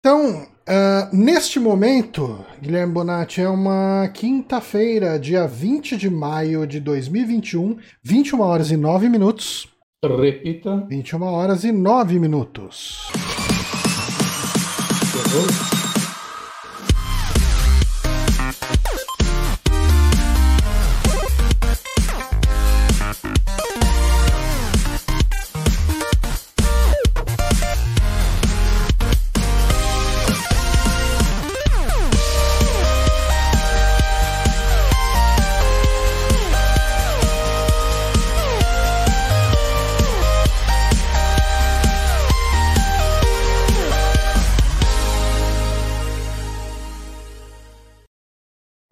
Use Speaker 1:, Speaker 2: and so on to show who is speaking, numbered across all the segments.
Speaker 1: Então, uh, neste momento, Guilherme Bonatti, é uma quinta-feira, dia 20 de maio de 2021, 21 horas e 9 minutos.
Speaker 2: Repita.
Speaker 1: 21 horas e 9 minutos. Uhum.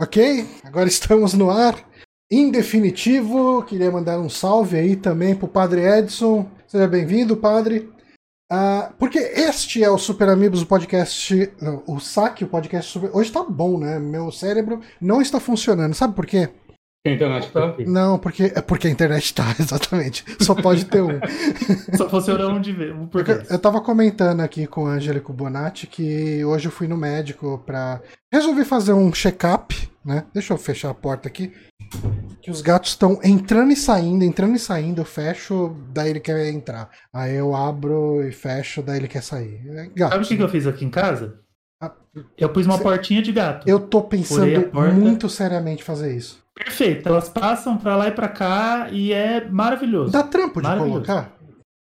Speaker 1: Ok, agora estamos no ar. Em definitivo, queria mandar um salve aí também pro Padre Edson. Seja bem-vindo, Padre. Uh, porque este é o Super Amigos, o podcast. o saque, o podcast super. Hoje tá bom, né? Meu cérebro não está funcionando. Sabe por quê?
Speaker 2: A internet tá?
Speaker 1: Não, porque é porque a internet tá, exatamente. Só pode ter um.
Speaker 3: Só funciona um de ver, um por
Speaker 1: vez. Eu tava comentando aqui com o Angélico Bonatti que hoje eu fui no médico pra. Resolvi fazer um check-up, né? Deixa eu fechar a porta aqui. Que os gatos estão entrando e saindo, entrando e saindo, eu fecho, daí ele quer entrar. Aí eu abro e fecho, daí ele quer sair. É
Speaker 3: gato, Sabe o que, né? que eu fiz aqui em casa? Ah, eu pus uma portinha de gato.
Speaker 1: Eu tô pensando muito seriamente fazer isso.
Speaker 3: Perfeito, elas passam pra lá e pra cá e é maravilhoso.
Speaker 1: Dá trampo de colocar?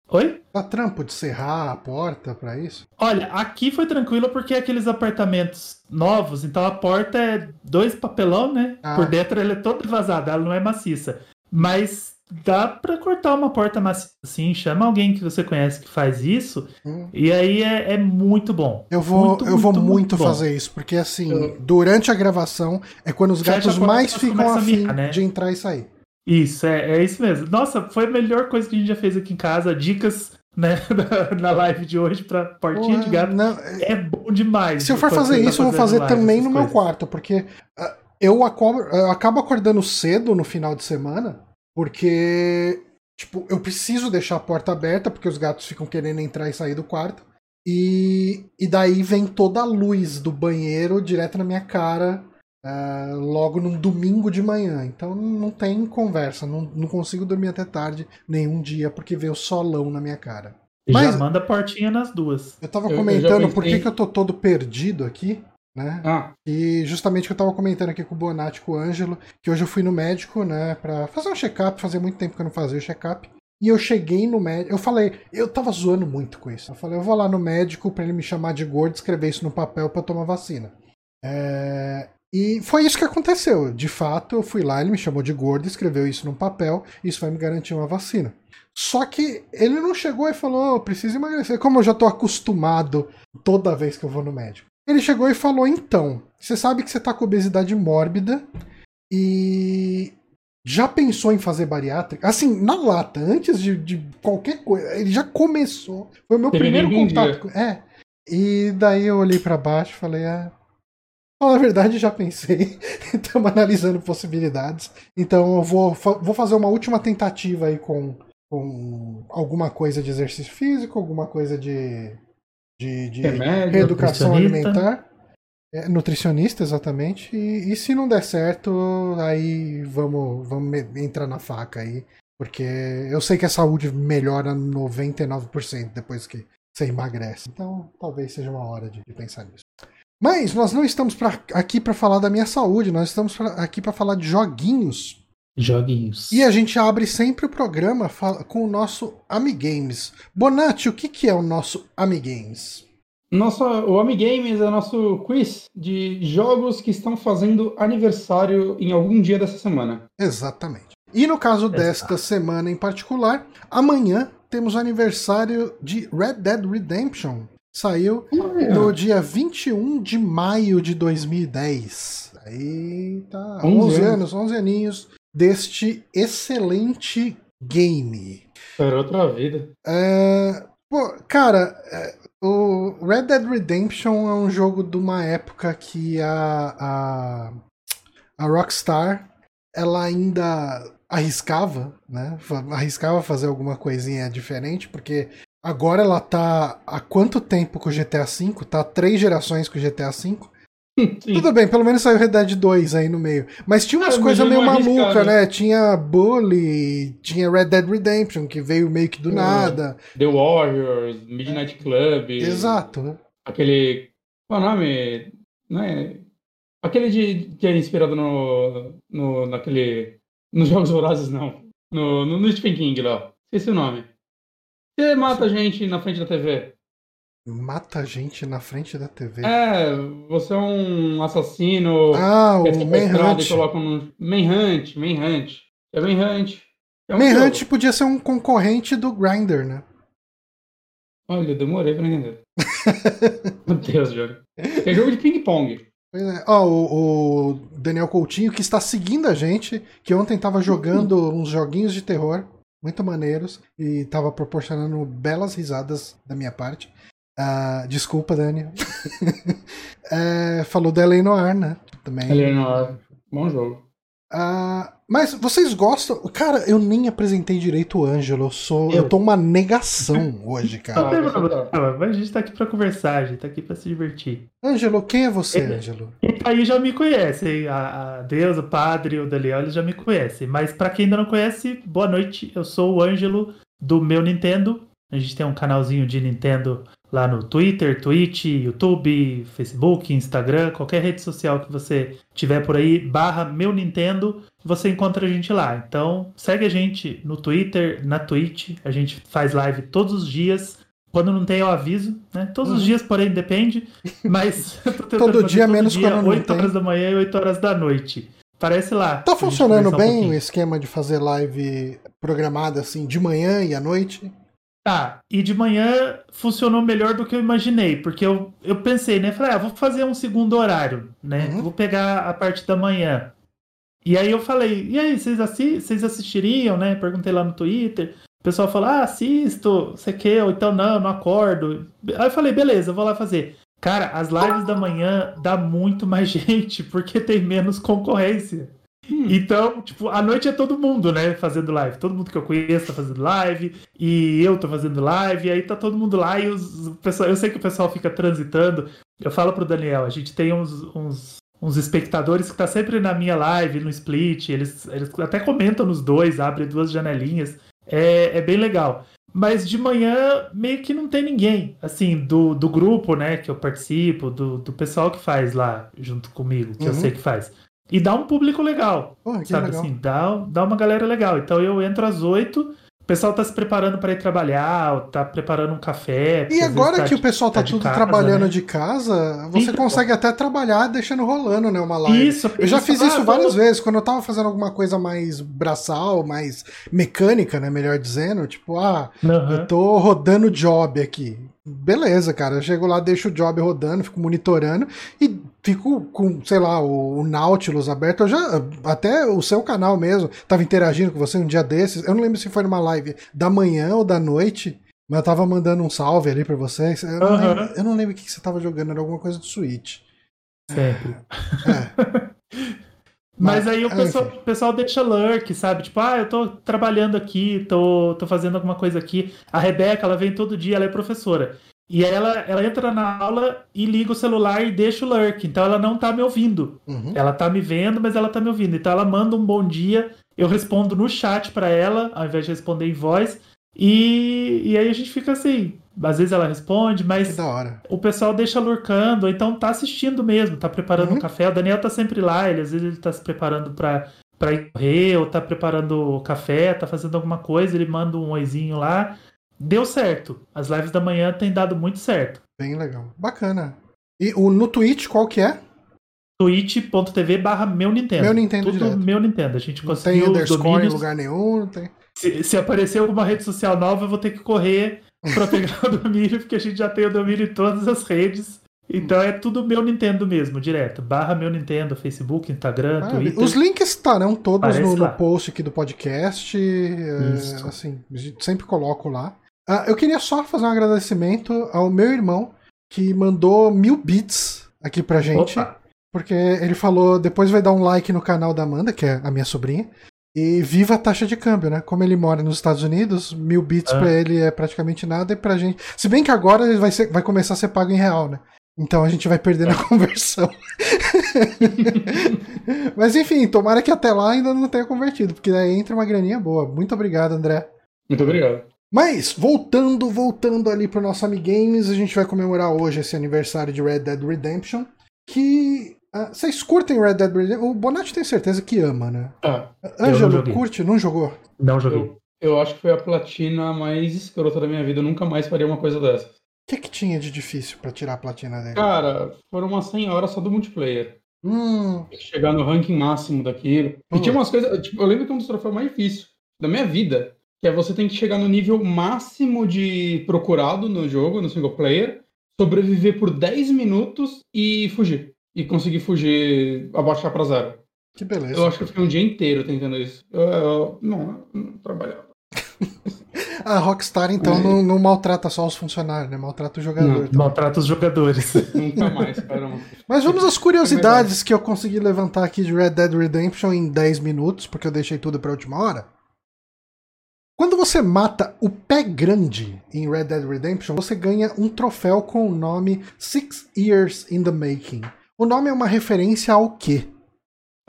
Speaker 3: Oi?
Speaker 1: Dá trampo de serrar a porta para isso?
Speaker 3: Olha, aqui foi tranquilo porque aqueles apartamentos novos, então a porta é dois papelão, né? Ah. Por dentro ela é toda vazada, ela não é maciça. Mas dá para cortar uma porta macia assim, chama alguém que você conhece que faz isso, hum. e aí é, é, muito bom.
Speaker 1: Eu vou, muito, eu vou muito, muito fazer isso, porque assim, eu... durante a gravação é quando os gatos mais ficam afim né? de entrar e sair.
Speaker 3: Isso, é, é isso mesmo. Nossa, foi a melhor coisa que a gente já fez aqui em casa, dicas né, na live de hoje para portinha Porra, de gato. Não, é bom demais.
Speaker 1: Se eu for fazer isso, eu vou fazer também no coisas. meu quarto, porque uh, eu, acordo, eu acabo acordando cedo no final de semana porque, tipo, eu preciso deixar a porta aberta, porque os gatos ficam querendo entrar e sair do quarto. E, e daí vem toda a luz do banheiro direto na minha cara, uh, logo num domingo de manhã. Então não tem conversa, não, não consigo dormir até tarde nenhum dia, porque vê o solão na minha cara.
Speaker 3: Mas, Já manda portinha nas duas.
Speaker 1: Eu tava comentando eu por que, que eu tô todo perdido aqui né? Ah. E justamente que eu tava comentando aqui com o Bonatti, com o Ângelo, que hoje eu fui no médico, né, pra fazer um check-up, fazia muito tempo que eu não fazia o check-up. E eu cheguei no médico, eu falei, eu tava zoando muito com isso. Eu falei, eu vou lá no médico para ele me chamar de gordo, escrever isso no papel para tomar vacina. É... E foi isso que aconteceu. De fato, eu fui lá, ele me chamou de gordo, escreveu isso no papel, isso vai me garantir uma vacina. Só que ele não chegou e falou, oh, preciso emagrecer, como eu já tô acostumado toda vez que eu vou no médico. Ele chegou e falou: então, você sabe que você tá com obesidade mórbida e já pensou em fazer bariátrica? Assim, na lata, antes de, de qualquer coisa. Ele já começou. Foi o meu primeiro contato. Com... É. E daí eu olhei para baixo e falei: ah, na verdade, já pensei. Estamos analisando possibilidades. Então eu vou, vou fazer uma última tentativa aí com, com alguma coisa de exercício físico, alguma coisa de de, de Remédio, reeducação alimentar. É, nutricionista, exatamente. E, e, se não der certo, aí vamos, vamos entrar na faca aí. Porque eu sei que a saúde melhora 99% depois que você emagrece. Então talvez seja uma hora de, de pensar nisso. Mas nós não estamos pra, aqui para falar da minha saúde, nós estamos pra, aqui para falar de joguinhos
Speaker 3: Joguinhos.
Speaker 1: E a gente abre sempre o programa com o nosso Amigames. Bonatti, o que, que é o nosso Amigames?
Speaker 2: Nosso, o Amigames é o nosso quiz de jogos que estão fazendo aniversário em algum dia dessa semana.
Speaker 1: Exatamente. E no caso Exato. desta semana em particular, amanhã temos o aniversário de Red Dead Redemption. Saiu no dia 21 de maio de 2010. Aí tá 11, 11 anos, 11 aninhos deste excelente game.
Speaker 2: Era outra vida.
Speaker 1: É, pô, cara, é, o Red Dead Redemption é um jogo de uma época que a, a, a Rockstar ela ainda arriscava, né? Arriscava fazer alguma coisinha diferente, porque Agora ela tá há quanto tempo com o GTA V? Tá há três gerações com o GTA V. Tudo bem, pelo menos saiu Red Dead 2 aí no meio. Mas tinha umas é, coisas meio malucas, né? Tinha Bully, tinha Red Dead Redemption, que veio meio que do nada.
Speaker 2: The Warriors, Midnight Club.
Speaker 1: Exato.
Speaker 2: Aquele. Qual é o nome? Não é. Aquele de, que é inspirado no, no. naquele. Nos Jogos Vorazes, não. No, no, no Stephen King lá. Esqueci o nome. Você mata gente na frente da TV.
Speaker 1: Mata gente na frente da TV.
Speaker 2: É, você é um assassino.
Speaker 1: Ah, o Manhunt.
Speaker 2: E coloca um... Manhunt, Manhunt. É Manhunt.
Speaker 1: É um Manhunt podia ser um concorrente do Grindr, né?
Speaker 2: Olha, eu demorei pra entender. Meu Deus, Johnny. É jogo de ping-pong.
Speaker 1: É. Ó, o, Daniel Coutinho, que está seguindo a gente, que ontem estava jogando uns joguinhos de terror muito maneiros e estava proporcionando belas risadas da minha parte. Uh, desculpa, Dani. é, falou da Eleanor, né?
Speaker 2: Também. Eleanor, bom jogo.
Speaker 1: Uh, mas vocês gostam. Cara, eu nem apresentei direito o Ângelo. Eu, sou, eu tô uma negação hoje, cara. Não tem
Speaker 3: problema, mas a gente tá aqui pra conversar, a gente tá aqui pra se divertir.
Speaker 1: Ângelo, quem é você, é, Ângelo?
Speaker 3: Aí já me conhece. A, a Deus, o Padre, o Daniel, eles já me conhecem. Mas pra quem ainda não conhece, boa noite. Eu sou o Ângelo do meu Nintendo. A gente tem um canalzinho de Nintendo lá no Twitter, Twitch, YouTube, Facebook, Instagram, qualquer rede social que você tiver por aí, barra meu Nintendo, você encontra a gente lá. Então segue a gente no Twitter, na Twitch, a gente faz live todos os dias. Quando não tem, eu aviso, né? Todos uhum. os dias, porém, depende. Mas
Speaker 1: todo dia, todo menos dia, quando 8
Speaker 3: não horas da manhã e 8 horas da noite. Parece lá.
Speaker 1: Tá funcionando bem um o esquema de fazer live programada assim de manhã e à noite?
Speaker 3: Tá, e de manhã funcionou melhor do que eu imaginei, porque eu, eu pensei, né? Falei, ah, vou fazer um segundo horário, né? Uhum. Vou pegar a parte da manhã. E aí eu falei, e aí, vocês, assi vocês assistiriam, né? Perguntei lá no Twitter. O pessoal falou, ah, assisto, você quer, ou então não, não acordo. Aí eu falei, beleza, eu vou lá fazer. Cara, as lives da manhã dá muito mais gente, porque tem menos concorrência. Hum. Então, tipo, a noite é todo mundo, né, fazendo live. Todo mundo que eu conheço tá fazendo live, e eu tô fazendo live, e aí tá todo mundo lá, e os, o pessoal, eu sei que o pessoal fica transitando. Eu falo pro Daniel, a gente tem uns, uns, uns espectadores que tá sempre na minha live, no split, eles, eles até comentam nos dois, abrem duas janelinhas. É, é bem legal. Mas de manhã meio que não tem ninguém, assim, do, do grupo, né, que eu participo, do, do pessoal que faz lá junto comigo, que uhum. eu sei que faz. E dá um público legal. Sabe legal. assim, dá, dá uma galera legal. Então eu entro às oito, o pessoal tá se preparando para ir trabalhar, tá preparando um café.
Speaker 1: E agora tá que o pessoal tá, tá tudo casa, trabalhando né? de casa, você então, consegue até trabalhar deixando rolando, né, uma live. Isso, eu já fiz isso várias vezes, quando eu tava fazendo alguma coisa mais braçal, mais mecânica, né, melhor dizendo, tipo, ah, uhum. eu tô rodando job aqui. Beleza, cara. Eu chego lá, deixo o job rodando, fico monitorando e fico com, sei lá, o, o, Nautilus aberto. Eu já, até o seu canal mesmo, tava interagindo com você um dia desses. Eu não lembro se foi numa live da manhã ou da noite, mas eu tava mandando um salve ali pra vocês. Eu, não, lembro, eu não lembro o que você tava jogando, era alguma coisa do Switch.
Speaker 3: Sempre. É. Mas, aí o é, pessoal, o pessoal deixa lurk, sabe? Tipo, ah, eu tô trabalhando aqui, tô, tô fazendo alguma coisa aqui. A Rebeca, ela vem todo dia, ela é professora. E aí ela, ela entra na aula e liga o celular e deixa o lurk. Então ela não tá me ouvindo. Uhum. Ela tá me vendo, mas ela tá me ouvindo. Então ela manda um bom dia, eu respondo no chat para ela, ao invés de responder em voz. E, e aí a gente fica assim. Às vezes ela responde, mas o pessoal deixa lurcando, então tá assistindo mesmo, tá preparando uhum. um café. O Daniel tá sempre lá, ele às vezes ele tá se preparando para para ir correr, ou tá preparando café, tá fazendo alguma coisa, ele manda um oizinho lá deu certo. As lives da manhã têm dado muito certo.
Speaker 1: Bem legal. Bacana. E o, no Twitch, qual que é?
Speaker 3: twitch.tv barra meu Nintendo.
Speaker 1: Meu Nintendo
Speaker 3: Tudo
Speaker 1: direto.
Speaker 3: meu Nintendo. A gente não conseguiu
Speaker 1: tem underscore domínios. em lugar nenhum, não tem.
Speaker 3: Se, se aparecer alguma rede social nova, eu vou ter que correr para pegar o domínio, porque a gente já tem o domínio em todas as redes. Então é tudo meu Nintendo mesmo, direto. Barra meu Nintendo, Facebook, Instagram, ah, Twitter.
Speaker 1: Os links estarão todos no, no, post aqui do podcast. É, assim, sempre coloco lá. Ah, eu queria só fazer um agradecimento ao meu irmão, que mandou mil bits aqui pra gente. Opa. Porque ele falou, depois vai dar um like no canal da Amanda, que é a minha sobrinha. E viva a taxa de câmbio, né? Como ele mora nos Estados Unidos, mil bits ah. para ele é praticamente nada e pra gente. Se bem que agora ele vai, ser, vai começar a ser pago em real, né? Então a gente vai perder na conversão. Mas enfim, tomara que até lá ainda não tenha convertido, porque daí entra uma graninha boa. Muito obrigado, André.
Speaker 2: Muito obrigado.
Speaker 1: Mas, voltando, voltando ali pro nosso Amigames, a gente vai comemorar hoje esse aniversário de Red Dead Redemption. Que. Uh, vocês curtem Red Dead Redemption? O Bonatti tem certeza que ama, né?
Speaker 2: Ah.
Speaker 1: Ângelo, curte? Não jogou?
Speaker 3: Não joguei.
Speaker 2: Eu, eu, acho que foi a platina mais escrota da minha vida. Eu nunca mais faria uma coisa dessa. O
Speaker 1: que, que tinha de difícil para tirar a platina dele?
Speaker 2: Cara, foram umas 100 horas só do multiplayer.
Speaker 1: Hum.
Speaker 2: Chegar no ranking máximo daquilo. Hum. E tinha umas coisas. Tipo, eu lembro que um dos troféus mais difíceis da minha vida que é você tem que chegar no nível máximo de procurado no jogo, no single player, sobreviver por 10 minutos e fugir. E conseguir fugir, abaixar pra zero.
Speaker 1: Que beleza.
Speaker 2: Eu acho que eu fiquei um dia inteiro tentando isso. Eu, eu não, não trabalhava.
Speaker 1: A Rockstar, então, é. não, não, maltrata só os funcionários, né? Maltrata o jogador.
Speaker 3: Não, maltrata os jogadores.
Speaker 2: Nunca mais, caramba.
Speaker 1: Mas vamos às curiosidades é que eu consegui levantar aqui de Red Dead Redemption em 10 minutos, porque eu deixei tudo pra última hora. Quando você mata o pé grande em Red Dead Redemption, você ganha um troféu com o nome Six Years in the Making. O nome é uma referência ao quê?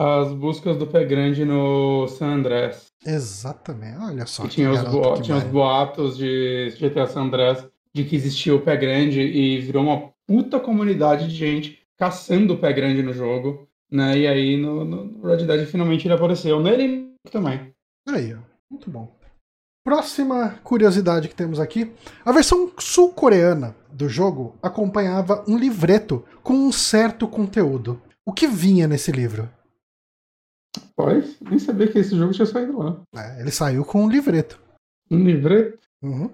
Speaker 2: As buscas do pé grande no San Andrés.
Speaker 1: Exatamente, olha só.
Speaker 2: tinha, os, bo tinha os boatos de GTA San Andrés de que existia o pé grande e virou uma puta comunidade de gente caçando o pé grande no jogo. Né? E aí no, no Red Dead finalmente ele apareceu. Nele também.
Speaker 1: Aí, ó. Muito bom. Próxima curiosidade que temos aqui: a versão sul-coreana do jogo acompanhava um livreto com um certo conteúdo. O que vinha nesse livro?
Speaker 2: Pois, nem sabia que esse jogo tinha saído lá.
Speaker 1: É, ele saiu com um livreto.
Speaker 2: Um livreto?
Speaker 1: Uhum.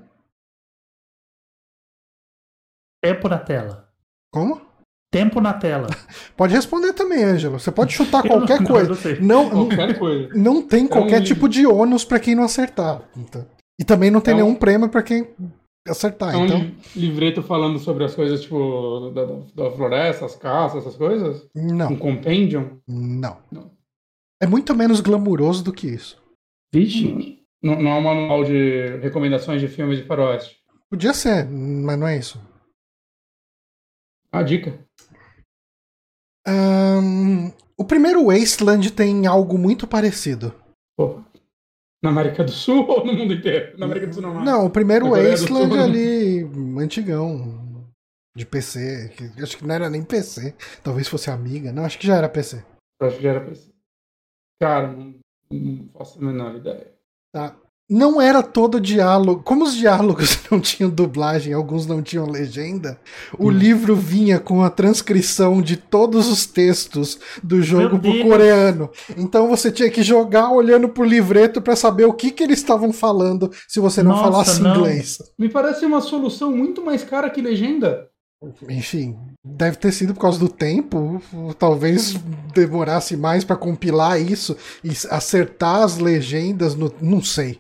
Speaker 3: Tempo na tela.
Speaker 1: Como?
Speaker 3: Tempo na tela.
Speaker 1: Pode responder também, Ângelo. Você pode chutar qualquer não, coisa. Não, não,
Speaker 2: qualquer coisa.
Speaker 1: não tem é qualquer um tipo de ônus para quem não acertar. Então. E também não tem é nenhum um... prêmio para quem acertar.
Speaker 2: É um
Speaker 1: então...
Speaker 2: livreto falando sobre as coisas, tipo, da, da floresta, as caças, essas coisas?
Speaker 1: Não.
Speaker 2: Um compendium?
Speaker 1: Não. não. É muito menos glamuroso do que isso.
Speaker 3: Vixe.
Speaker 2: Não, não é um manual de recomendações de filmes de faroeste?
Speaker 1: Podia ser, mas não é isso.
Speaker 2: A dica.
Speaker 1: Um, o primeiro Wasteland tem algo muito parecido.
Speaker 2: Pô. Na América do Sul ou no mundo inteiro? Na América do Sul não.
Speaker 1: Não, o primeiro Wasteland Sul, ali, antigão, de PC. Que, acho que não era nem PC. Talvez fosse Amiga. Não, acho que já era PC.
Speaker 2: acho que já era PC. Cara, não, não faço a menor ideia.
Speaker 1: Tá não era todo diálogo. Como os diálogos não tinham dublagem, alguns não tinham legenda, o hum. livro vinha com a transcrição de todos os textos do jogo pro coreano. Então você tinha que jogar olhando pro livreto para saber o que, que eles estavam falando se você não Nossa, falasse não. inglês.
Speaker 2: Me parece uma solução muito mais cara que legenda.
Speaker 1: Enfim, deve ter sido por causa do tempo. Talvez demorasse mais para compilar isso e acertar as legendas. No... Não sei.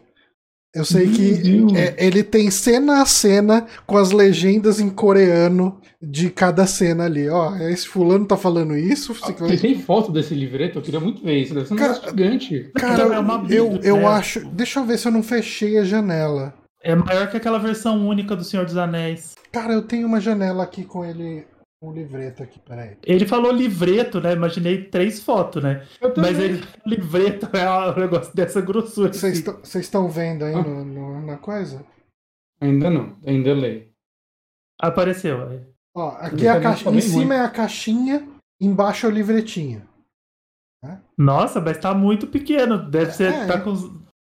Speaker 1: Eu sei que é, ele tem cena a cena com as legendas em coreano de cada cena ali. Ó, esse fulano tá falando isso.
Speaker 2: Ah, você tem foto desse livreto? Eu queria muito ver isso. Deve ser um cara, gigante.
Speaker 1: Cara, é eu, eu acho. Deixa eu ver se eu não fechei a janela.
Speaker 3: É maior que aquela versão única do Senhor dos Anéis.
Speaker 1: Cara, eu tenho uma janela aqui com ele um livreto aqui, peraí.
Speaker 3: Ele falou livreto, né? Imaginei três fotos, né? Mas ele livreto é um negócio dessa grossura.
Speaker 1: Vocês assim. estão vendo aí ah. no, no, na coisa?
Speaker 2: Ainda não, ainda leio.
Speaker 3: Apareceu. Aí.
Speaker 1: Ó, aqui é a caixa, em cima muito. é a caixinha, embaixo é o livretinho.
Speaker 3: Né? Nossa, mas tá muito pequeno. Deve ser. É, tá com,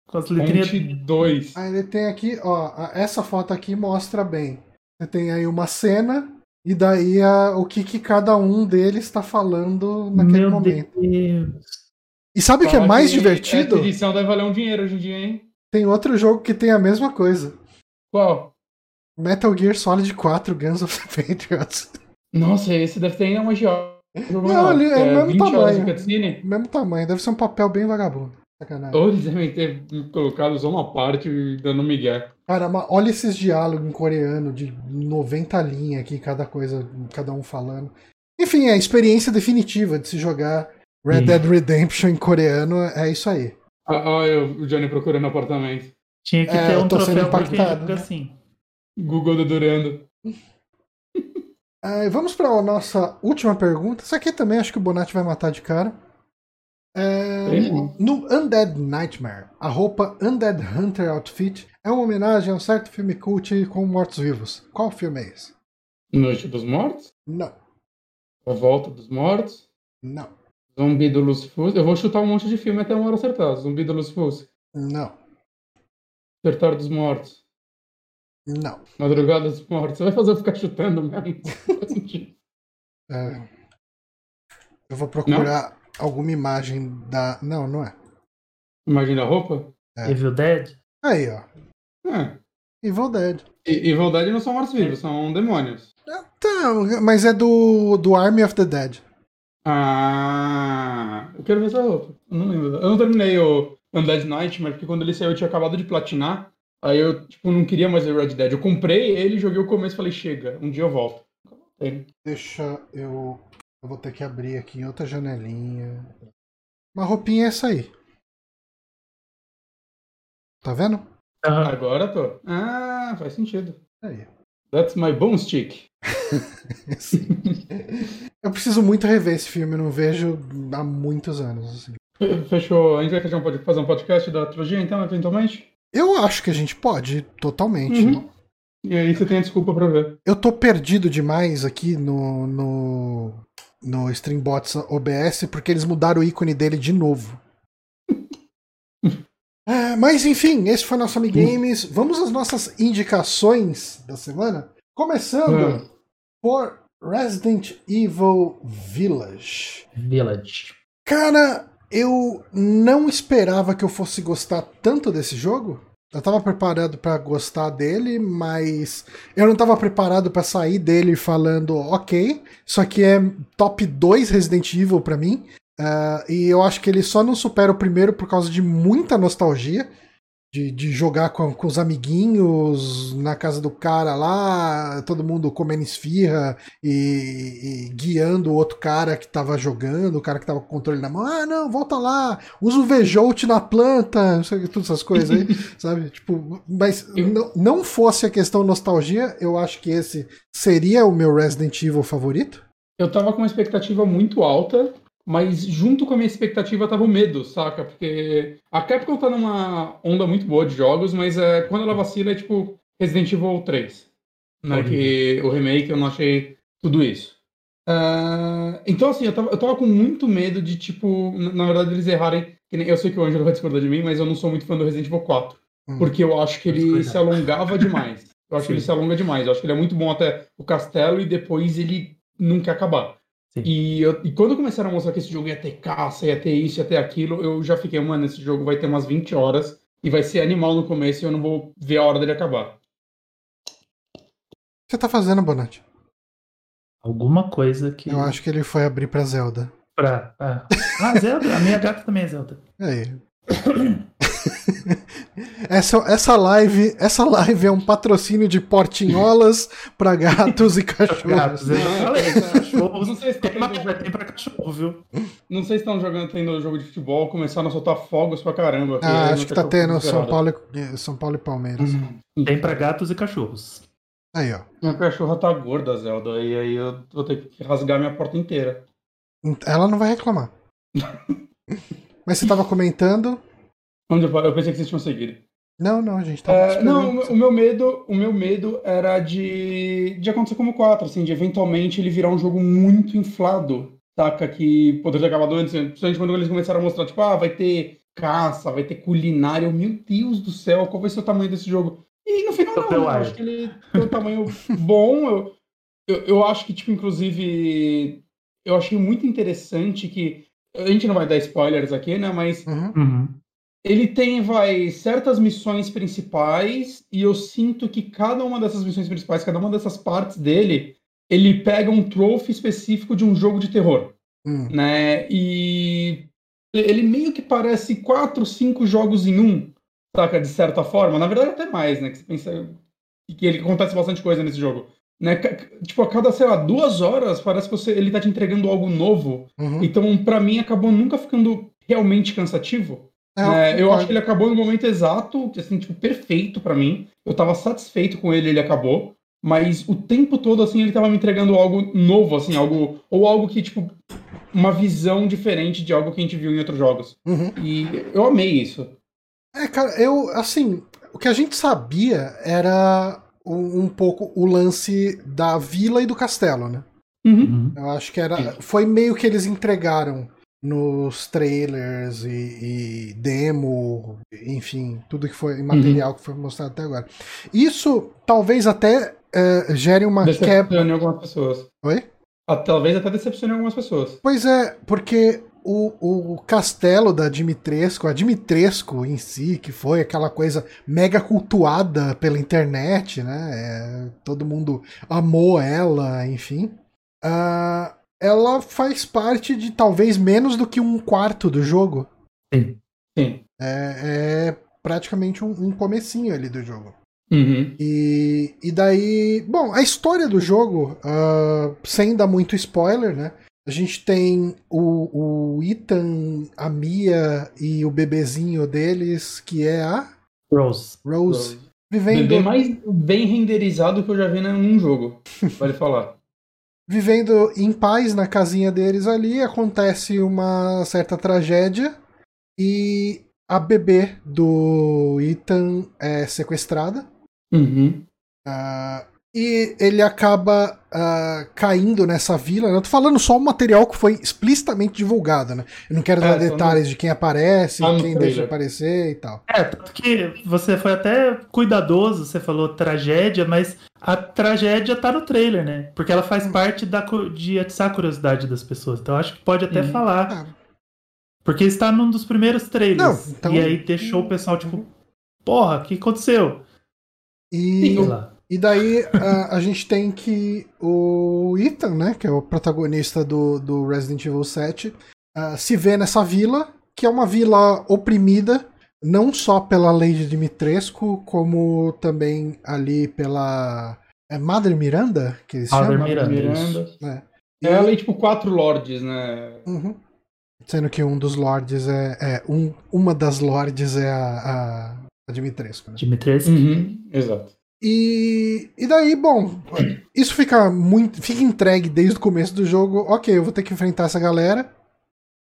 Speaker 3: com as letrinhas.
Speaker 2: 22.
Speaker 1: Aí ele tem aqui, ó. Essa foto aqui mostra bem. Você tem aí uma cena e daí a, o que, que cada um deles está falando naquele Meu momento. Deus. E sabe o que é mais que divertido?
Speaker 2: Essa edição deve valer um dinheiro hoje em dia, hein?
Speaker 1: Tem outro jogo que tem a mesma coisa.
Speaker 2: Qual?
Speaker 1: Metal Gear Solid 4 Guns of the Patriots.
Speaker 2: Nossa, esse deve ter ainda uma geómetria.
Speaker 1: Não, ele é, é o mesmo tamanho. Mesmo tamanho, deve ser um papel bem vagabundo.
Speaker 2: Sacanagem. Ou eles devem ter colocado só uma parte dando migué.
Speaker 1: Cara, olha esses diálogos em coreano de 90 linhas aqui, cada coisa, cada um falando. Enfim, é a experiência definitiva de se jogar Red Dead Redemption em coreano, é isso aí.
Speaker 2: Ah, olha o Johnny procurando apartamento.
Speaker 3: Tinha que é, ter um troféu por quem joga assim.
Speaker 2: Google dedurando.
Speaker 1: Uh, vamos para a nossa última pergunta. Essa aqui também acho que o Bonatti vai matar de cara. É, no Undead Nightmare, a roupa Undead Hunter Outfit é uma homenagem a um certo filme cult com mortos-vivos. Qual filme é esse?
Speaker 2: Noite dos Mortos?
Speaker 1: Não.
Speaker 2: A Volta dos Mortos?
Speaker 1: Não.
Speaker 2: Zumbi do Lucifer? Eu vou chutar um monte de filme até uma hora acertar. Zumbi do Lucifer?
Speaker 1: Não.
Speaker 2: Despertar dos Mortos?
Speaker 1: Não.
Speaker 2: Madrugada dos Mortos. Você vai fazer eu ficar chutando mesmo?
Speaker 1: é, eu vou procurar não? Alguma imagem da. Não, não é.
Speaker 2: Imagem da roupa?
Speaker 3: É. Evil Dead?
Speaker 1: Aí, ó.
Speaker 2: É.
Speaker 1: Evil Dead.
Speaker 2: E, Evil Dead não são mortos-vivos, são demônios.
Speaker 1: Tá, mas é do, do Army of the Dead.
Speaker 2: Ah, eu quero ver essa roupa. Eu não lembro. Eu não terminei o Undead Nightmare, porque quando ele saiu eu tinha acabado de platinar. Aí eu, tipo, não queria mais ver Red Dead. Eu comprei ele, joguei o começo e falei, chega, um dia eu volto.
Speaker 1: Deixa eu. Eu vou ter que abrir aqui em outra janelinha. Uma roupinha é essa aí. Tá vendo?
Speaker 2: Agora tô. Ah, faz sentido.
Speaker 1: Aí.
Speaker 2: That's my boomstick.
Speaker 1: eu preciso muito rever esse filme, eu não vejo há muitos anos. Assim.
Speaker 2: Fechou. A gente vai fazer um podcast da trilogia, então, eventualmente?
Speaker 1: Eu acho que a gente pode, totalmente. Uhum.
Speaker 2: E aí você tem a desculpa pra ver.
Speaker 1: Eu tô perdido demais aqui no, no, no Streambots OBS porque eles mudaram o ícone dele de novo. é, mas enfim, esse foi nosso Amigames. Vamos às nossas indicações da semana. Começando uhum. por Resident Evil Village.
Speaker 3: Village.
Speaker 1: Cara, eu não esperava que eu fosse gostar tanto desse jogo. Eu tava preparado para gostar dele, mas eu não tava preparado para sair dele falando, ok, isso aqui é top 2 Resident Evil para mim. Uh, e eu acho que ele só não supera o primeiro por causa de muita nostalgia de, de jogar com, com os amiguinhos na casa do cara lá, todo mundo comendo esfirra e, e, guiando o outro cara que tava jogando, o cara que tava com o controle na mão. Ah, não, volta lá, usa o Vejolt na planta, não sei, todas essas coisas aí, sabe? Tipo, mas não, não fosse a questão nostalgia, eu acho que esse seria o meu Resident Evil favorito.
Speaker 2: Eu tava com uma expectativa muito alta, mas junto com a minha expectativa tava o medo, saca? Porque a Capcom tá numa onda muito boa de jogos, mas é, quando ela vacila é tipo Resident Evil 3. Né? Que o remake eu não achei tudo isso. Uh, então, assim, eu tava, eu tava com muito medo de, tipo, na, na verdade, eles errarem. Nem, eu sei que o Angelo vai discordar de mim, mas eu não sou muito fã do Resident Evil 4. Hum. Porque eu acho que ele se alongava demais. Eu acho Sim. que ele se alonga demais. Eu acho que ele é muito bom até o castelo e depois ele quer acabar. E, eu, e, quando começaram a mostrar que esse jogo ia ter caça, ia ter isso, ia ter aquilo, eu já fiquei, mano, esse jogo vai ter umas 20 horas e vai ser animal no começo e eu não vou ver a hora dele acabar.
Speaker 1: O que você tá fazendo, Bonatti?
Speaker 3: Alguma coisa que.
Speaker 1: Eu acho que ele foi abrir pra Zelda.
Speaker 3: Pra. Ah, ah Zelda? A minha gata também é Zelda.
Speaker 1: Aí. essa, essa live essa live é um patrocínio de portinholas para gatos e cachorros. Gatos, eu falei,
Speaker 2: cachorros. Não sei se tem, vai ter para cachorro, viu? Não sei se estão jogando tendo jogo de futebol, começaram a soltar fogos pra caramba.
Speaker 1: Ah, acho que tá tendo São Paulo, e, São Paulo e Palmeiras.
Speaker 3: Uhum. Tem para gatos e cachorros.
Speaker 1: Aí, ó.
Speaker 2: Minha cachorra tá gorda, Zelda, e aí eu vou ter que rasgar minha porta inteira.
Speaker 1: Ela não vai reclamar. Mas você tava comentando
Speaker 2: Onde eu, eu pensei que vocês tinham seguido.
Speaker 1: Não, não, a gente tava
Speaker 2: é, Não, o meu medo, o meu medo era de, de acontecer como o 4, assim, de eventualmente ele virar um jogo muito inflado, saca? Que poderia ter acabado antes, principalmente quando eles começaram a mostrar, tipo, ah, vai ter caça, vai ter culinária. Meu Deus do céu, qual vai ser o tamanho desse jogo? E no final não, eu acho que ele tem um tamanho bom. Eu, eu, eu acho que, tipo, inclusive, eu achei muito interessante que. A gente não vai dar spoilers aqui, né? Mas
Speaker 1: uhum.
Speaker 2: Ele tem, vai, certas missões principais, e eu sinto que cada uma dessas missões principais, cada uma dessas partes dele, ele pega um trophy específico de um jogo de terror.
Speaker 1: Hum.
Speaker 2: Né? E ele meio que parece quatro, cinco jogos em um, saca? De certa forma. Na verdade, até mais, né? Que você pensa que ele acontece bastante coisa nesse jogo. Né? Tipo, a cada, sei lá, duas horas, parece que você, ele tá te entregando algo novo.
Speaker 1: Uhum.
Speaker 2: Então, para mim, acabou nunca ficando realmente cansativo. É, eu acho que ele acabou no momento exato, assim, tipo, perfeito para mim. Eu tava satisfeito com ele, ele acabou. Mas o tempo todo, assim, ele tava me entregando algo novo, assim, algo. Ou algo que, tipo, uma visão diferente de algo que a gente viu em outros jogos. Uhum. E eu amei isso.
Speaker 1: É, cara, eu, assim, o que a gente sabia era um, um pouco o lance da vila e do castelo, né? Uhum. uhum. Eu acho que era. Foi meio que eles entregaram nos trailers e, e, demo, enfim, tudo que foi material uhum. que foi mostrado até agora. Isso talvez até uh, gere uma quebra.
Speaker 2: em algumas pessoas.
Speaker 1: Oi?
Speaker 2: Ah, talvez até decepcione algumas pessoas.
Speaker 1: Pois é, porque o, o castelo da Dimitrescu, a Dimitrescu em si, que foi aquela coisa mega cultuada pela internet, né? É, todo mundo amou ela, enfim. Uh, ela faz parte de talvez menos do que um quarto do jogo.
Speaker 2: Sim. Sim.
Speaker 1: É, é praticamente um, um, comecinho ali do jogo.
Speaker 2: Uhum.
Speaker 1: E, e daí, bom, a história do jogo, uh, sem dar muito spoiler, né? A gente tem o, o Ethan, a Mia e o bebezinho deles, que é a
Speaker 3: Rose.
Speaker 1: Rose. Rose.
Speaker 2: Vivendo... Bebê mais bem renderizado que eu já vi num jogo, pode falar
Speaker 1: vivendo em paz na casinha deles ali, acontece uma certa tragédia e a bebê do Ethan é sequestrada.
Speaker 2: Uhum.
Speaker 1: Uh, e ele acaba uh, caindo nessa vila. Né? Eu tô falando só o material que foi explicitamente divulgado, né? Eu não quero dar é, detalhes não... de quem aparece, ah, quem deixa aparecer e tal.
Speaker 3: É, tanto que você foi até cuidadoso, você falou tragédia, mas a tragédia tá no trailer, né? Porque ela faz hum. parte da, de atiçar a curiosidade das pessoas. Então acho que pode até hum. falar. Ah. Porque está num dos primeiros trailers. Não, então... E aí deixou o pessoal, tipo, porra, o que aconteceu?
Speaker 1: E. E daí a, a, gente tem que o Ethan, né, que é o protagonista do, do Resident Evil 7, uh, se vê nessa vila, que é uma vila oprimida, não só pela lei de Dimitrescu, como também ali pela. É Madre Miranda? Que eles
Speaker 3: Mother chamam? Miranda. Miranda.
Speaker 2: É. E... É ali, tipo, quatro lords, né?
Speaker 1: Uhum. Sendo que um dos lords é. é um, uma das lords é a, a, a Dimitrescu. Né?
Speaker 3: Dimitrescu.
Speaker 2: Uhum. Exato.
Speaker 1: E, e daí, bom, isso fica muito. Fica entregue desde o começo do jogo. Ok, eu vou ter que enfrentar essa galera.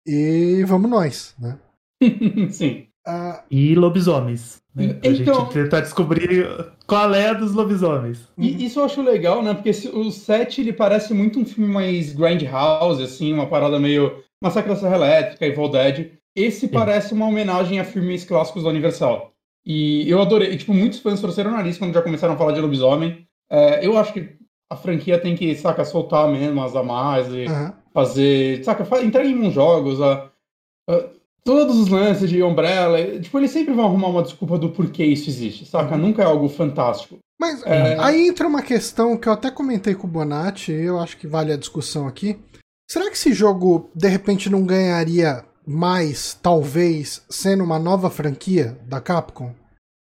Speaker 1: E vamos nós, né?
Speaker 2: Sim.
Speaker 3: Uh, e lobisomens. Né? Pra então, gente tentar descobrir qual é a dos lobisomens.
Speaker 2: E isso eu acho legal, né? Porque o 7 ele parece muito um filme mais Grindhouse, assim, uma parada meio Massacre da Serra Elétrica, Evil Dead. Esse Sim. parece uma homenagem a filmes clássicos da Universal. E eu adorei. E, tipo, muitos fãs torceram o nariz quando já começaram a falar de lobisomem. É, eu acho que a franquia tem que, saca, soltar mesmo as a mais e uhum. fazer. Saca, entreguem uns jogos. A, a, todos os lances de Umbrella. Tipo, eles sempre vão arrumar uma desculpa do porquê isso existe, saca? Nunca é algo fantástico.
Speaker 1: Mas é... aí entra uma questão que eu até comentei com o Bonatti, eu acho que vale a discussão aqui. Será que esse jogo, de repente, não ganharia mais, talvez, sendo uma nova franquia da Capcom?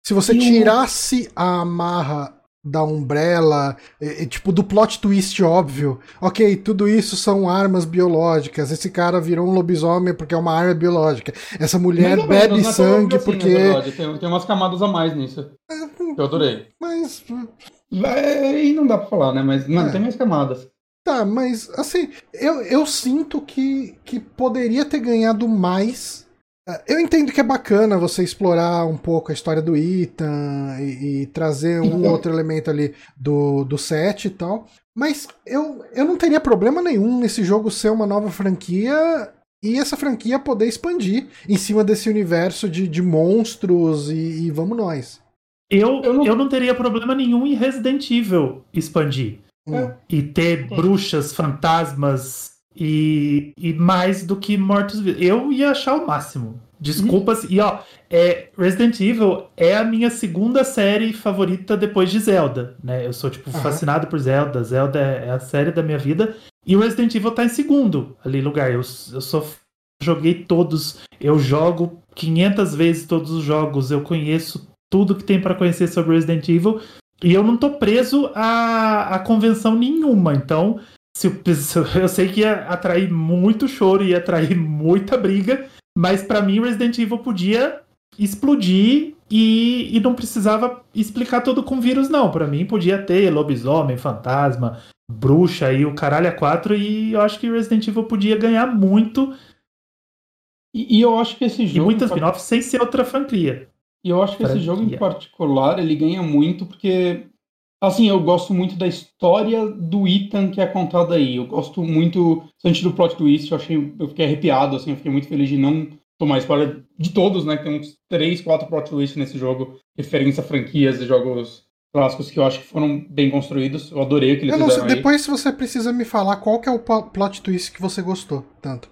Speaker 1: Se você tirasse a amarra da Umbrella, e, e, tipo, do plot twist óbvio. Ok, tudo isso são armas biológicas. Esse cara virou um lobisomem porque é uma arma biológica. Essa mulher bebe menos, é sangue assim, porque.
Speaker 2: Tem, tem umas camadas a mais nisso. É, eu adorei.
Speaker 1: Mas.
Speaker 2: É, e não dá pra falar, né? Mas não, é. tem mais camadas.
Speaker 1: Tá, mas assim, eu, eu sinto que, que poderia ter ganhado mais. É, eu entendo que é bacana você explorar um pouco a história do Ethan e, e trazer um uhum. outro elemento ali do, do set e tal. Mas eu, eu não teria problema nenhum nesse jogo ser uma nova franquia e essa franquia poder expandir em cima desse universo de, de monstros e, e vamos nós.
Speaker 3: Eu, eu não... eu não teria problema nenhum em Resident Evil expandir. É. E ter bruxas, fantasmas e, e mais do que mortos-vivos. Eu ia achar o máximo. Desculpas. E ó, é, Resident Evil é a minha segunda série favorita depois de Zelda. Né? Eu sou, tipo, uhum. fascinado por Zelda. Zelda é, é a série da minha vida. E o Resident Evil tá em segundo ali lugar. Eu, eu sou. Joguei todos. Eu jogo 500 vezes todos os jogos. Eu conheço tudo que tem para conhecer sobre Resident Evil. E eu não tô preso a, a convenção nenhuma. Então, se eu, eu sei que ia atrair muito choro, ia atrair muita briga. Mas para mim, Resident Evil podia explodir e, e não precisava explicar tudo com vírus, não. Para mim, podia ter lobisomem, fantasma, bruxa e o caralho a quatro. E eu acho que Resident Evil podia ganhar muito.
Speaker 2: E, e eu acho que esse jogo.
Speaker 3: E muitas spin sem ser outra franquia.
Speaker 2: E eu acho que franquia. esse jogo em particular ele ganha muito porque Assim, eu gosto muito da história do Ethan que é contada aí. Eu gosto muito, antes do plot twist, eu achei, eu fiquei arrepiado, assim, eu fiquei muito feliz de não tomar spoiler de todos, né? Tem uns três, quatro plot twists nesse jogo, referência a franquias e jogos clássicos que eu acho que foram bem construídos. Eu adorei o que eles eu
Speaker 1: sei, Depois você precisa me falar qual que é o plot twist que você gostou tanto.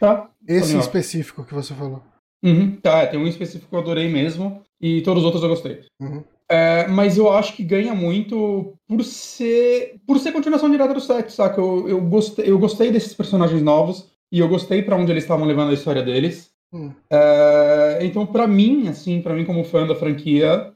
Speaker 2: Tá.
Speaker 1: Esse específico que você falou.
Speaker 2: Uhum, tá, tem um específico que eu adorei mesmo e todos os outros eu gostei. Uhum. É, mas eu acho que ganha muito por ser por ser continuação direta do set, saca? Eu, eu, gostei, eu gostei desses personagens novos e eu gostei para onde eles estavam levando a história deles. Hum. É, então, para mim, assim, para mim como fã da franquia,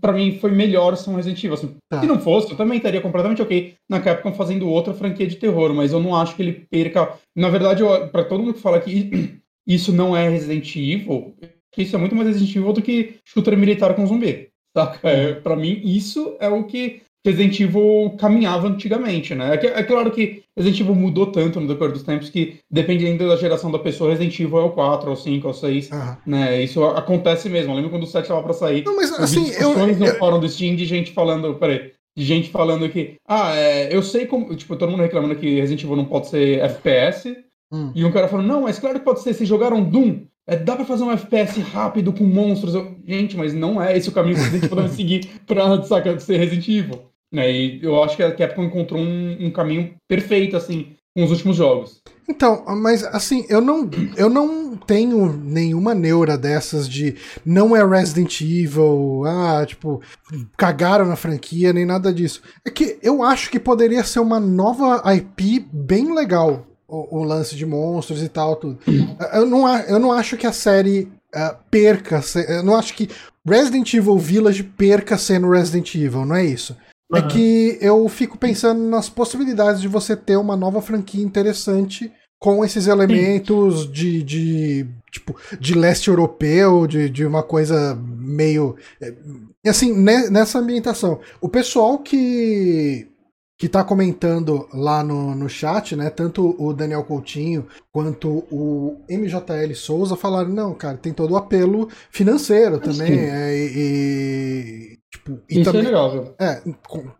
Speaker 2: para mim foi melhor ser um Resident Evil. Assim, tá. Se não fosse, eu também estaria completamente ok na Capcom fazendo outra franquia de terror, mas eu não acho que ele perca. Na verdade, para todo mundo que fala que isso não é Resident Evil, isso é muito mais Resident Evil do que shooter militar com zumbi. Saca? É, pra mim, isso é o que Resident Evil caminhava antigamente, né? É, é, claro que Resident Evil mudou tanto no decorrer dos tempos que, dependendo da geração da pessoa, Resident Evil é o 4, ou 5, ou 6, uhum. né? Isso acontece mesmo. Eu lembro quando o 7 estava pra sair.
Speaker 1: Não, mas assim,
Speaker 2: eu... no fórum do Steam de gente falando... Peraí. De gente falando que, ah, é, eu sei como... Tipo, todo mundo reclamando que Resident Evil não pode ser FPS. Hum. E um cara falando, não, mas claro que pode ser. Vocês jogaram Doom? É, dá pra fazer um FPS rápido com monstros. Eu, gente, mas não é esse o caminho que a gente pode seguir pra saca, ser Resident Evil. Né? E eu acho que a Capcom encontrou um, um, caminho perfeito, assim, com os últimos jogos.
Speaker 1: Então, mas assim, eu não, eu não tenho nenhuma neura dessas de não é Resident Evil, ah, tipo, cagaram na franquia, nem nada disso. É que eu acho que poderia ser uma nova IP bem legal o, o, lance de monstros e tal, tudo. Eu não, eu não acho que a série uh, perca, eu não acho que Resident Evil Village perca sendo Resident Evil, não é isso. Uhum. É que eu fico pensando nas possibilidades de você ter uma nova franquia interessante com esses elementos de, de tipo de leste europeu, de, de uma coisa meio eh, assim nessa ambientação. O pessoal que que está comentando lá no, no chat, né? Tanto o Daniel Coutinho quanto o MJL Souza falaram, não, cara, tem todo o apelo financeiro também. É, e, e, tipo, e
Speaker 2: isso
Speaker 1: também,
Speaker 2: é legal, viu?
Speaker 1: É,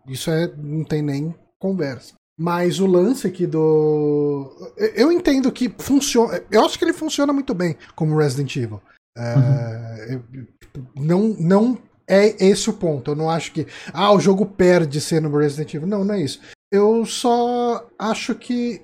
Speaker 1: isso é, não tem nem conversa. Mas o lance aqui do. Eu entendo que funciona. Eu acho que ele funciona muito bem como Resident Evil. É, uhum. tipo, não, não é esse o ponto. Eu não acho que. Ah, o jogo perde sendo Resident Evil. Não, não é isso. Eu só acho que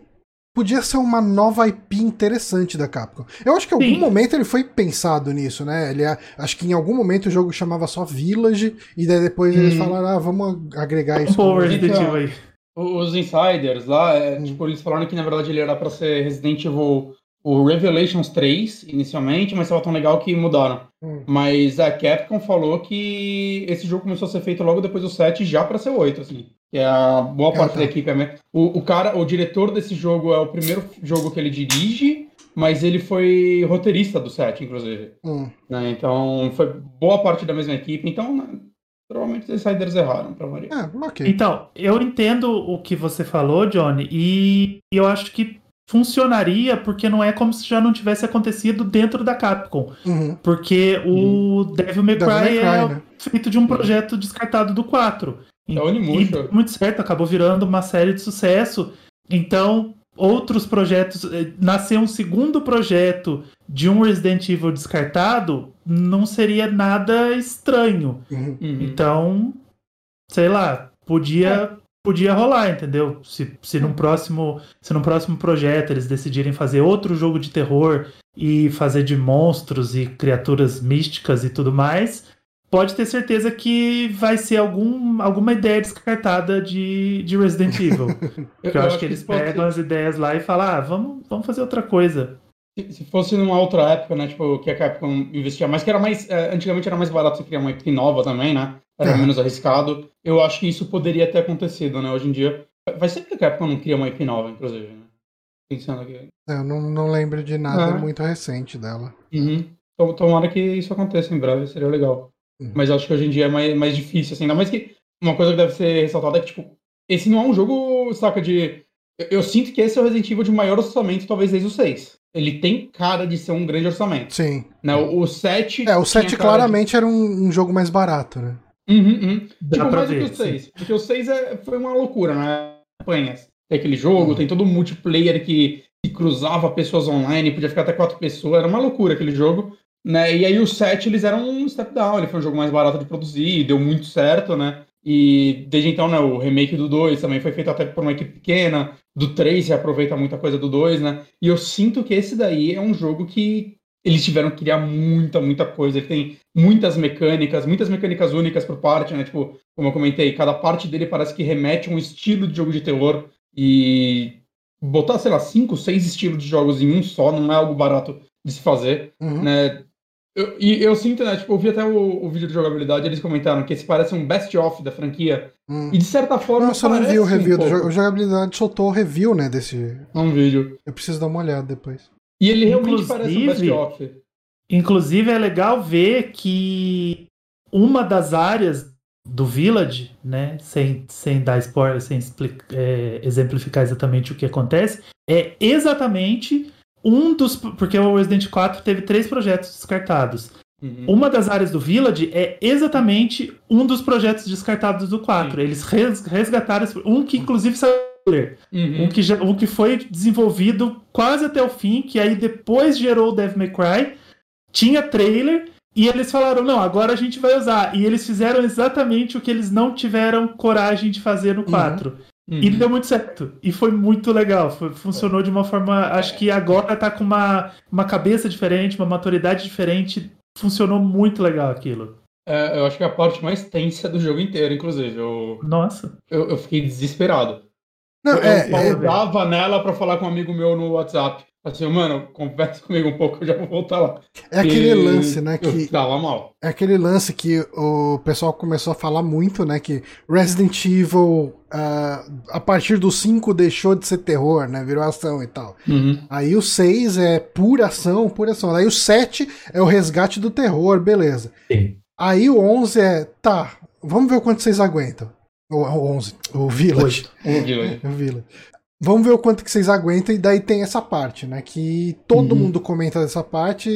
Speaker 1: podia ser uma nova IP interessante da Capcom. Eu acho que em algum Sim. momento ele foi pensado nisso, né? Ele, acho que em algum momento o jogo chamava só Village, e daí depois hum. eles falaram, ah, vamos agregar isso.
Speaker 2: Pô, Resident Evil aí. Os insiders lá, é, hum. tipo, eles falaram que na verdade ele era para ser Resident Evil o Revelations 3 inicialmente, mas estava tão legal que mudaram. Hum. Mas a Capcom falou que esse jogo começou a ser feito logo depois do 7 já para ser o 8, assim. Que é a boa parte da equipe. É o, o cara, o diretor desse jogo é o primeiro jogo que ele dirige, mas ele foi roteirista do 7, inclusive. Hum. Né? Então, foi boa parte da mesma equipe. Então, né, provavelmente os insiders erraram pra Maria.
Speaker 3: É, okay. Então, eu entendo o que você falou, Johnny, e eu acho que funcionaria porque não é como se já não tivesse acontecido dentro da Capcom. Uhum. Porque o uhum. Devil May Cry, Devil May Cry é né? feito de um projeto descartado do 4.
Speaker 2: É e, e
Speaker 3: muito certo, acabou virando uma série de sucesso. Então, outros projetos. Eh, nascer um segundo projeto de um Resident Evil descartado não seria nada estranho. Uhum. Então, sei lá, podia podia rolar, entendeu? Se, se, num próximo, se num próximo projeto eles decidirem fazer outro jogo de terror e fazer de monstros e criaturas místicas e tudo mais, pode ter certeza que vai ser algum, alguma ideia descartada de, de Resident Evil. eu, eu acho que eles pegam as ideias lá e falam, ah, vamos, vamos fazer outra coisa.
Speaker 2: Se fosse numa outra época, né, tipo, que a Capcom investia mais, que era mais, é, antigamente era mais barato você criar uma equipe nova também, né, era menos arriscado, eu acho que isso poderia ter acontecido, né, hoje em dia, vai ser que a Capcom não cria uma IP nova, inclusive, né? Pensando aqui.
Speaker 1: É, eu não, não lembro de nada muito recente dela.
Speaker 2: Uhum. Tomara que isso aconteça em breve, seria legal. Uhum. Mas acho que hoje em dia é mais, mais difícil, assim. Ainda mais que uma coisa que deve ser ressaltada é que, tipo, esse não é um jogo, saca, de. Eu, eu sinto que esse é o Resident Evil de maior orçamento, talvez desde o 6. Ele tem cara de ser um grande orçamento.
Speaker 1: Sim.
Speaker 2: Né? O, o 7.
Speaker 1: É, o 7 claramente de... era um, um, jogo mais barato, né?
Speaker 2: Uhum, uhum. Tipo, mais do que o 6. Sim. Porque o 6 é, foi uma loucura, né? Campanhas. Tem aquele jogo, uhum. tem todo um multiplayer que, que cruzava pessoas online, podia ficar até quatro pessoas. Era uma loucura aquele jogo. Né? E aí o 7 eles eram um step down, ele foi um jogo mais barato de produzir, deu muito certo, né? E desde então, né, o remake do 2 também foi feito até por uma equipe pequena, do 3 se aproveita muita coisa do 2, né? E eu sinto que esse daí é um jogo que eles tiveram que criar muita, muita coisa. Ele tem muitas mecânicas, muitas mecânicas únicas por parte, né? Tipo, como eu comentei, cada parte dele parece que remete a um estilo de jogo de terror. E botar, sei lá, cinco, seis estilos de jogos em um só não é algo barato de se fazer, uhum. né? Eu, e eu sinto, né? Tipo, eu vi até o, o, vídeo de jogabilidade, eles comentaram que esse parece um best-of da franquia. Hum. E de certa forma.
Speaker 1: Não, eu só não vi o review um do jogo. O jogabilidade soltou o review, né? Desse.
Speaker 2: Um vídeo.
Speaker 1: Eu preciso dar uma olhada depois.
Speaker 2: E ele realmente inclusive, parece um best-of.
Speaker 3: Inclusive, é legal ver que uma das áreas do Village, né? Sem, sem dar spoiler, sem explicar, é, exemplificar exatamente o que acontece, é exatamente um dos. Porque o Resident 4 teve três projetos descartados. Uhum. Uma das áreas do Village é exatamente um dos projetos descartados do 4. Sim. Eles resgataram um que inclusive saiu uhum. um, que já, um que foi desenvolvido quase até o fim, que aí depois gerou o Devil May Cry, tinha trailer e eles falaram, não, agora a gente vai usar. E eles fizeram exatamente o que eles não tiveram coragem de fazer no 4. Uhum. Uhum. E deu muito certo. E foi muito legal. Foi, funcionou de uma forma. Acho que agora tá com uma, uma cabeça diferente, uma maturidade diferente. Funcionou muito legal aquilo.
Speaker 2: É, eu acho que é a parte mais tensa do jogo inteiro, inclusive. Eu,
Speaker 3: Nossa.
Speaker 2: Eu, eu fiquei desesperado. Não, eu é, pausava é, nela para falar com um amigo meu no WhatsApp. Assim, mano, conversa comigo um pouco, eu já vou voltar lá.
Speaker 1: É aquele lance, né? Que
Speaker 2: tava mal.
Speaker 1: É aquele lance que o pessoal começou a falar muito, né? Que Resident Evil, uh, a partir do 5, deixou de ser terror, né? Virou ação e tal. Uhum. Aí o 6 é pura ação, pura ação. Aí o 7 é o resgate do terror, beleza. Sim. Aí o 11 é, tá, vamos ver o quanto vocês aguentam. O, o 11, o Village.
Speaker 2: O Village.
Speaker 1: o Village. Vamos ver o quanto que vocês aguentam, e daí tem essa parte, né? Que todo uhum. mundo comenta dessa parte.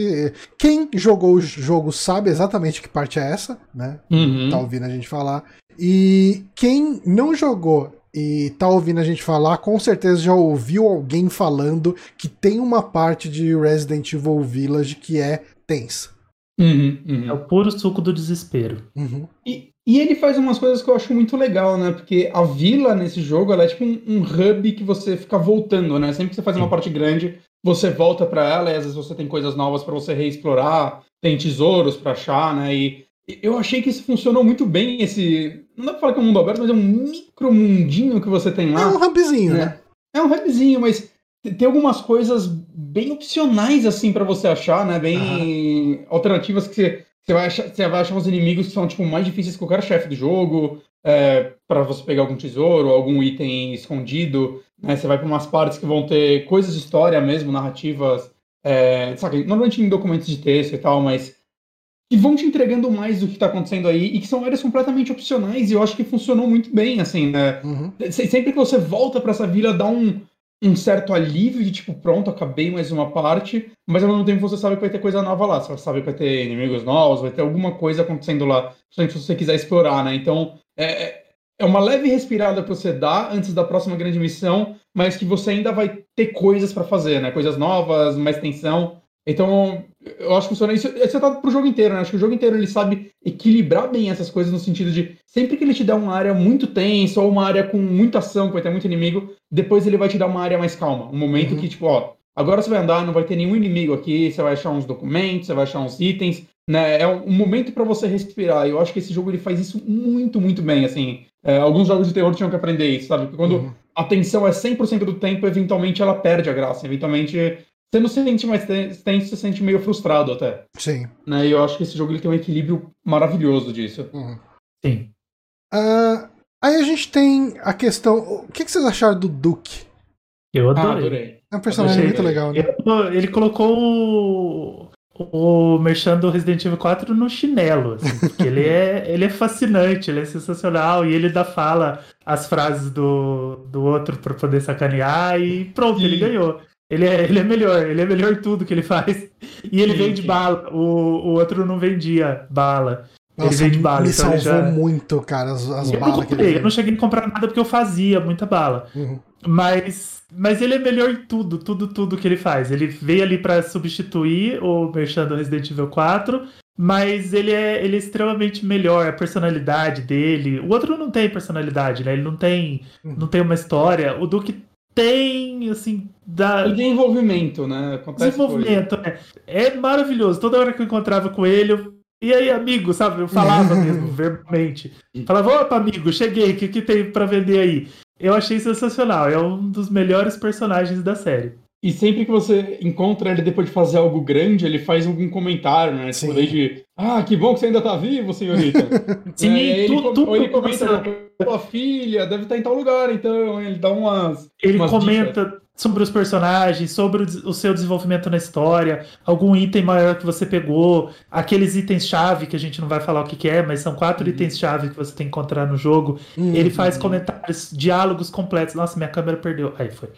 Speaker 1: Quem jogou o jogo sabe exatamente que parte é essa, né? Uhum. Tá ouvindo a gente falar. E quem não jogou e tá ouvindo a gente falar, com certeza já ouviu alguém falando que tem uma parte de Resident Evil Village que é tensa.
Speaker 3: Uhum, uhum. É o puro suco do desespero.
Speaker 2: Uhum. E, e ele faz umas coisas que eu acho muito legal, né? Porque a vila nesse jogo, ela é tipo um, um hub que você fica voltando, né? Sempre que você faz uma parte grande, você volta para ela e às vezes você tem coisas novas para você reexplorar, tem tesouros para achar, né? E eu achei que isso funcionou muito bem, esse... Não dá pra falar que é um mundo aberto, mas é um micro mundinho que você tem lá. É
Speaker 1: um hubzinho, né? né?
Speaker 2: É um hubzinho, mas tem algumas coisas bem opcionais, assim, para você achar, né? Bem uhum. alternativas que você, você, vai achar, você vai achar uns inimigos que são, tipo, mais difíceis que qualquer chefe do jogo, é, para você pegar algum tesouro, algum item escondido, né? Você vai para umas partes que vão ter coisas de história mesmo, narrativas, é, sabe? Normalmente em documentos de texto e tal, mas que vão te entregando mais do que está acontecendo aí e que são áreas completamente opcionais e eu acho que funcionou muito bem, assim, né? Uhum. Sempre que você volta para essa vila, dá um um certo alívio de tipo, pronto, acabei mais uma parte, mas ao mesmo tempo você sabe que vai ter coisa nova lá. Você sabe que vai ter inimigos novos, vai ter alguma coisa acontecendo lá, se você quiser explorar, né? Então, é, é, é uma leve respirada que você dá antes da próxima grande missão, mas que você ainda vai ter coisas para fazer, né? Coisas novas, mais tensão. Então, eu acho que funciona isso. Isso tá pro jogo inteiro, né? Acho que o jogo inteiro ele sabe equilibrar bem essas coisas no sentido de sempre que ele te der uma área muito tensa ou uma área com muita ação, que vai ter muito inimigo, depois ele vai te dar uma área mais calma. Um momento uhum. que, tipo, ó, agora você vai andar, não vai ter nenhum inimigo aqui, você vai achar uns documentos, você vai achar uns itens, né? É um momento para você respirar. Eu acho que esse jogo ele faz isso muito, muito bem, assim. É, alguns jogos de terror tinham que aprender isso, sabe? Porque quando uhum. a tensão é 100% do tempo, eventualmente ela perde a graça. Eventualmente você não se sente mais tenso, você se sente meio frustrado até.
Speaker 1: Sim.
Speaker 2: Né? E eu acho que esse jogo ele tem um equilíbrio maravilhoso disso.
Speaker 3: Uhum. Sim.
Speaker 1: Uh, aí a gente tem a questão. O que, que vocês acharam do Duke?
Speaker 3: Eu adorei. Ah, adorei.
Speaker 1: É um personagem muito legal, né?
Speaker 3: ele colocou o, o Merchan do Resident Evil 4 no chinelo, assim, porque ele é, ele é fascinante, ele é sensacional, e ele dá fala as frases do, do outro para poder sacanear, e pronto, Sim. ele ganhou. Ele é, ele é melhor, ele é melhor tudo que ele faz. E ele vende bala, o, o outro não vendia bala.
Speaker 1: Nossa, ele vende bala. Me então salvou já... muito, cara, as, as
Speaker 3: eu
Speaker 1: balas
Speaker 3: não comprei, que ele Eu não cheguei a comprar nada porque eu fazia muita bala. Uhum. Mas, mas ele é melhor em tudo, tudo, tudo que ele faz. Ele veio ali para substituir o Merchan do Resident Evil 4, mas ele é, ele é extremamente melhor, a personalidade dele. O outro não tem personalidade, né? Ele não tem, uhum. não tem uma história. O Duke tem, assim, da...
Speaker 2: O desenvolvimento, né?
Speaker 3: Acontece desenvolvimento, né? É maravilhoso. Toda hora que eu encontrava com ele, eu e aí, amigo, sabe? Eu falava mesmo, verbalmente. Falava, opa, amigo, cheguei, o que, que tem para vender aí? Eu achei sensacional, é um dos melhores personagens da série.
Speaker 2: E sempre que você encontra ele depois de fazer algo grande, ele faz algum comentário, né? Tipo, Sim. de, ah, que bom que você ainda tá vivo, senhorita.
Speaker 3: Sim, é, tu, ele, tu, ou
Speaker 2: ele comenta, tua filha deve estar em tal lugar, então ele dá umas.
Speaker 3: Ele
Speaker 2: umas
Speaker 3: comenta, dicas sobre os personagens, sobre o, seu desenvolvimento na história, algum item maior que você pegou, aqueles itens-chave que a gente não vai falar o que, que é, mas são quatro uhum. itens-chave que você tem que encontrar no jogo. Uhum. Ele faz comentários, diálogos completos. Nossa, minha câmera perdeu. Aí foi.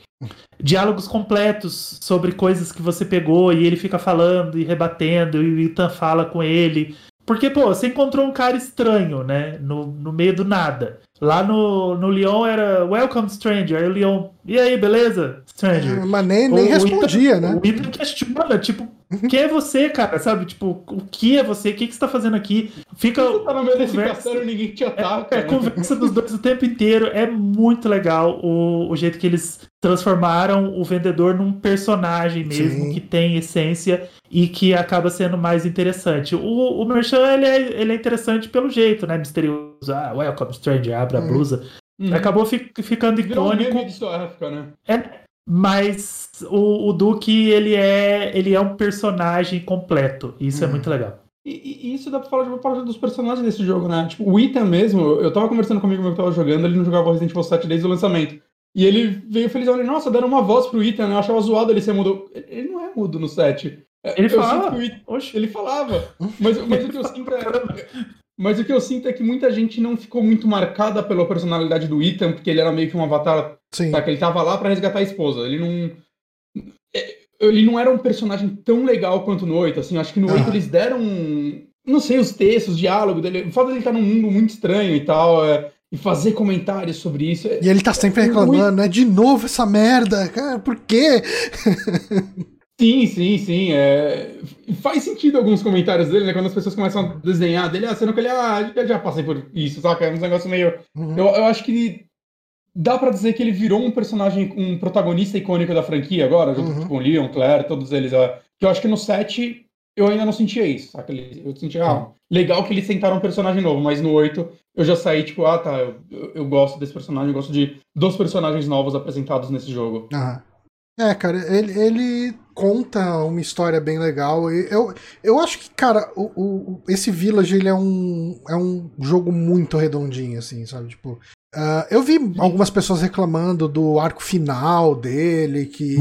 Speaker 3: Diálogos completos sobre coisas que você pegou e ele fica falando e rebatendo, e o Ethan fala com ele. Porque, pô, você encontrou um cara estranho, né? No, no meio do nada. Lá no, no Lyon era Welcome Stranger. Aí o Lyon, e aí, beleza? Stranger.
Speaker 1: É, mas nem, nem o respondia,
Speaker 3: Ethan,
Speaker 1: né?
Speaker 3: O Ethan questiona, tipo, quem é você, cara? Sabe? Tipo, o que é você? O que, que você tá fazendo aqui? Fica.
Speaker 2: Você tá no meio desse castelo ninguém te ataca.
Speaker 3: É, é né? conversa dos dois o tempo inteiro. É muito legal o, o jeito que eles transformaram o vendedor num personagem mesmo, Sim. que tem essência e que acaba sendo mais interessante. O, o Merchan, ele é, ele é interessante pelo jeito, né? Misterioso. Ah, welcome, stranger, abre a hum. blusa. Hum. Acabou fi, ficando icônico.
Speaker 2: Virou um África, né?
Speaker 3: É, mas o, o Duke, ele é, ele é um personagem completo. E isso é uhum. muito legal.
Speaker 2: E, e, isso dá pra falar de uma parte dos personagens desse jogo, né? Tipo, o Ethan mesmo, eu tava conversando comigo que tava jogando, ele não jogava Resident Evil 7 desde o lançamento. E ele veio feliz, olha, nossa, deram uma voz pro Ethan, né? eu achava zoado ele ser mudo. Ele não é mudo no 7.
Speaker 3: É, ele eu falava?
Speaker 2: Ethan, ele falava. Mas, mas o que eu sinto é. Mas o que eu sinto é que muita gente não ficou muito marcada pela personalidade do Ethan, porque ele era meio que um avatar Sim. Tá, que ele tava lá para resgatar a esposa. Ele não. É, ele não era um personagem tão legal quanto no 8. Assim, acho que no 8 ah. eles deram. Não sei, os textos, o diálogo dele. O fato dele estar num mundo muito estranho e tal. É, e fazer comentários sobre isso. É,
Speaker 1: e ele tá sempre reclamando, né? De novo essa merda. Cara, por quê?
Speaker 2: Sim, sim, sim. É... Faz sentido alguns comentários dele, né? Quando as pessoas começam a desenhar dele, ah, sendo que ele, ah, já, já passei por isso, saca? É um negócio meio. Uhum. Eu, eu acho que dá para dizer que ele virou um personagem, um protagonista icônico da franquia agora, junto uhum. com o Leon, Claire, todos eles. Que eu acho que no 7 eu ainda não sentia isso, saca? Eu sentia, ah, legal que eles tentaram um personagem novo, mas no 8 eu já saí, tipo, ah, tá, eu, eu gosto desse personagem, eu gosto de dos personagens novos apresentados nesse jogo.
Speaker 1: Uhum. É, cara, ele, ele conta uma história bem legal. Eu, eu acho que, cara, o, o, esse Village ele é um, é um jogo muito redondinho, assim, sabe? Tipo, Uh, eu vi algumas pessoas reclamando do arco final dele, que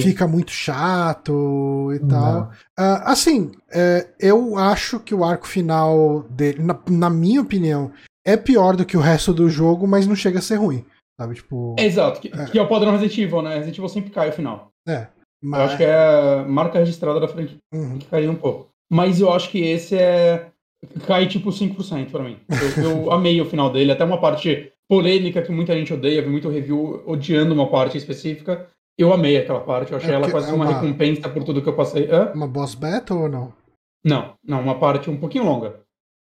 Speaker 1: fica muito chato e tal. Uh, assim, uh, eu acho que o arco final dele, na, na, minha opinião, é pior do que o resto do jogo, mas não chega a ser ruim. Sabe, tipo.
Speaker 2: É, exato, que é. que é o padrão Resident Evil, né? Resident Evil sempre cai o final.
Speaker 1: É.
Speaker 2: Mas... Eu acho que é a marca registrada da frente uhum. que caiu um pouco. Mas eu acho que esse é. Cai tipo 5% pra mim. Eu, eu amei o final dele, até uma parte polêmica que muita gente odeia, vi muito review odiando uma parte específica. Eu amei aquela parte, eu achei é ela quase é uma, uma, recompensa por tudo que eu passei. Hã?
Speaker 1: Uma boss battle ou não?
Speaker 2: Não, não, uma parte um pouquinho longa.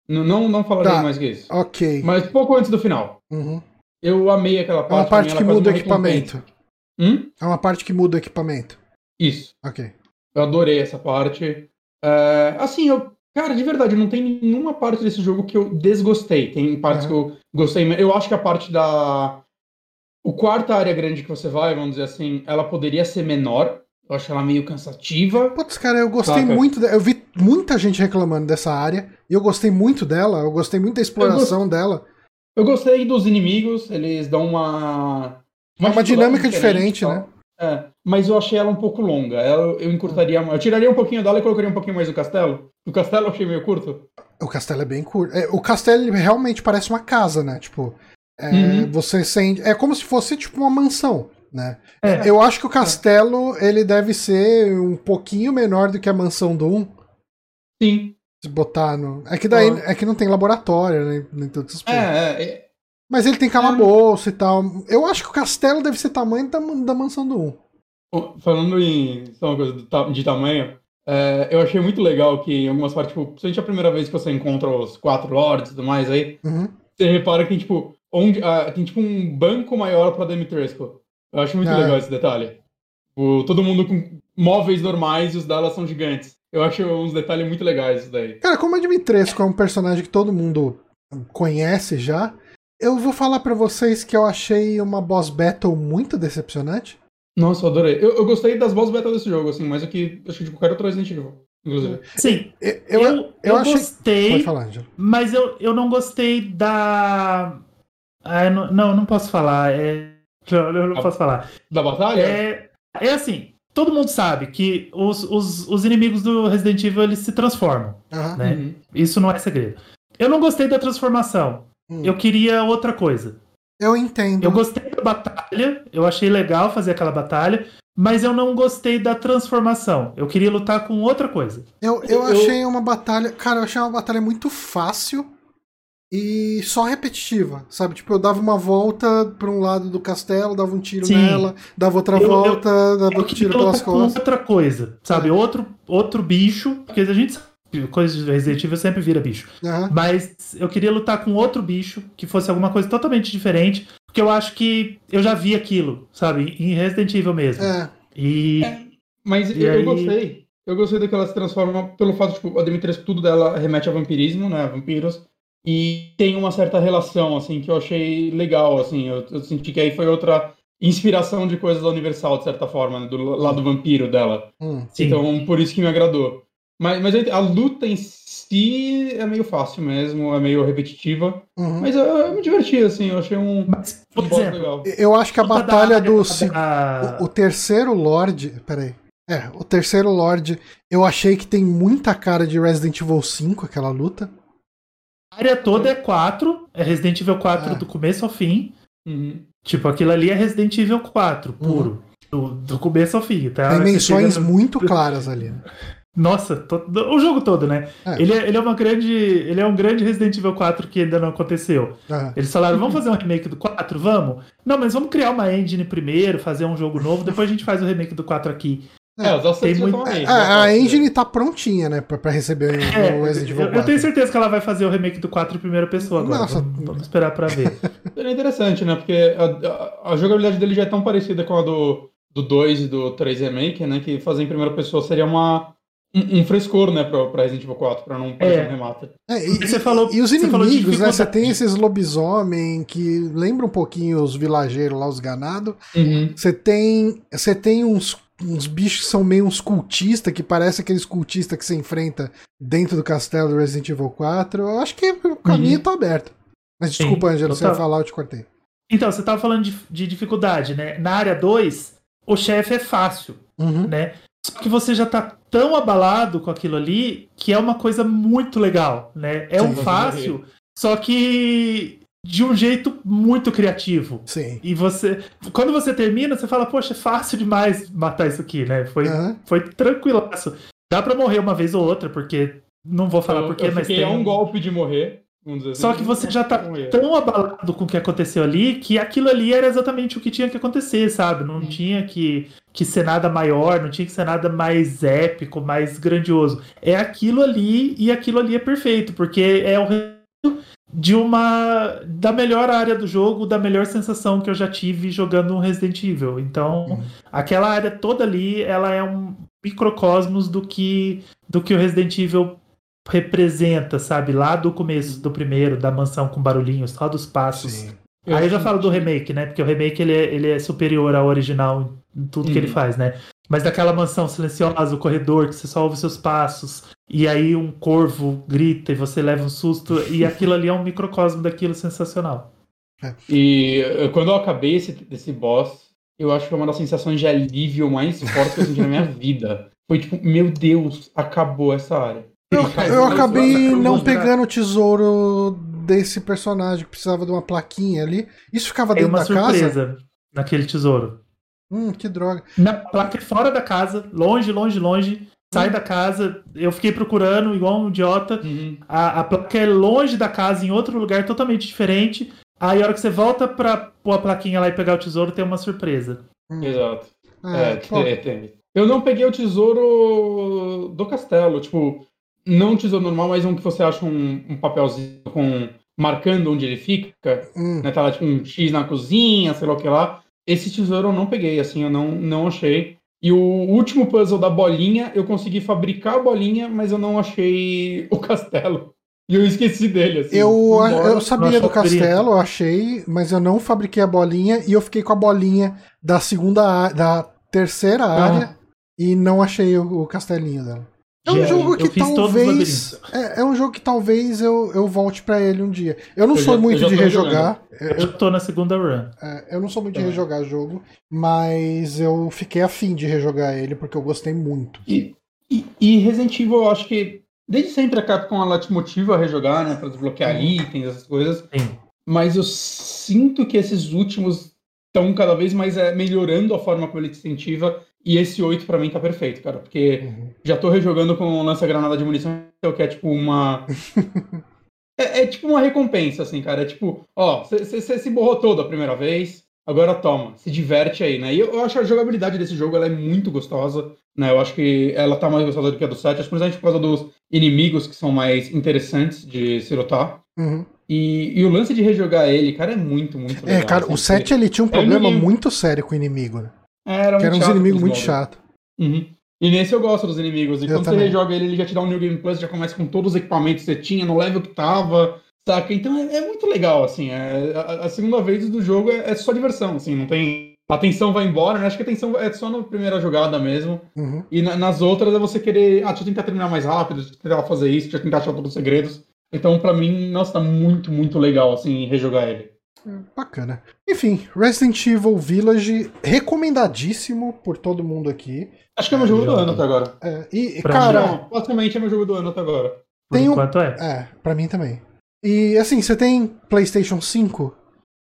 Speaker 2: N não, não falarei tá, mais que isso.
Speaker 1: Ok.
Speaker 2: Mas pouco antes do final.
Speaker 1: Uhum.
Speaker 2: Eu amei aquela parte.
Speaker 1: É uma parte que muda o equipamento.
Speaker 2: Hum?
Speaker 1: É uma parte que muda o equipamento.
Speaker 2: Isso.
Speaker 1: Ok.
Speaker 2: Eu adorei essa parte. É, assim, eu Cara, de verdade, não tem nenhuma parte desse jogo que eu desgostei. Tem partes uhum. que eu gostei. Eu acho que a parte da. O quarta área grande que você vai, vamos dizer assim, ela poderia ser menor. Eu acho ela meio cansativa.
Speaker 1: Putz, cara, eu gostei saca? muito. De... Eu vi muita gente reclamando dessa área. E eu gostei muito dela. Eu gostei muito da exploração eu dela.
Speaker 2: Eu gostei dos inimigos. Eles dão uma.
Speaker 1: Uma, uma dinâmica diferente, diferente né?
Speaker 2: É, mas eu achei ela um pouco longa. Ela, eu encurtaria. Eu tiraria um pouquinho dela e colocaria um pouquinho mais no castelo. O castelo eu achei meio curto.
Speaker 1: O castelo é bem curto. É, o castelo realmente parece uma casa, né? Tipo, é, uhum. você sente. É como se fosse tipo uma mansão. Né? É. Eu acho que o castelo ele deve ser um pouquinho menor do que a mansão do 1.
Speaker 2: Sim.
Speaker 1: Se botar no. É que daí é que não tem laboratório, né? Nem todas
Speaker 2: é, é, é,
Speaker 1: Mas ele tem calabouço é. e tal. Eu acho que o castelo deve ser tamanho da, da mansão do
Speaker 2: 1. Falando em só uma coisa de tamanho, é, eu achei muito legal que em algumas partes, tipo, principalmente a primeira vez que você encontra os quatro lords e tudo mais aí,
Speaker 1: uhum.
Speaker 2: você repara que, tipo, onde, ah, tem tipo um banco maior pra Demitresco. Eu acho muito ah. legal esse detalhe. O, todo mundo com móveis normais e os delas são gigantes. Eu acho uns detalhes muito legais isso daí.
Speaker 1: Cara, como a Dimitrescu é um personagem que todo mundo conhece já, eu vou falar para vocês que eu achei uma boss battle muito decepcionante.
Speaker 2: Nossa, eu adorei. Eu, eu gostei das boss battle desse jogo, assim, mais do que acho que qualquer outro Resident Evil. Inclusive.
Speaker 3: Sim, eu, eu, eu, eu, achei... gostei, Pode falar, Angelo. mas eu, eu não gostei da... Ah, não, não, não posso falar. É... Não, eu não posso falar.
Speaker 2: Da batalha?
Speaker 3: É, é assim, todo mundo sabe que os, os, os inimigos do Resident Evil eles se transformam. Uhum. Né? Uhum. Isso não é segredo. Eu não gostei da transformação. Uhum. Eu queria outra coisa.
Speaker 1: Eu entendo.
Speaker 3: Eu gostei da batalha, eu achei legal fazer aquela batalha, mas eu não gostei da transformação. Eu queria lutar com outra coisa.
Speaker 1: Eu, eu, eu achei uma batalha. Cara, eu achei uma batalha muito fácil e só repetitiva, sabe? Tipo, eu dava uma volta para um lado do castelo, dava um tiro Sim. nela, dava outra eu, volta, eu, dava outro tiro pelas costas.
Speaker 3: Outra coisa, sabe? É. Outro, outro bicho, porque a gente coisas de Resident Evil sempre vira bicho. Uhum. Mas eu queria lutar com outro bicho que fosse alguma coisa totalmente diferente, porque eu acho que eu já vi aquilo, sabe? Em Resident Evil mesmo.
Speaker 1: É.
Speaker 3: E.
Speaker 2: É, mas e eu, aí... eu, gostei. Eu gostei daquela se transforma pelo fato de tipo, a Dimitrescu tudo dela remete a vampirismo, né? Vampiros. E tem uma certa relação, assim, que eu achei legal, assim. Eu, eu senti que aí foi outra inspiração de coisas da Universal, de certa forma, né, do lado vampiro dela.
Speaker 1: Hum,
Speaker 2: então, por isso que me agradou. Mas, mas a luta em si é meio fácil mesmo, é meio repetitiva. Uhum. Mas eu, eu, me diverti, assim, eu achei um, mas,
Speaker 1: um exemplo, legal. Eu acho que a batalha do. O, o, terceiro Lorde. Peraí. É, o terceiro Lorde, eu achei que tem muita cara de Resident Evil 5, aquela luta.
Speaker 3: A área toda é 4, é Resident Evil 4 é. do começo ao fim.
Speaker 2: Uhum.
Speaker 3: Tipo, aquilo ali é Resident Evil 4, puro. Uhum. Do, do, começo ao fim.
Speaker 1: Tá? Tem menções no... muito claras ali. Né?
Speaker 3: Nossa, o jogo todo, né? É. Ele, é, ele é uma grande. Ele é um grande Resident Evil 4 que ainda não aconteceu. Uhum. Eles falaram, vamos fazer um remake do 4? Vamos? Não, mas vamos criar uma engine primeiro, fazer um jogo novo, depois a gente faz o remake do 4 aqui.
Speaker 1: É, os muito... é, a, a engine tá prontinha, né, pra, pra receber
Speaker 3: é, o Resident Evil 4. Eu tenho certeza que ela vai fazer o remake do 4 em primeira pessoa agora. Nossa. Vamos, vamos esperar pra ver.
Speaker 2: Seria interessante, né, porque a, a, a, jogabilidade dele já é tão parecida com a do, do 2 e do 3 Remake, né, que fazer em primeira pessoa seria uma... Um, um frescor, né, pra, pra Resident Evil 4, pra não parecer é. um remaster.
Speaker 1: É, e, você falou, e os inimigos, né? Você tem esses lobisomem que lembram um pouquinho os villageiros lá, os ganados.
Speaker 2: Uhum.
Speaker 1: Você tem, você tem uns uns bichos que são meio uns cultistas, que parece aqueles cultistas que se enfrenta dentro do castelo do Resident Evil 4. Eu acho que o caminho uhum. tá aberto. Mas desculpa, Angelo, você ia falar, eu te cortei.
Speaker 3: Então, você tava falando de, de dificuldade, né? Na área 2, o chefe é fácil,
Speaker 1: uhum.
Speaker 3: né? Só que você já tá tão abalado com aquilo ali que é uma coisa muito legal, né? É Sim, um fácil, só que de um jeito muito criativo.
Speaker 1: Sim.
Speaker 3: E você, quando você termina, você fala, poxa, é fácil demais matar isso aqui, né? Foi, uhum. foi tranquilaço. Dá para morrer uma vez ou outra, porque não vou falar porquê, mas tem
Speaker 2: um golpe de morrer.
Speaker 3: Só que você já tá tão abalado com o que aconteceu ali que aquilo ali era exatamente o que tinha que acontecer, sabe? Não tinha que, que ser nada maior, não tinha que ser nada mais épico, mais grandioso. É aquilo ali e aquilo ali é perfeito, porque é o de uma da melhor área do jogo, da melhor sensação que eu já tive jogando um Resident Evil. Então, uhum. aquela área toda ali, ela é um microcosmos do que do que o Resident Evil representa, sabe? Lá do começo do primeiro, da mansão com barulhinhos, só dos passos. Sim. Aí eu já falo do remake, né? Porque o remake ele é, ele é superior ao original em tudo uhum. que ele uhum. faz, né? Mas daquela mansão silenciosa, o corredor, que você só ouve seus passos, e aí um corvo grita e você leva um susto, e aquilo ali é um microcosmo daquilo sensacional.
Speaker 2: É. E eh, quando eu acabei esse, esse boss, eu acho que é uma das sensações de alívio mais fortes que eu senti na minha vida. Foi tipo, meu Deus, acabou essa área.
Speaker 1: Eu, eu acabei não pegando o tesouro desse personagem que precisava de uma plaquinha ali. Isso ficava dentro da casa? Tem uma surpresa
Speaker 3: naquele tesouro.
Speaker 1: Hum, que droga.
Speaker 3: Na placa fora da casa, longe, longe, longe. Sai da casa. Eu fiquei procurando, igual um idiota. Uhum. A, a placa é longe da casa, em outro lugar totalmente diferente. Aí a hora que você volta pra pôr a plaquinha lá e pegar o tesouro, tem uma surpresa.
Speaker 2: Hum. Exato. É, é, tem. Eu não peguei o tesouro do castelo, tipo, não um tesouro normal, mas um que você acha um, um papelzinho com marcando onde ele fica, hum. né? Tá lá tipo um X na cozinha, sei lá o que lá. Esse tesouro eu não peguei, assim, eu não, não achei. E o último puzzle da bolinha, eu consegui fabricar a bolinha, mas eu não achei o castelo. E eu esqueci dele, assim.
Speaker 1: Eu, eu sabia do castelo, eu achei, mas eu não fabriquei a bolinha e eu fiquei com a bolinha da segunda, da terceira ah. área e não achei o, o castelinho dela. É um jogo que talvez. É, é, um jogo que talvez eu, eu volte para ele um dia. Eu não eu sou já, muito de rejogar.
Speaker 3: Eu, eu tô na segunda run.
Speaker 1: É, eu não sou muito de rejogar jogo, mas eu fiquei afim de rejogar ele porque eu gostei muito.
Speaker 2: E, e, e Resident Evil, eu acho que desde sempre a Capcom ela te motiva a rejogar, né? Pra desbloquear hum. itens, essas coisas. Sim. Mas eu sinto que esses últimos estão cada vez mais é, melhorando a forma como ele te incentiva e esse 8 para mim tá perfeito, cara, porque uhum. já tô rejogando com lança-granada de munição, que é tipo uma. é, é, tipo uma recompensa, assim, cara. É tipo, ó, você se borrou todo a primeira vez, agora toma, se diverte aí, né? E eu, eu, acho a jogabilidade desse jogo ela é muito gostosa, né? Eu acho que ela tá mais gostosa do que a do 7, principalmente por causa dos inimigos que são mais interessantes de se lutar. Uhum. E, e, o lance de rejogar ele, cara, é muito, muito
Speaker 1: é, legal. É, cara, assim, o 7 ele tinha um problema muito sério com o inimigo, né? Era que eram uns inimigos muito chato.
Speaker 2: Uhum. E nesse eu gosto dos inimigos. E eu quando também. você rejoga ele, ele já te dá um New Game Plus, já começa com todos os equipamentos que você tinha, no level que tava, saca? Então é, é muito legal, assim. É, a, a, segunda vez do jogo é, é, só diversão, assim, não tem. A tensão vai embora, né? Acho que a tensão é só na primeira jogada mesmo. Uhum. E na, nas outras é você querer. Ah, deixa eu tentar terminar mais rápido, deixa eu tentar fazer isso, deixa eu tentar achar todos os segredos. Então, pra mim, nossa, tá muito, muito legal, assim, rejogar ele.
Speaker 1: Bacana. Enfim, Resident Evil Village, recomendadíssimo por todo mundo aqui.
Speaker 2: Acho que é meu jogo do ano até agora.
Speaker 1: É, e, pra cara.
Speaker 2: Não, facilmente é meu jogo do ano até agora.
Speaker 1: Por tem um... é. É, pra mim também. E assim, você tem PlayStation 5?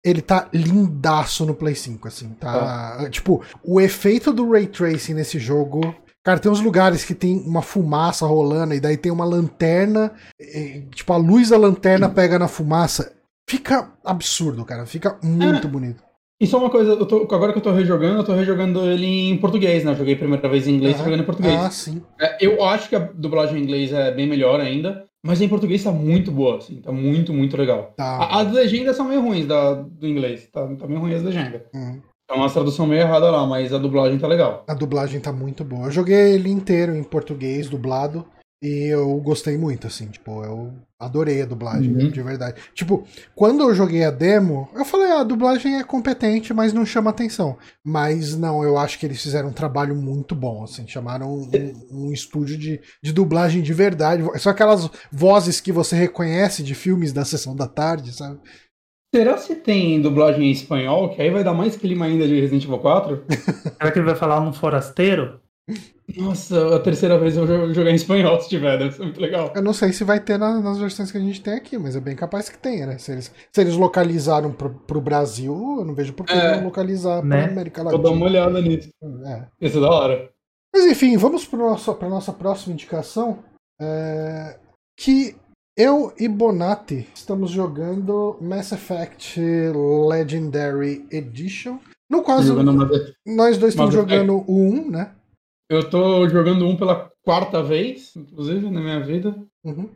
Speaker 1: Ele tá lindaço no Play 5, assim, tá? Ah. Tipo, o efeito do Ray Tracing nesse jogo Cara, tem uns lugares que tem uma fumaça rolando e daí tem uma lanterna, e, tipo, a luz da lanterna pega na fumaça. Fica absurdo, cara. Fica muito é. bonito.
Speaker 2: Isso é uma coisa, tô, agora que eu tô rejogando, eu tô rejogando ele em português, né? Eu joguei a primeira vez em inglês, ah, jogando em português.
Speaker 1: Ah, sim.
Speaker 2: É, eu acho que a dublagem em inglês é bem melhor ainda, mas em português tá muito boa, assim, tá muito, muito legal. Tá. A, as legendas são meio ruins da, do inglês, tá, tá meio ruim as legendas. Uhum. É uma tradução meio errada lá, mas a dublagem tá legal.
Speaker 1: A dublagem tá muito boa. Eu joguei ele inteiro em português, dublado. E eu gostei muito, assim, tipo, eu adorei a dublagem, uhum. de verdade. Tipo, quando eu joguei a demo, eu falei, ah, a dublagem é competente, mas não chama atenção. Mas não, eu acho que eles fizeram um trabalho muito bom, assim, chamaram um, um, estúdio de, de dublagem de verdade. São aquelas vozes que você reconhece de filmes da sessão da tarde, sabe?
Speaker 2: Será se tem dublagem em espanhol, que aí vai dar mais clima ainda de Resident Evil 4?
Speaker 3: Será que ele vai falar um forasteiro?
Speaker 2: Nossa, a terceira vez eu vou jogar em espanhol se tiver, deve ser muito legal.
Speaker 1: Eu não sei se vai ter nas, nas versões que a gente tem aqui, mas é bem capaz que tenha, né? Se eles, se eles localizaram pro, pro Brasil, eu não vejo por que é, não localizar né? pra América Latina.
Speaker 2: Vou dar uma olhada nisso. É. Isso é da hora.
Speaker 1: Mas enfim, vamos para a nossa próxima indicação. É, que eu e Bonatti estamos jogando Mass Effect Legendary Edition. No qual nós dois estamos jogando o 1, né?
Speaker 2: Eu tô jogando um pela quarta vez, inclusive, na minha vida.
Speaker 1: Uhum.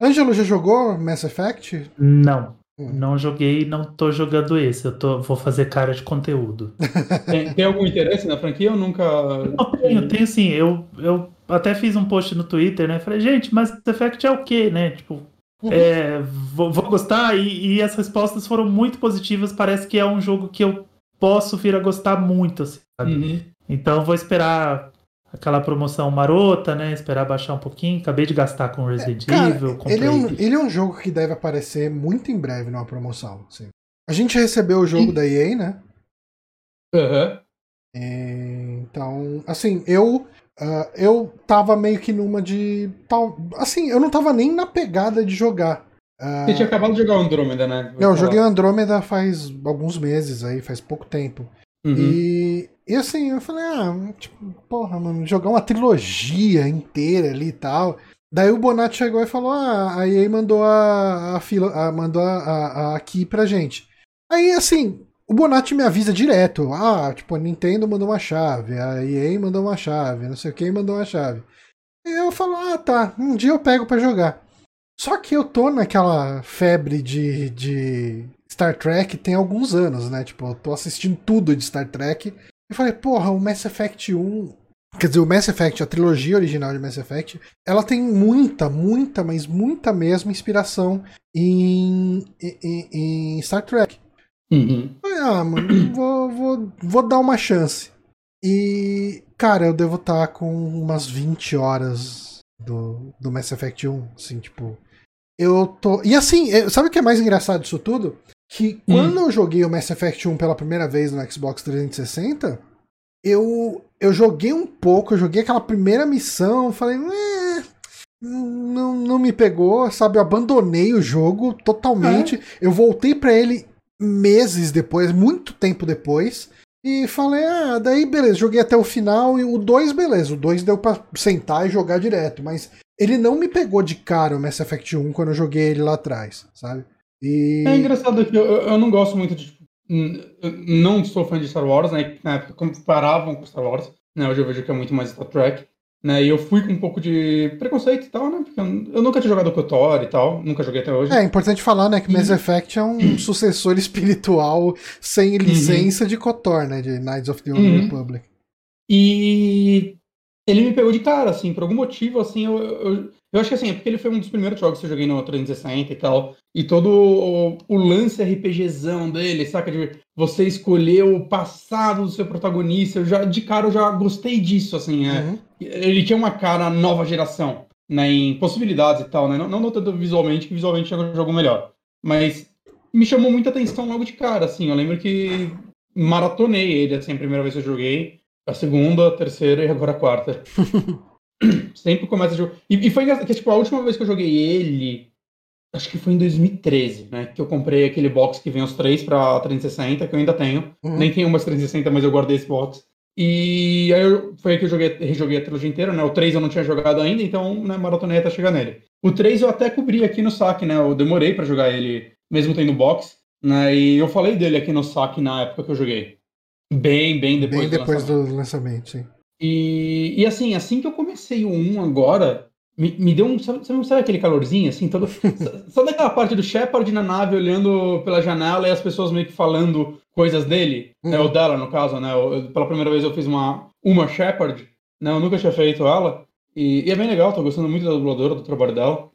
Speaker 1: Ângelo já jogou Mass Effect?
Speaker 3: Não. Hum. Não joguei não tô jogando esse. Eu tô, vou fazer cara de conteúdo.
Speaker 2: tem, tem, algum interesse na franquia ou nunca.
Speaker 3: Não, tenho, tenho sim. Eu, eu até fiz um post no Twitter, né? Falei, gente, Mass Effect é o quê, né? Tipo, uhum. é, vou, vou, gostar e, e, as respostas foram muito positivas. Parece que é um jogo que eu posso vir a gostar muito, assim, uhum. Então vou esperar aquela promoção marota, né? Esperar baixar um pouquinho. Acabei de gastar com Resident é, cara, Evil.
Speaker 1: Ele é, um, ele é um jogo que deve aparecer muito em breve numa promoção. Assim. A gente recebeu o jogo e... da EA, né?
Speaker 2: Uhum.
Speaker 1: É, então, assim, eu uh, eu tava meio que numa de. Tal, assim, eu não tava nem na pegada de jogar.
Speaker 2: Uh, Você tinha acabado de jogar Andrômeda, né?
Speaker 1: Vou eu joguei Andrômeda faz alguns meses aí, faz pouco tempo. Uhum. E, e assim, eu falei, ah, tipo, porra, mano, jogar uma trilogia inteira ali e tal. Daí o Bonatti chegou e falou: Ah, a EA mandou a, a fila, a, mandou a, a, a aqui pra gente. Aí, assim, o Bonatti me avisa direto. Ah, tipo, a Nintendo mandou uma chave, a EA mandou uma chave, não sei o que mandou uma chave. E eu falo, ah, tá, um dia eu pego para jogar. Só que eu tô naquela febre de, de Star Trek tem alguns anos, né? Tipo, eu tô assistindo tudo de Star Trek. E falei, porra, o Mass Effect 1 Quer dizer, o Mass Effect, a trilogia original de Mass Effect, ela tem muita, muita, mas muita mesmo inspiração em, em, em Star Trek.
Speaker 2: Uhum.
Speaker 1: Ah, mano, vou, vou, vou dar uma chance. E, cara, eu devo estar tá com umas 20 horas do, do Mass Effect 1, assim, tipo. Eu tô. E assim, sabe o que é mais engraçado disso tudo? Que quando hum. eu joguei o Mass Effect 1 pela primeira vez no Xbox 360, eu, eu joguei um pouco, eu joguei aquela primeira missão, falei, eh, não, não me pegou, sabe? Eu abandonei o jogo totalmente. É. Eu voltei para ele meses depois, muito tempo depois. E falei, ah, daí beleza, joguei até o final e o 2, beleza, o 2 deu pra sentar e jogar direto, mas ele não me pegou de cara o Mass Effect 1 quando eu joguei ele lá atrás, sabe?
Speaker 2: E... É engraçado que eu, eu não gosto muito de tipo, não sou fã de Star Wars, né? Na época comparavam com Star Wars, né? Hoje eu vejo que é muito mais Star Trek. Né, e eu fui com um pouco de preconceito e tal, né? Porque eu, nunca tinha jogado KOTOR e tal, nunca joguei até hoje.
Speaker 1: É, é importante falar, né, que e... Mass Effect é um sucessor espiritual sem uhum. licença uhum. de KOTOR, né? De Knights of the Old uhum. Republic.
Speaker 2: E ele me pegou de cara, assim, por algum motivo, assim, eu, eu, eu acho que assim, é porque ele foi um dos primeiros jogos que eu joguei no 360 e tal. E todo o, o lance RPGzão dele, saca? De você escolher o passado do seu protagonista. Eu já, de cara, eu já gostei disso, assim. É. Uhum. Ele tinha uma cara nova geração, né? Em possibilidades e tal, né? Não, não tanto visualmente, que visualmente é um jogo melhor. Mas me chamou muita atenção logo de cara, assim. Eu lembro que maratonei ele, assim, a primeira vez que eu joguei. A segunda, a terceira e agora a quarta. Sempre começa a jogar. E, e, foi engraçado, que tipo, a última vez que eu joguei ele, acho que foi em 2013, né? Que eu comprei aquele box que vem os três pra 360, que eu ainda tenho. Uhum. Nem tenho umas 360, mas eu guardei esse box. E aí eu, foi aí que eu joguei, rejoguei a trilogia inteira, né? O 3 eu não tinha jogado ainda, então, né, maratonei até chegar nele. O 3 eu até cobri aqui no saque, né? Eu demorei para jogar ele, mesmo tendo box, né? E eu falei dele aqui no saque na época que eu joguei. Bem, bem depois,
Speaker 1: bem depois do lançamento. Do lançamento sim.
Speaker 2: E, e assim, assim que eu comecei o 1 agora, me, me deu um. Sabe, sabe aquele calorzinho, assim? Todo, sabe aquela parte do Shepard na nave olhando pela janela e as pessoas meio que falando coisas dele? Uhum. Né, ou dela, no caso, né? Eu, pela primeira vez eu fiz uma, uma Shepard, né? Eu nunca tinha feito ela. E, e é bem legal, tô gostando muito da dubladora, do trabalho dela.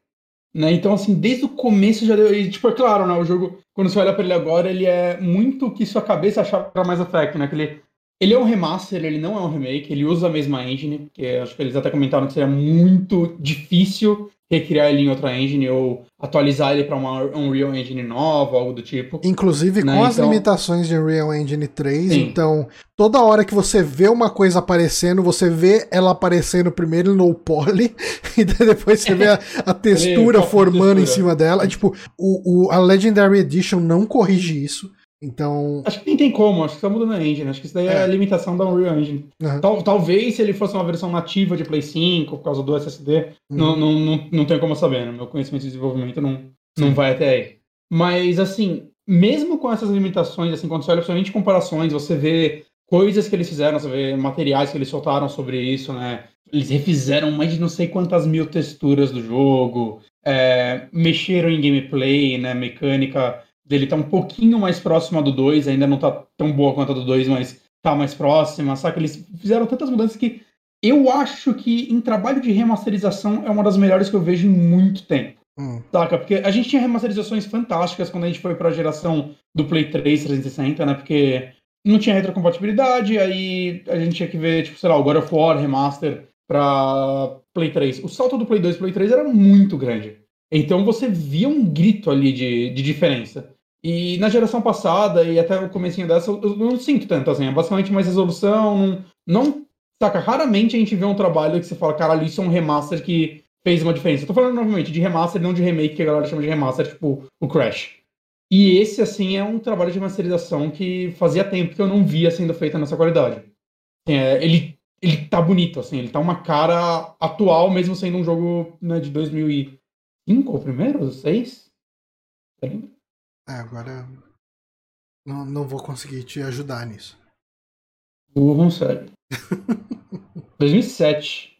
Speaker 2: Né? Então, assim, desde o começo já deu. E, tipo, é claro, né? O jogo, quando você olha pra ele agora, ele é muito o que sua cabeça achava pra mais Effect, né? Aquele ele é um remaster, ele não é um remake, ele usa a mesma engine, que acho que eles até comentaram que seria muito difícil recriar ele em outra engine ou atualizar ele para uma Unreal Engine nova, algo do tipo.
Speaker 1: Inclusive né? com as então... limitações de Unreal Engine 3, Sim. então toda hora que você vê uma coisa aparecendo, você vê ela aparecendo primeiro no poly e depois você vê a, a textura formando textura. em cima dela. Tipo, o, o, a Legendary Edition não corrige isso. Então.
Speaker 2: Acho que nem tem como, acho que só muda na engine. Acho que isso daí é, é a limitação da Unreal Engine. Uhum. Tal, talvez se ele fosse uma versão nativa de Play 5, por causa do SSD, uhum. não, não, não, não tenho como saber, né? Meu conhecimento de desenvolvimento não, não vai até aí. Mas, assim, mesmo com essas limitações, assim, quando você olha principalmente comparações, você vê coisas que eles fizeram, você vê materiais que eles soltaram sobre isso, né? Eles refizeram mais de não sei quantas mil texturas do jogo, é, mexeram em gameplay, né? Mecânica dele tá um pouquinho mais próxima do 2, ainda não tá tão boa quanto a do 2, mas tá mais próxima, saca? Eles fizeram tantas mudanças que eu acho que em trabalho de remasterização é uma das melhores que eu vejo em muito tempo. Hum. Saca? Porque a gente tinha remasterizações fantásticas quando a gente foi pra geração do Play 3 360, né? Porque não tinha retrocompatibilidade, aí a gente tinha que ver, tipo, sei lá, o God of War Remaster pra Play 3. O salto do Play 2 pro Play 3 era muito grande. Então você via um grito ali de, de diferença. E na geração passada e até o comecinho dessa, eu não sinto tanto, assim. É basicamente mais resolução, não, não... Saca, raramente a gente vê um trabalho que você fala, caralho, isso é um remaster que fez uma diferença. Eu tô falando novamente de remaster, não de remake, que a galera chama de remaster, tipo o Crash. E esse, assim, é um trabalho de masterização que fazia tempo que eu não via sendo feita nessa qualidade. É, ele, ele tá bonito, assim, ele tá uma cara atual, mesmo sendo um jogo né, de 2005, o primeiro? 6?
Speaker 1: É, agora não, não vou conseguir te ajudar nisso.
Speaker 2: Não consegue. 2007.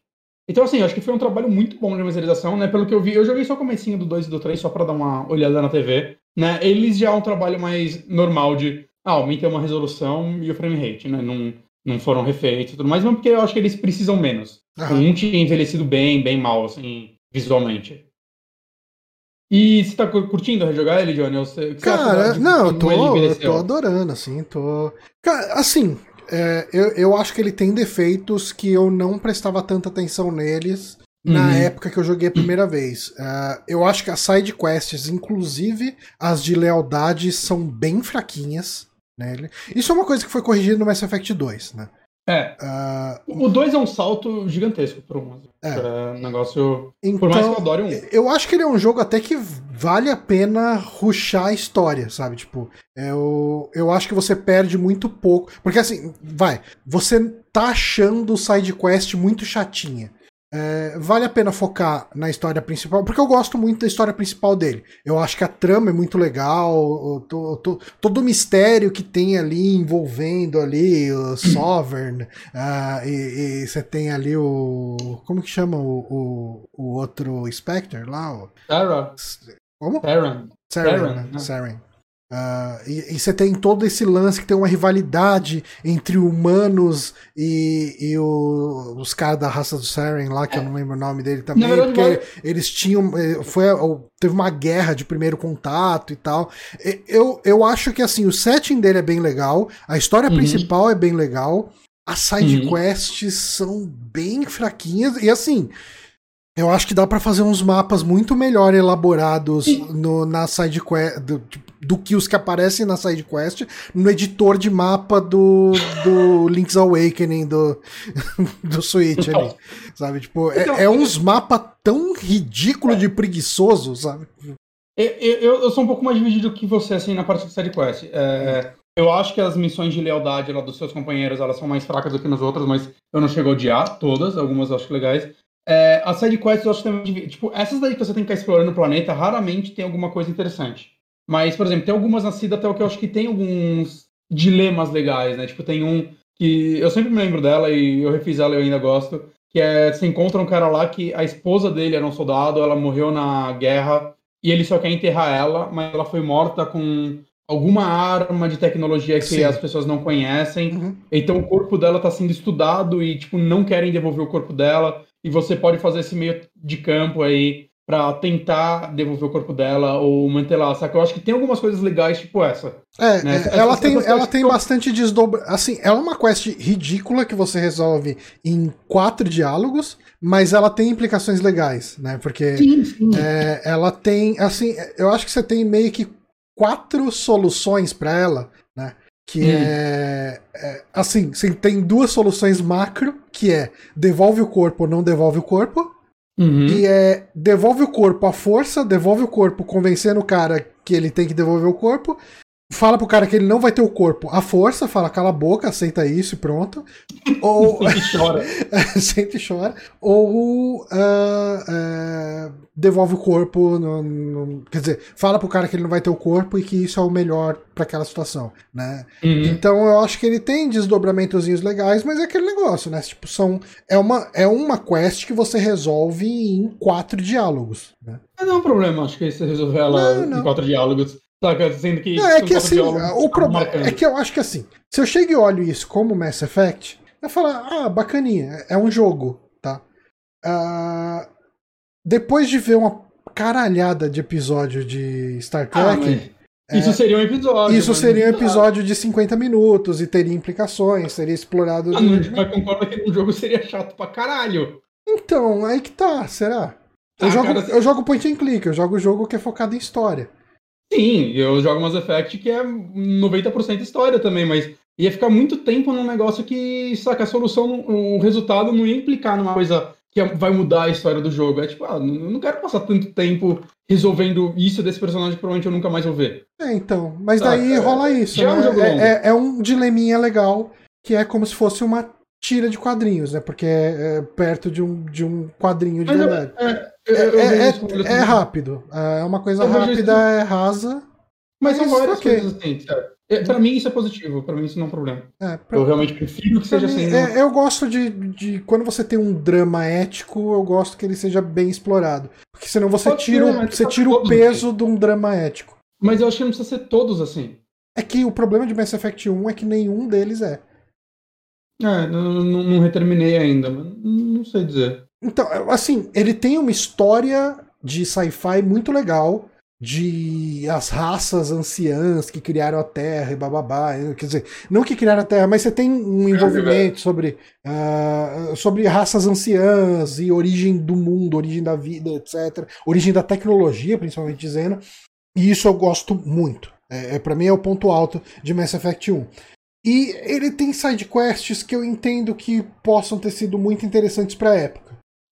Speaker 2: Então, assim, acho que foi um trabalho muito bom de masterização, né? Pelo que eu vi, eu joguei só o comecinho do 2 e do 3 só pra dar uma olhada na TV, né? Eles já é um trabalho mais normal de, ah, uma resolução e o frame rate, né? Não, não foram refeitos e tudo mais, mas porque eu acho que eles precisam menos. Uhum. Um tinha envelhecido bem, bem mal, assim, visualmente. E você tá curtindo rejogar ele, Johnny? Você,
Speaker 1: Cara, não, eu tô, eu tô adorando, assim, tô... Cara, assim, é, eu, eu acho que ele tem defeitos que eu não prestava tanta atenção neles na uhum. época que eu joguei a primeira vez. Uh, eu acho que as side quests, inclusive as de lealdade, são bem fraquinhas. Né? Isso é uma coisa que foi corrigida no Mass Effect 2, né?
Speaker 2: É. Uh, o 2 é um salto gigantesco para um é. negócio.
Speaker 1: Então, por mais que eu adore um. Eu acho que ele é um jogo até que vale a pena ruxar a história, sabe? Tipo, eu, eu acho que você perde muito pouco. Porque assim, vai, você tá achando o side quest muito chatinha. É, vale a pena focar na história principal, porque eu gosto muito da história principal dele. Eu acho que a trama é muito legal, to, to, todo o mistério que tem ali envolvendo ali o Sovereign, uh, e você tem ali o. Como que chama o, o, o outro Spectre lá? O...
Speaker 2: Sarah.
Speaker 1: Como?
Speaker 2: Saren.
Speaker 1: Saren. Saren. Uh, e, você tem todo esse lance que tem uma rivalidade entre humanos e, e o, os caras da raça do Saren lá, que é. eu não lembro o nome dele também, verdade, porque eles tinham. Eh, foi, teve uma guerra de primeiro contato e tal. Eu, eu acho que assim, o setting dele é bem legal, a história uhum. principal é bem legal, as side uhum. quests são bem fraquinhas, e assim. Eu acho que dá para fazer uns mapas muito melhor elaborados no, na side quest, do, do, que os que aparecem na side quest no editor de mapa do, do Link's Awakening do, do Switch ali. Sabe? Tipo, é, então, é, é uns mapas tão ridículo de preguiçoso, sabe?
Speaker 2: Eu, eu, eu, sou um pouco mais dividido que você, assim, na parte de side quest. É, eu acho que as missões de lealdade lá dos seus companheiros, elas são mais fracas do que nas outras, mas eu não chego a odiar todas, algumas eu acho legais. É, as sidequests eu acho também. Tipo, essas daí que você tem que ficar explorando o planeta, raramente tem alguma coisa interessante. Mas, por exemplo, tem algumas na até o que eu acho que tem alguns dilemas legais, né? Tipo, tem um que eu sempre me lembro dela e eu refiz ela e eu ainda gosto. Que é, você encontra um cara lá que a esposa dele era um soldado, ela morreu na guerra e ele só quer enterrar ela, mas ela foi morta com alguma arma de tecnologia que Sim. as pessoas não conhecem. Uhum. Então o corpo dela está sendo estudado e, tipo, não querem devolver o corpo dela e você pode fazer esse meio de campo aí para tentar devolver o corpo dela ou manter lá. Só que eu acho que tem algumas coisas legais, tipo essa.
Speaker 1: É, né? é ela tem, ela tem bastante desdobra. Assim, ela é uma quest ridícula que você resolve em quatro diálogos, mas ela tem implicações legais, né? Porque sim, sim. É, ela tem, assim, eu acho que você tem meio que quatro soluções para ela? Que hum. é, é, Assim, você tem duas soluções macro, que é devolve o corpo ou não devolve o corpo. Uhum. E é devolve o corpo à força, devolve o corpo convencendo o cara que ele tem que devolver o corpo, fala pro cara que ele não vai ter o corpo à força, fala cala a boca, aceita isso e pronto. Ou. chora. sempre chora. Ou. Uh, uh, devolve o corpo. No, no, quer dizer, fala pro cara que ele não vai ter o corpo e que isso é o melhor para aquela situação, né? Uhum. Então eu acho que ele tem desdobramentozinhos legais, mas é aquele negócio, né? Tipo, são. É uma, é uma quest que você resolve em quatro diálogos. Né?
Speaker 2: Não é um problema, acho que você resolver ela não, não. em quatro diálogos. Saca? Sendo que.
Speaker 1: Não, é que assim, o problema é que eu acho que assim, se eu chego e olho isso como Mass Effect, eu falo, ah, bacaninha, é um jogo, tá? Uh, depois de ver uma caralhada de episódio de Star ah, Trek.
Speaker 2: Ah, isso seria um episódio.
Speaker 1: Isso seria um episódio de 50 minutos e teria implicações, seria explorado.
Speaker 2: Ah, de... Mas concorda que um jogo seria chato pra caralho.
Speaker 1: Então, aí que tá, será? Eu, ah, jogo, cara... eu jogo point and click, eu jogo jogo que é focado em história.
Speaker 2: Sim, eu jogo Mass Effect que é 90% história também, mas ia ficar muito tempo num negócio que, saca, a solução, o resultado não ia implicar numa coisa que vai mudar a história do jogo. É tipo, ah, não quero passar tanto tempo resolvendo isso desse personagem que provavelmente eu nunca mais vou ver.
Speaker 1: É, então. Mas daí ah, rola isso. Né? É, um é, é, é, um dileminha legal que é como se fosse uma tira de quadrinhos, né? Porque é, é perto de um, de um quadrinho de mas verdade. É, é, é, rápido. É uma coisa rápida, é rasa.
Speaker 2: Mas, mas são várias okay. coisas assim? É, para mim isso é positivo, para mim isso não é um problema. É, pra, eu realmente prefiro que seja assim.
Speaker 1: É, eu gosto de, de. Quando você tem um drama ético, eu gosto que ele seja bem explorado. Porque senão você Pode tira, ser, você tira o peso assim. de um drama ético.
Speaker 2: Mas eu acho que não precisa ser todos assim.
Speaker 1: É que o problema de Mass Effect 1 é que nenhum deles é.
Speaker 2: É, não, não, não reterminei ainda, mas não sei dizer.
Speaker 1: Então, assim, ele tem uma história de sci-fi muito legal de as raças anciãs que criaram a Terra e bababá. Quer dizer, não que criaram a Terra, mas você tem um envolvimento sobre, uh, sobre raças anciãs e origem do mundo, origem da vida, etc. Origem da tecnologia, principalmente dizendo. E isso eu gosto muito. É, é para mim é o ponto alto de Mass Effect 1. E ele tem side quests que eu entendo que possam ter sido muito interessantes para a época.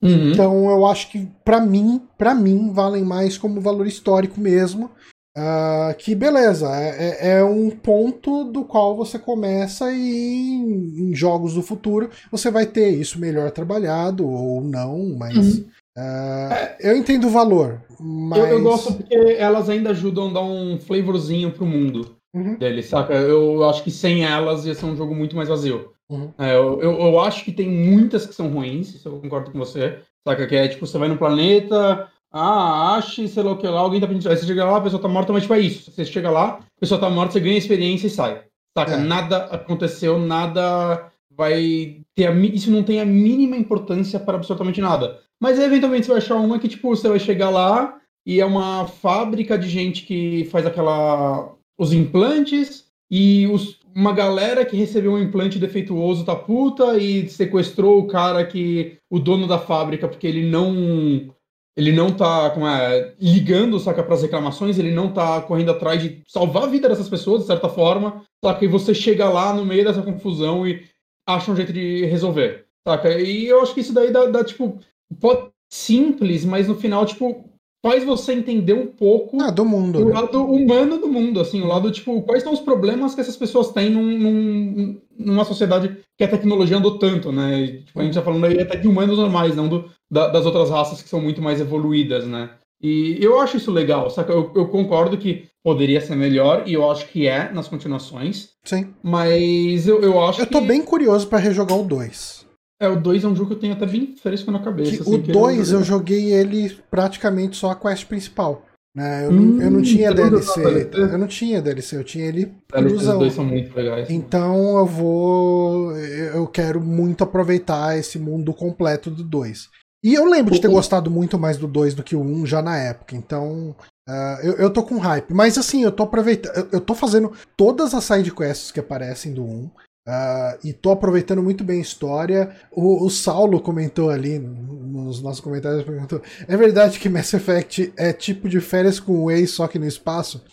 Speaker 1: Uhum. Então eu acho que para mim, para mim valem mais como valor histórico mesmo. Uh, que beleza, é, é, é, um ponto do qual você começa e em, em, jogos do futuro você vai ter isso melhor trabalhado ou não, mas uhum. uh, é, eu entendo o valor. Mas...
Speaker 2: Eu, eu, gosto porque elas ainda ajudam a dar um flavorzinho pro mundo uhum. dele, saca? Eu acho que sem elas ia ser um jogo muito mais vazio. Uhum. É, eu, eu, eu, acho que tem muitas que são ruins, isso eu concordo com você. Saca? Que é tipo, você vai no planeta, ah, ache, sei lá o que lá, alguém tá pedindo. Aí você chega lá, a pessoa tá morta, mas tipo, é isso. Você chega lá, a pessoa tá morta, você ganha experiência e sai. Saca? É. Nada aconteceu, nada vai ter. A, isso não tem a mínima importância para absolutamente nada. Mas eventualmente você vai achar uma que, tipo, você vai chegar lá e é uma fábrica de gente que faz aquela. Os implantes e os, uma galera que recebeu um implante defeituoso tá puta e sequestrou o cara que. o dono da fábrica, porque ele não. Ele não tá como é, ligando, saca, para as reclamações, ele não tá correndo atrás de salvar a vida dessas pessoas, de certa forma, saca? E você chega lá no meio dessa confusão e acha um jeito de resolver, saca? E eu acho que isso daí dá, dá tipo, pode simples, mas no final, tipo, faz você entender um pouco
Speaker 1: ah, do mundo,
Speaker 2: o né? lado humano do mundo, assim, o lado, tipo, quais são os problemas que essas pessoas têm num, num, numa sociedade que a tecnologia andou tanto, né? Tipo, a gente tá falando aí até de humanos normais, não do, da, das outras raças que são muito mais evoluídas, né? E eu acho isso legal, saca? Eu, eu concordo que poderia ser melhor, e eu acho que é nas continuações.
Speaker 1: Sim.
Speaker 2: Mas eu, eu acho
Speaker 1: Eu tô
Speaker 2: que...
Speaker 1: bem curioso para rejogar o 2.
Speaker 2: É, o 2 é um jogo que eu tenho até bem fresco na cabeça.
Speaker 1: Assim, o 2 eu joguei ele praticamente só a quest principal. Né? Eu, hum, não, eu não tinha DLC. Eu não tinha DLC, eu tinha ele
Speaker 2: Os dois são muito legais.
Speaker 1: Então eu vou. Eu quero muito aproveitar esse mundo completo do 2. E eu lembro de ter gostado muito mais do 2 do que o 1 um já na época. Então. Uh, eu, eu tô com hype. Mas assim, eu tô aproveitando. Eu, eu tô fazendo todas as side quests que aparecem do 1. Uh, e tô aproveitando muito bem a história. O, o Saulo comentou ali nos nossos comentários: perguntou, é verdade que Mass Effect é tipo de férias com Way, só que no espaço?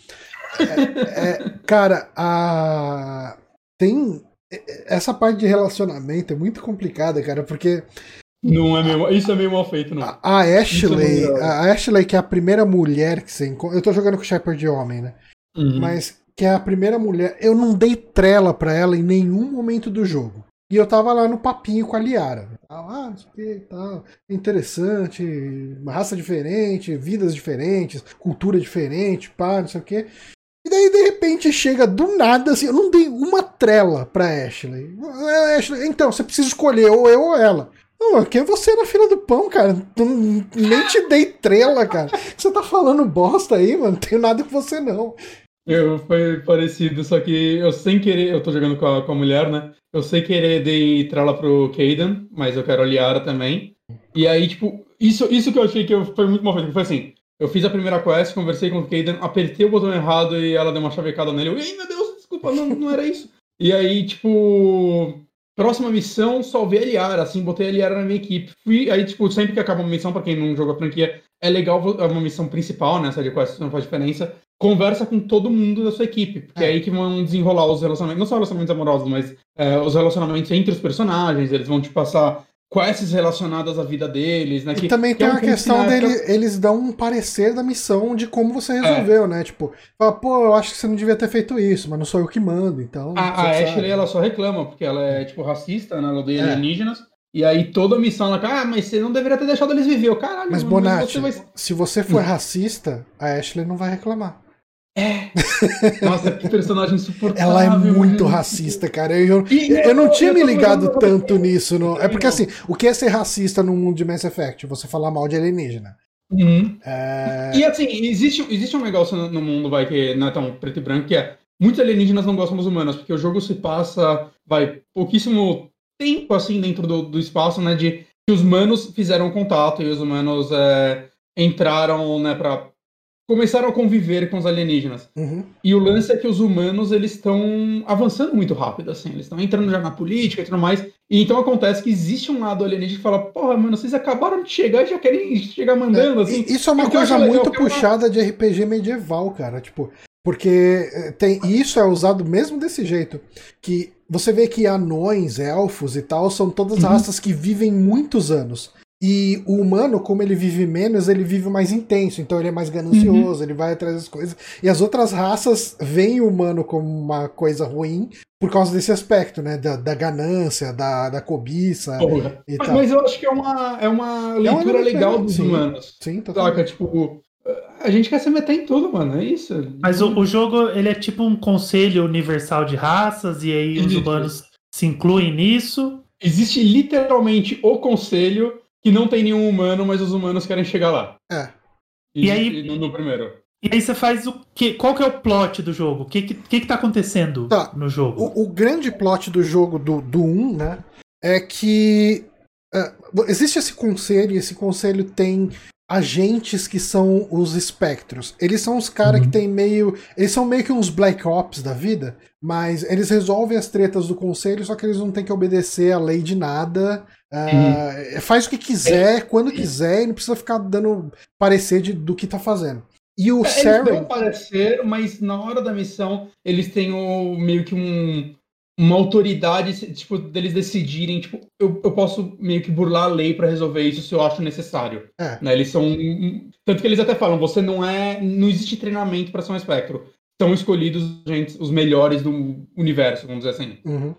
Speaker 1: É, é, cara, a... tem. Essa parte de relacionamento é muito complicada, cara, porque.
Speaker 2: Não é meio, isso é meio mal feito, não.
Speaker 1: A, a Ashley, é a Ashley, que é a primeira mulher que você encontra. Eu tô jogando com o Shepard de homem, né? Uhum. Mas que é a primeira mulher. Eu não dei trela para ela em nenhum momento do jogo. E eu tava lá no papinho com a Liara. Ah, isso aqui tal. Interessante, uma raça diferente, vidas diferentes, cultura diferente, pá, não sei o quê. E daí, de repente, chega do nada, assim, eu não dei uma trela pra Ashley. Ashley então, você precisa escolher ou eu ou ela. Não, quem é você na fila do pão, cara? Nem te dei trela, cara. Você tá falando bosta aí, mano? Não tenho nada com você, não.
Speaker 2: Eu foi parecido, só que eu sem querer, eu tô jogando com a, com a mulher, né? Eu sem querer dei trela pro Caden, mas eu quero a Liara também. E aí, tipo, isso, isso que eu achei que eu, foi muito mal feito, foi assim, eu fiz a primeira quest, conversei com o Caden, apertei o botão errado e ela deu uma chavecada nele. Eu, ai meu Deus, desculpa, não, não era isso. E aí, tipo, próxima missão, salvei a Liara, assim, botei a Liara na minha equipe. Fui, aí, tipo, sempre que acaba uma missão, pra quem não joga franquia, é legal, é uma missão principal, né? Essa de quest não faz diferença. Conversa com todo mundo da sua equipe, porque é, é aí que vão desenrolar os relacionamentos, não só relacionamentos amorosos, mas é, os relacionamentos entre os personagens, eles vão te passar quests relacionadas à vida deles, né?
Speaker 1: Que, e também tem é um a questão deles, eles dão um parecer da missão de como você resolveu, é. né? Tipo, fala, pô, eu acho que você não devia ter feito isso, mas não sou eu que mando, então.
Speaker 2: A, a Ashley, ela só reclama, porque ela é, tipo, racista, né? Ela odeia é. alienígenas. E aí toda a missão ela ah, mas você não deveria ter deixado eles viver. Eu, caralho,
Speaker 1: mas Bonatti, você vai... se você for racista, a Ashley não vai reclamar.
Speaker 2: É. Nossa, que personagem insuportável.
Speaker 1: Ela é muito racista, cara. Eu, eu, eu não tinha me ligado tanto nisso. No... É porque assim, o que é ser racista no mundo de Mass Effect? Você falar mal de alienígena.
Speaker 2: Uhum. É... E assim, existe, existe um negócio no, mundo, vai, que não é tão preto e branco, que é muitos alienígenas não gostam dos humanos, porque o jogo se passa, vai, pouquíssimo tempo assim dentro do, do espaço, né? De que os humanos fizeram contato e os humanos é, entraram, né, pra começaram a conviver com os alienígenas. Uhum. E o lance é que os humanos eles estão avançando muito rápido, assim, eles estão entrando já na política e tudo mais. E então acontece que existe um lado alienígena que fala, porra, mano, vocês acabaram de chegar e já querem chegar mandando, é, assim.
Speaker 1: Isso é uma coisa muito puxada uma... de RPG medieval, cara. Tipo, porque eh, tem isso é usado mesmo desse jeito. Que você vê que anões, elfos e tal são todas uhum. raças que vivem muitos anos. E o humano, como ele vive menos, ele vive mais intenso, então ele é mais ganancioso, uhum. ele vai atrás das coisas. E as outras raças veem o humano como uma coisa ruim por causa desse aspecto, né? Da, da ganância, da, da cobiça.
Speaker 2: E mas, tal. mas eu acho que é uma, é uma leitura é uma legal dos sim, humanos. Sim, totalmente. Saca? Tipo, a gente quer se meter em tudo, mano. É isso.
Speaker 3: Mas o, o jogo, ele é tipo um conselho universal de raças, e aí os humanos se incluem nisso.
Speaker 2: Existe literalmente o conselho que não tem nenhum humano, mas os humanos querem chegar lá.
Speaker 1: É.
Speaker 3: E, e aí.
Speaker 2: No, no, primeiro.
Speaker 3: E aí você faz o que? Qual que é o plot do jogo? O que, que, que, que tá acontecendo tá. no jogo?
Speaker 1: O, o, grande plot do jogo do, do 1, né? É que. Uh, existe esse conselho, e esse conselho tem agentes que são os espectros. Eles são os caras uhum. que tem meio. Eles são meio que uns Black Ops da vida, mas eles resolvem as tretas do conselho, só que eles não têm que obedecer a lei de nada. Uh, faz o que quiser, é. quando quiser, e não precisa ficar dando parecer de, do que tá fazendo. E o
Speaker 2: é, Saren... Eles dão parecer, mas na hora da missão eles têm o, meio que um, uma autoridade, tipo, deles decidirem, tipo, eu, eu posso meio que burlar a lei para resolver isso se eu acho necessário. É. Né? Eles são. Tanto que eles até falam, você não é. Não existe treinamento para ser um espectro. São escolhidos gente, os melhores do universo, vamos dizer assim.
Speaker 1: Uhum.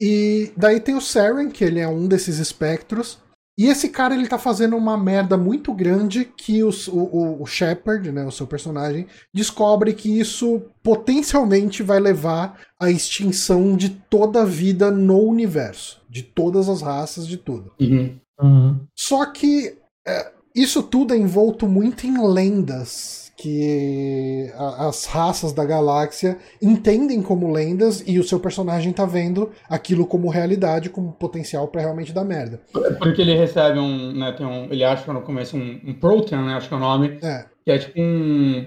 Speaker 1: E daí tem o Saren, que ele é um desses espectros. E esse cara ele tá fazendo uma merda muito grande que os, o, o Shepard, né, o seu personagem, descobre que isso potencialmente vai levar à extinção de toda a vida no universo. De todas as raças, de tudo.
Speaker 2: Uhum.
Speaker 3: Uhum.
Speaker 1: Só que é, isso tudo é envolto muito em lendas que a, as raças da galáxia entendem como lendas e o seu personagem tá vendo aquilo como realidade, como potencial para realmente dar merda.
Speaker 2: Porque ele recebe um, né, tem um, ele acha no começo um, um Protean, né, acho que é o nome, é. que é tipo um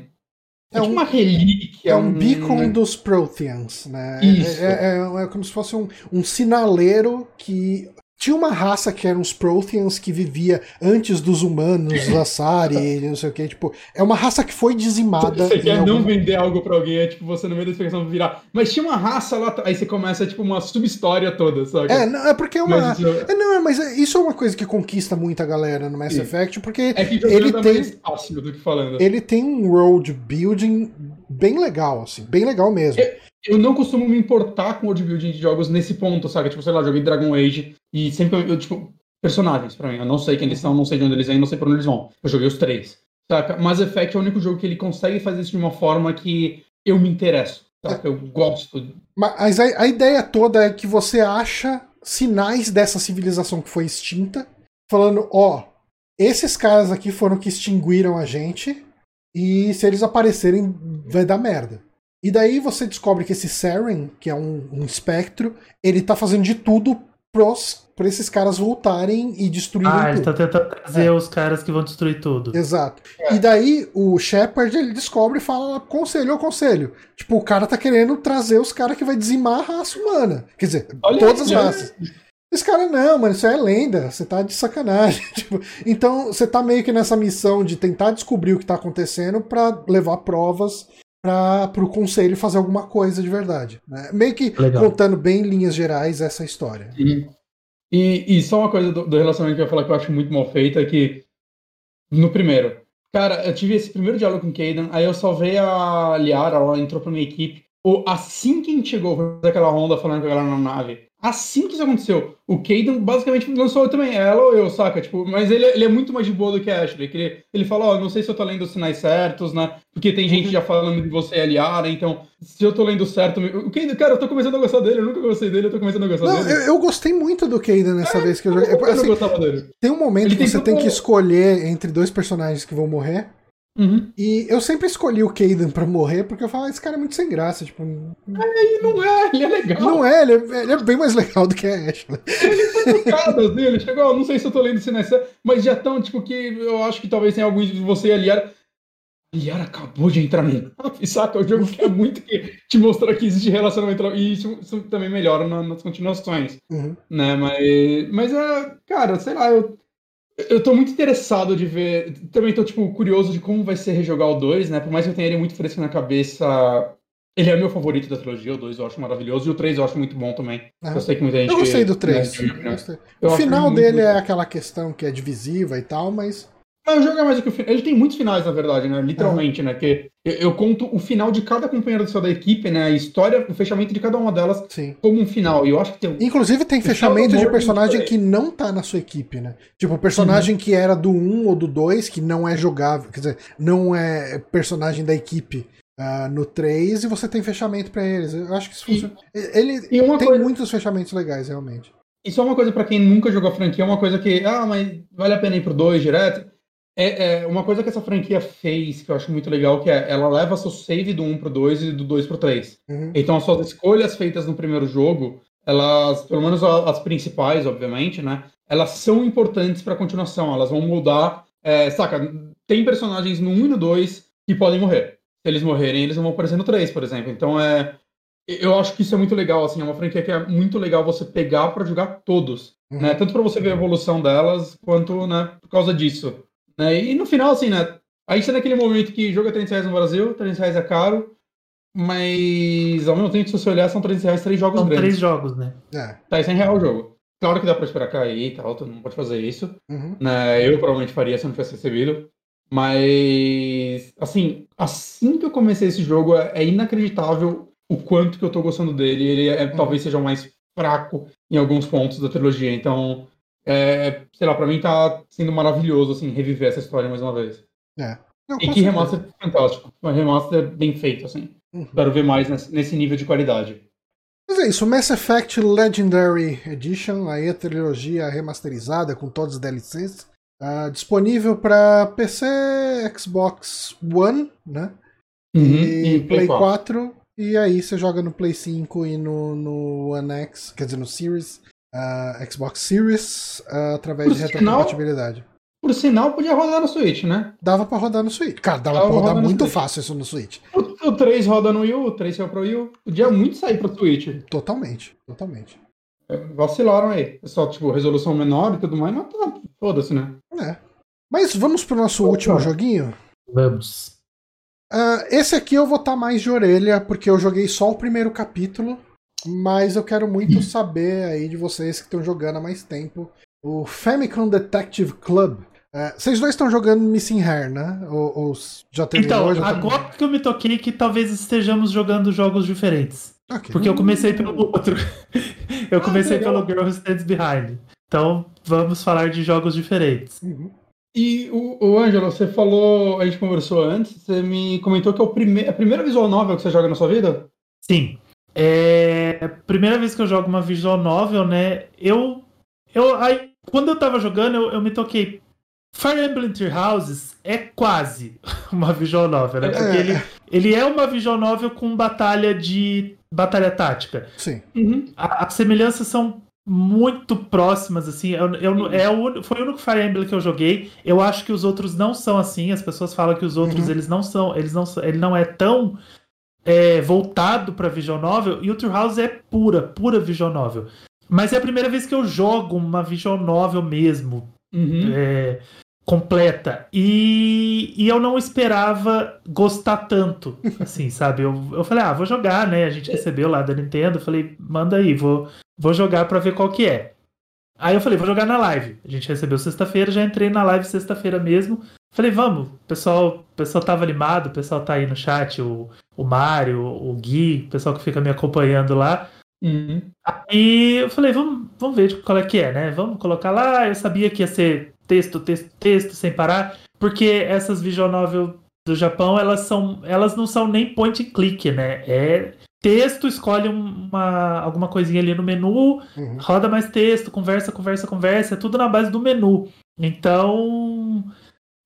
Speaker 2: é, é tipo uma relíquia.
Speaker 1: É um, um beacon dos Protheans, né?
Speaker 2: Isso.
Speaker 1: É, é, é, como se fosse um, um sinaleiro que tinha uma raça que eram os Protheans que vivia antes dos humanos, os Asari, não sei o que. Tipo, é uma raça que foi dizimada.
Speaker 2: Você quer algum... não vender algo pra alguém, é tipo, você no meio da explicação virar. Mas tinha uma raça lá. Aí você começa, tipo, uma sub-história toda, sabe?
Speaker 1: É, não, é porque é uma. Mas isso... É, não, é, mas é, isso é uma coisa que conquista muita galera no Mass Sim. Effect, porque
Speaker 2: é que
Speaker 1: ele tem.
Speaker 2: Mais fácil do que falando.
Speaker 1: Ele tem um world building bem legal, assim, bem legal mesmo.
Speaker 2: É, eu não costumo me importar com o world building de jogos nesse ponto, sabe? Tipo, sei lá, joguei Dragon Age e sempre eu, tipo, personagens pra mim. Eu não sei quem eles são, não sei de onde eles vêm, não sei pra onde eles vão. Eu joguei os três. Saca? Mass Effect é o único jogo que ele consegue fazer isso de uma forma que eu me interesso. Saca? Eu gosto.
Speaker 1: Mas a, a ideia toda é que você acha sinais dessa civilização que foi extinta, falando, ó, oh, esses caras aqui foram que extinguiram a gente, e se eles aparecerem, vai dar merda. E daí você descobre que esse Saren, que é um, um espectro, ele tá fazendo de tudo pros, pra esses caras voltarem e destruírem
Speaker 3: ah, tudo. Ah, ele tá tentando trazer é. os caras que vão destruir tudo.
Speaker 1: Exato. É. E daí o Shepard, ele descobre e fala, conselho, ô conselho. Tipo, o cara tá querendo trazer os caras que vai dizimar a raça humana. Quer dizer, Olha todas as raças. Esse cara, não, mano, isso é lenda, você tá de sacanagem. tipo, então, você tá meio que nessa missão de tentar descobrir o que tá acontecendo para levar provas para o conselho fazer alguma coisa de verdade. Né? Meio que Legal. contando bem em linhas gerais essa história.
Speaker 2: E, e, e só uma coisa do, do, relacionamento que eu ia falar que eu acho muito mal feita é que no primeiro, cara, eu tive esse primeiro diálogo com o Caden, aí eu salvei a Liara, ela entrou pra minha equipe. Ou assim que a gente chegou, fazer aquela ronda falando com a galera na nave, Assim que isso aconteceu, o Caden basicamente lançou também, ela ou eu, saca? Tipo, mas ele, ele é muito mais de boa do que a Ashley. Que ele, ele fala, ó, oh, não sei se eu tô lendo os sinais certos, né? Porque tem gente já falando de você aliar, então, se eu tô lendo certo. O Caden, cara, eu tô começando a gostar dele, eu nunca gostei dele, eu tô começando a gostar
Speaker 1: não,
Speaker 2: dele.
Speaker 1: Eu, eu gostei muito do Caden nessa é, vez que eu joguei. Eu, assim, não gostava dele. Tem um momento ele que você tem que escolher entre dois personagens que vão morrer. Uhum. E eu sempre escolhi o Caden pra morrer, porque eu falo, ah, esse cara é muito sem graça, tipo...
Speaker 2: É, não é, ele é legal.
Speaker 1: Não é, ele é, ele é bem mais legal do que a Ashley.
Speaker 2: Ele foi tocado, assim, ele chegou, não sei se eu tô lendo sinais, mas já tão, tipo, que eu acho que talvez tenha alguns de você ali, a Liara acabou de entrar nele. Saca? O jogo quer muito que te mostrar que existe relacionamento. E isso, isso também melhora nas continuações. Uhum. Né? Mas, mas é, cara, sei lá, eu, eu tô muito interessado de ver. Também tô, tipo, curioso de como vai ser rejogar o 2, né? Por mais que eu tenha ele muito fresco na cabeça. Ele é meu favorito da trilogia, o 2 eu acho maravilhoso, e o 3 eu acho muito bom também.
Speaker 1: Ah, eu sei que muita gente. Eu gostei do 3. Né, o final dele é aquela questão que é divisiva e tal, mas.
Speaker 2: Mas o jogo é mais do que o final. Ele tem muitos finais, na verdade, né? Literalmente, né? Que eu, eu, conto o final de cada companheiro da equipe, né? A história, o fechamento de cada uma delas
Speaker 1: Sim.
Speaker 2: como um final. E eu acho que tem.
Speaker 1: Inclusive, tem fechamento de personagem que não tá na sua equipe, né? Tipo, personagem uhum. que era do 1 ou do 2, que não é jogável, quer dizer, não é personagem da equipe. Uh, no 3 e você tem fechamento para eles. Eu acho que isso funciona. E, Ele e tem coisa... muitos fechamentos legais, realmente.
Speaker 2: E só uma coisa para quem nunca jogou a franquia, uma coisa que, ah, mas vale a pena ir pro 2 direto. É, é, uma coisa que essa franquia fez, que eu acho muito legal, que é ela leva seu save do 1 pro 2 e do 2 pro 3. Uhum. Então as suas escolhas feitas no primeiro jogo, elas, pelo menos as principais, obviamente, né? Elas são importantes pra continuação, elas vão mudar. É, saca, tem personagens no 1 e no 2 que podem morrer. Se eles morrerem, eles não vão aparecer no 3, por exemplo. Então é. Eu acho que isso é muito legal, assim, é uma franquia que é muito legal você pegar para jogar todos, uhum. né? Tanto para você ver a evolução delas, quanto, né, por causa disso. Né? E no final, assim, né? A gente tá naquele momento que joga 300 reais no Brasil, 300 reais é caro, mas ao mesmo tempo, se você olhar, são 300 reais três jogos
Speaker 3: são
Speaker 2: grandes.
Speaker 3: três jogos, né?
Speaker 2: É. Tá, é 100 reais o jogo. Claro que dá pra esperar cair e tal, tu não pode fazer isso. Uhum. Né? Eu provavelmente faria se eu não tivesse recebido. Mas, assim, assim que eu comecei esse jogo, é, é inacreditável o quanto que eu tô gostando dele. Ele é, uhum. talvez seja o mais fraco em alguns pontos da trilogia. Então, é, sei lá, pra mim tá sendo maravilhoso, assim, reviver essa história mais uma vez.
Speaker 1: É.
Speaker 2: Não, e que remaster é fantástico. Um remaster bem feito, assim. Uhum. Espero ver mais nesse nível de qualidade.
Speaker 1: Mas é isso, Mass Effect Legendary Edition, aí a trilogia remasterizada com todos os DLCs. Uh, disponível para PC, Xbox One, né? Uhum, e, e, Play 4. 4. E aí você joga no Play 5 e no, no One X, quer dizer, no Series uh, Xbox Series uh, através por de retrocompatibilidade.
Speaker 2: Por sinal, podia rodar no Switch, né?
Speaker 1: Dava pra rodar no Switch. Cara, dava, dava pra rodar muito fácil isso no Switch.
Speaker 2: O, o 3 roda no Wii U, o 3 saiu pro Wii U. Podia muito sair pro Switch.
Speaker 1: Totalmente, totalmente.
Speaker 2: É, vacilaram aí. É só, tipo, resolução menor e tudo mais, mas tá, foda-se, né?
Speaker 1: É. Mas vamos pro nosso Opa. último joguinho?
Speaker 3: Vamos.
Speaker 1: Uh, esse aqui eu vou estar tá mais de orelha, porque eu joguei só o primeiro capítulo. Mas eu quero muito saber aí de vocês que estão jogando há mais tempo o Famicom Detective Club. É, vocês dois estão jogando Missing Hair, né? Ou, ou já
Speaker 3: terminou? Então, agora que eu me toquei que talvez estejamos jogando jogos diferentes. Okay. Porque eu comecei pelo outro. eu comecei ah, pelo Girl Who Stands Behind. Então, vamos falar de jogos diferentes. Uhum.
Speaker 2: E o, o Ângelo, você falou, a gente conversou antes, você me comentou que é o prime a primeira visual novel que você joga na sua vida?
Speaker 3: Sim. É primeira vez que eu jogo uma visual novel, né? Eu. eu aí, quando eu tava jogando, eu, eu me toquei. Fire Emblem Three Houses é quase uma visual novel, né? Porque é. ele, ele é uma visual novel com batalha de. batalha tática.
Speaker 1: Sim.
Speaker 3: Uhum. As semelhanças são muito próximas, assim. Eu, eu, é o, foi o único Fire Emblem que eu joguei. Eu acho que os outros não são assim. As pessoas falam que os outros uhum. eles não são. Eles não, ele não é tão é, voltado para visual novel e o True House é pura, pura visual novel. Mas é a primeira vez que eu jogo uma visual novel mesmo. Uhum. É, completa. E, e eu não esperava gostar tanto, assim, sabe? Eu, eu falei, ah, vou jogar, né? A gente recebeu lá da Nintendo, falei, manda aí, vou, vou jogar pra ver qual que é. Aí eu falei, vou jogar na live. A gente recebeu sexta-feira, já entrei na live sexta-feira mesmo. Falei, vamos, o pessoal, o pessoal tava animado, o pessoal tá aí no chat, o, o Mário, o Gui, o pessoal que fica me acompanhando lá. Uhum. Aí eu falei, vamos, vamos ver qual é que é, né? Vamos colocar lá. Eu sabia que ia ser texto, texto, texto, sem parar, porque essas visual novel do Japão, elas são, elas não são nem point and click, né? É texto, escolhe uma, alguma coisinha ali no menu, uhum. roda mais texto, conversa, conversa, conversa, é tudo na base do menu. Então,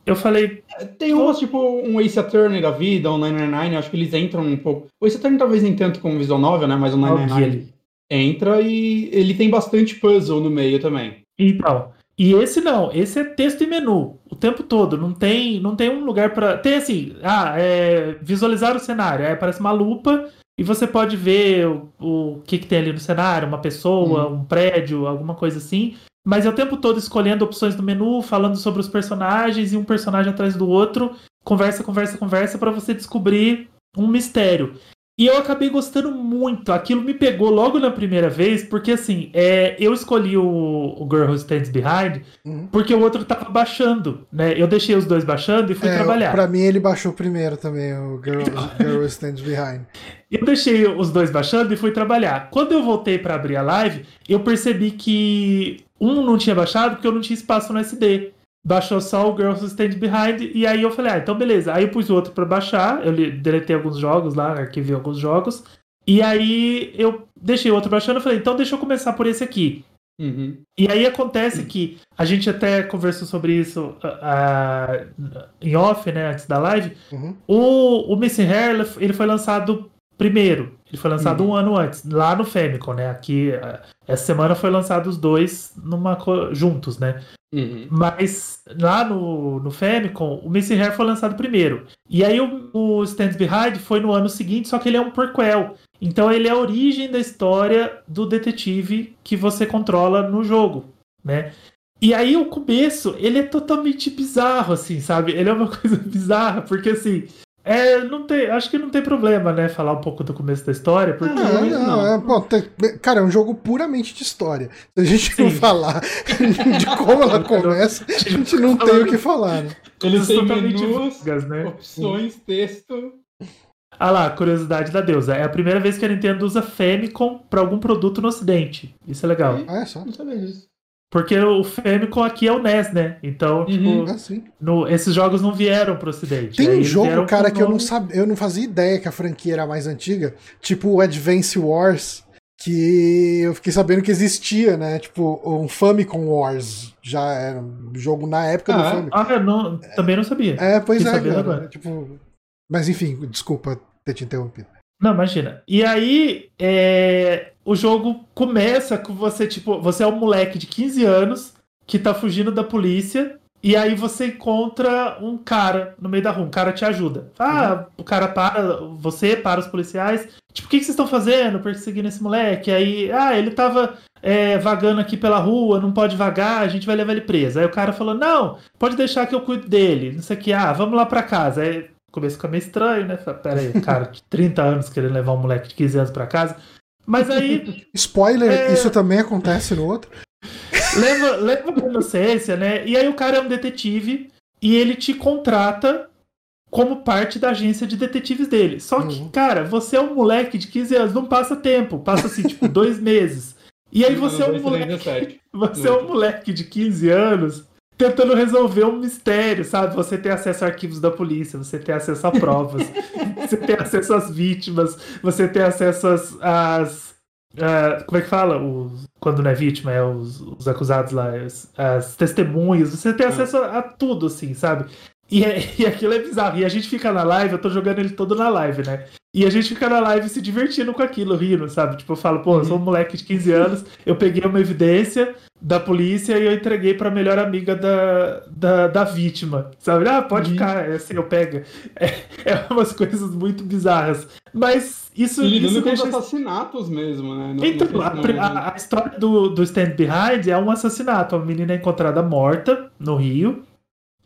Speaker 3: eu falei.
Speaker 2: Tem umas, tipo, um Ace Attorney da vida, um 999, acho que eles entram um pouco. O Ace Attorney talvez nem tanto como visual novel, né? Mas o 999 entra e ele tem bastante puzzle no meio também.
Speaker 3: Então, e esse não, esse é texto e menu o tempo todo. Não tem, não tem um lugar para. Tem assim, ah, é, visualizar o cenário. Aí aparece uma lupa e você pode ver o, o que, que tem ali no cenário, uma pessoa, hum. um prédio, alguma coisa assim. Mas é o tempo todo escolhendo opções do menu, falando sobre os personagens e um personagem atrás do outro. Conversa, conversa, conversa para você descobrir um mistério. E eu acabei gostando muito. Aquilo me pegou logo na primeira vez, porque assim, é, eu escolhi o, o Girl Who Stands Behind uhum. porque o outro tava baixando, né? Eu deixei os dois baixando e fui é, trabalhar.
Speaker 1: Pra mim, ele baixou primeiro também, o Girl, Girl Who Stands Behind.
Speaker 3: Eu deixei os dois baixando e fui trabalhar. Quando eu voltei para abrir a live, eu percebi que um não tinha baixado porque eu não tinha espaço no SD baixou só o Girls Who Stand Behind, e aí eu falei, ah, então beleza. Aí eu pus o outro para baixar, eu deletei alguns jogos lá, arquivei alguns jogos, e aí eu deixei o outro baixando e falei, então deixa eu começar por esse aqui. Uhum. E aí acontece que a gente até conversou sobre isso uh, uh, em off, né, antes da live. Uhum. O, o Missing Hair, ele foi lançado primeiro. Ele foi lançado uhum. um ano antes, lá no Famicom, né? Aqui, uh, essa semana foi lançado os dois numa juntos, né? Uhum. Mas lá no, no Famicom, o Missing Hair foi lançado primeiro. E aí o, o Stands Behind foi no ano seguinte, só que ele é um prequel. Então ele é a origem da história do detetive que você controla no jogo, né? E aí o começo, ele é totalmente bizarro, assim, sabe? Ele é uma coisa bizarra, porque assim, é, não tem, acho que não tem problema, né, falar um pouco do começo da história, porque
Speaker 1: não, não, não. É, pô, tem, cara, é um jogo puramente de história. Se a gente Sim. não falar de como ela começa, a gente não tem o que falar, né?
Speaker 2: Eles têm menus, vagas, né? opções, texto.
Speaker 3: Ah lá, curiosidade da deusa. É a primeira vez que a Nintendo usa Famicom para algum produto no ocidente. Isso é legal.
Speaker 1: Ah, é só. Não sabia disso.
Speaker 3: Porque o Famicom aqui é o NES, né? Então, uhum. tipo, ah, no, esses jogos não vieram pro ocidente.
Speaker 1: Tem um jogo, cara, que nome... eu não sabia, eu não fazia ideia que a franquia era mais antiga, tipo o Advance Wars, que eu fiquei sabendo que existia, né? Tipo, um Famicom Wars. Já era um jogo na época
Speaker 3: ah,
Speaker 1: do Famicom.
Speaker 3: Ah, não, também não sabia.
Speaker 1: É, pois é, cara, tipo, mas enfim, desculpa ter te interrompido.
Speaker 3: Não, imagina. E aí, é, o jogo começa com você, tipo, você é um moleque de 15 anos que tá fugindo da polícia. E aí você encontra um cara no meio da rua, um cara te ajuda. Ah, uhum. o cara para, você para os policiais. Tipo, o que, que vocês estão fazendo perseguindo esse moleque? Aí, ah, ele tava é, vagando aqui pela rua, não pode vagar, a gente vai levar ele preso. Aí o cara falou, não, pode deixar que eu cuido dele. Não sei o que, ah, vamos lá pra casa. Aí começo fica meio estranho, né? Pera aí, cara de 30 anos querendo levar um moleque de 15 anos pra casa. Mas aí.
Speaker 1: Spoiler, é... isso também acontece no outro.
Speaker 3: Leva, leva a inocência, né? E aí o cara é um detetive e ele te contrata como parte da agência de detetives dele. Só que, uhum. cara, você é um moleque de 15 anos, não passa tempo, passa assim, tipo, dois meses. E aí você é um moleque. Você é um moleque de 15 anos tentando resolver um mistério, sabe? Você tem acesso a arquivos da polícia, você tem acesso a provas, você tem acesso às vítimas, você tem acesso às. às uh, como é que fala? Os, quando não é vítima, é os, os acusados lá, as, as testemunhas, você tem acesso a, a tudo, assim, sabe? E, é, e aquilo é bizarro. E a gente fica na live, eu tô jogando ele todo na live, né? E a gente fica na live se divertindo com aquilo, rindo, sabe? Tipo, eu falo, pô, eu sou um moleque de 15 anos, eu peguei uma evidência da polícia e eu entreguei pra melhor amiga da, da, da vítima, sabe? Ah, pode uhum. ficar, é assim, eu pego. É, é umas coisas muito bizarras. Mas isso.
Speaker 2: E lidando isso com deixa... assassinatos mesmo, né?
Speaker 3: No, então, no a, a, história do, do Stand Behind é um assassinato. Uma menina é encontrada morta no Rio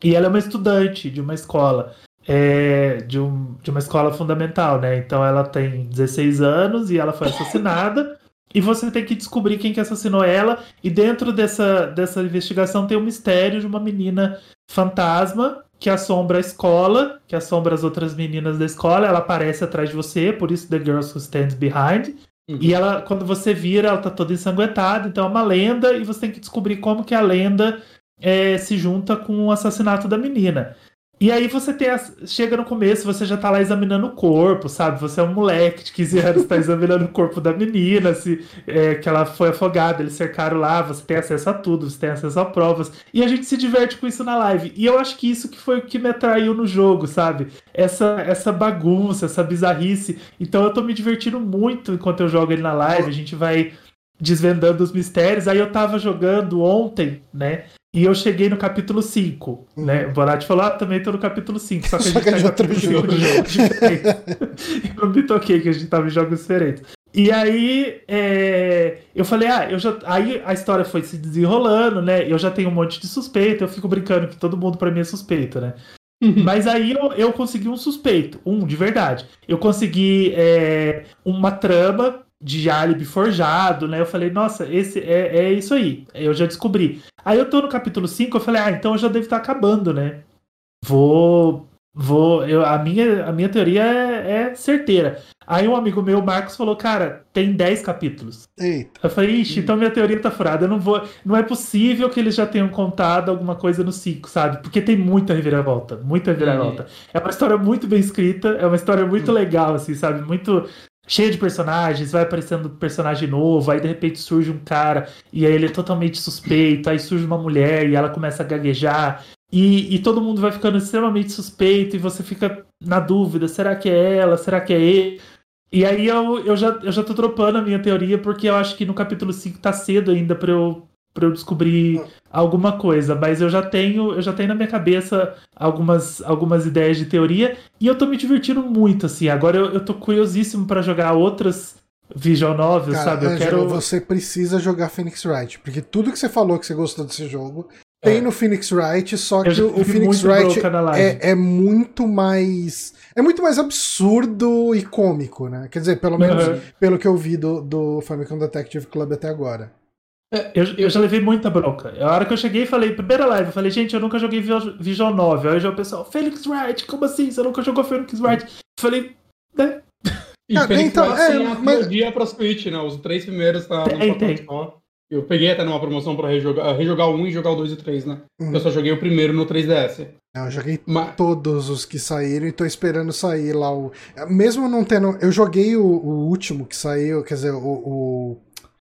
Speaker 3: e ela é uma estudante de uma escola é, de, um, de uma escola fundamental, né? Então ela tem 16 anos e ela foi assassinada. e você tem que descobrir quem que assassinou ela. E dentro dessa, dessa investigação tem um mistério de uma menina fantasma que assombra a escola, que assombra as outras meninas da escola. Ela aparece atrás de você, por isso The Girls Who Stands Behind. Uhum. E ela, quando você vira, ela tá toda ensanguentada, então é uma lenda, e você tem que descobrir como que a lenda é, se junta com o assassinato da menina. E aí você tem a... chega no começo, você já tá lá examinando o corpo, sabe? Você é um moleque de 15 anos, tá examinando o corpo da menina, se, é, que ela foi afogada, eles cercaram lá, você tem acesso a tudo, você tem acesso a provas. E a gente se diverte com isso na live. E eu acho que isso que foi o que me atraiu no jogo, sabe? Essa, essa bagunça, essa bizarrice. Então eu tô me divertindo muito enquanto eu jogo ele na live, a gente vai desvendando os mistérios. Aí eu tava jogando ontem, né? E eu cheguei no capítulo 5, uhum. né? O Bonatti falou, ah, também tô no capítulo 5, só que a gente tá
Speaker 1: de outro jogo.
Speaker 3: eu me toquei que a gente tava em jogos diferentes. E aí, é... eu falei, ah, eu já. Aí a história foi se desenrolando, né? Eu já tenho um monte de suspeito, eu fico brincando que todo mundo para mim é suspeito, né? Uhum. Mas aí eu, eu consegui um suspeito, um de verdade. Eu consegui é, uma trama de álibi forjado, né? Eu falei, nossa, esse é, é isso aí. Eu já descobri. Aí eu tô no capítulo 5, eu falei, ah, então já deve estar acabando, né? Vou. Vou. Eu, a, minha, a minha teoria é, é certeira. Aí um amigo meu, Marcos, falou, cara, tem 10 capítulos.
Speaker 1: Eita.
Speaker 3: Eu falei, ixi, então minha teoria tá furada. Eu não vou. Não é possível que eles já tenham contado alguma coisa no 5, sabe? Porque tem muita reviravolta. Muita reviravolta. Uhum. É uma história muito bem escrita, é uma história muito legal, assim, sabe? Muito cheia de personagens, vai aparecendo personagem novo, aí de repente surge um cara e aí ele é totalmente suspeito, aí surge uma mulher e ela começa a gaguejar. E, e todo mundo vai ficando extremamente suspeito e você fica na dúvida: será que é ela? Será que é ele? E aí eu, eu, já, eu já tô dropando a minha teoria, porque eu acho que no capítulo 5 tá cedo ainda pra eu, para eu descobrir alguma coisa, mas eu já tenho, eu já tenho na minha cabeça algumas, algumas ideias de teoria e eu tô me divertindo muito assim. Agora eu, eu tô curiosíssimo para jogar outras visual novels, Cara, sabe? Eu
Speaker 1: Angelo, quero você precisa jogar Phoenix Wright, porque tudo que você falou que você gostou desse jogo tem é. no Phoenix Wright, só que o Phoenix Wright é, é, muito mais. É muito mais absurdo e cômico, né? Quer dizer, pelo menos uhum. pelo que eu vi do, do Famicom Detective Club até agora.
Speaker 3: É, eu, eu já levei muita bronca. A hora que eu cheguei, falei, primeira live, eu falei, gente, eu nunca joguei Visual 9. Aí já o pessoal, Felix Wright, como assim? Você nunca jogou Felix Wright? Eu falei, né?
Speaker 2: E ah, Felix então, Wright é, mas... dia pra Switch, né? Os três primeiros tá
Speaker 3: tem, no tem.
Speaker 2: Eu peguei até numa promoção pra rejogar, rejogar o 1 e jogar o 2 e o 3, né? Hum. Eu só joguei o primeiro no 3DS.
Speaker 1: Eu joguei mas... todos os que saíram e tô esperando sair lá o. Mesmo não tendo. Eu joguei o, o último que saiu, quer dizer, o, o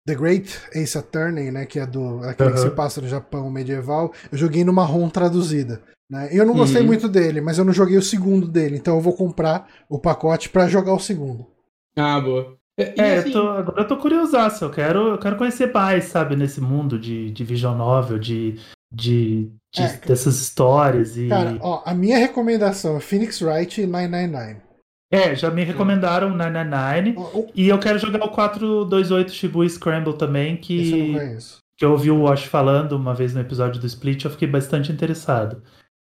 Speaker 1: The Great Ace Attorney, né, que é do aquele uhum. que se passa no Japão medieval, eu joguei numa ROM traduzida. Né? Eu não gostei uhum. muito dele, mas eu não joguei o segundo dele, então eu vou comprar o pacote para jogar o segundo.
Speaker 2: Ah, boa.
Speaker 3: É, é assim... eu tô, agora eu tô curiosaço, eu quero, eu quero conhecer mais, sabe, nesse mundo de, de visual novel, de, de, de é, dessas histórias. E...
Speaker 1: Cara, ó, a minha recomendação é Phoenix Wright 999.
Speaker 3: É, já me recomendaram o 999 oh, e eu quero jogar o 428 Shibuya Scramble também, que, que eu ouvi o Wash falando uma vez no episódio do Split, eu fiquei bastante interessado.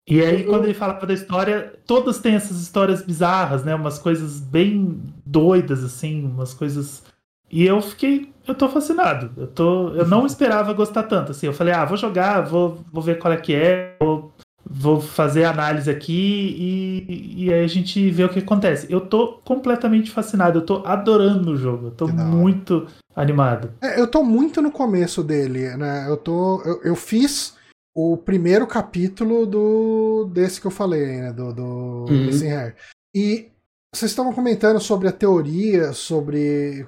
Speaker 3: E aí, quando ele falava da história, todas têm essas histórias bizarras, né? Umas coisas bem doidas, assim, umas coisas. E eu fiquei. Eu tô fascinado. Eu, tô, eu não esperava gostar tanto. Assim, eu falei, ah, vou jogar, vou, vou ver qual é que é, vou vou fazer análise aqui e, e aí a gente vê o que acontece. Eu tô completamente fascinado, eu tô adorando o jogo, eu tô muito animado.
Speaker 1: É, eu tô muito no começo dele, né? Eu tô. Eu, eu, fiz o primeiro capítulo do desse que eu falei, né? Do, do uhum. Missing Hair. E vocês estavam comentando sobre a teoria, sobre.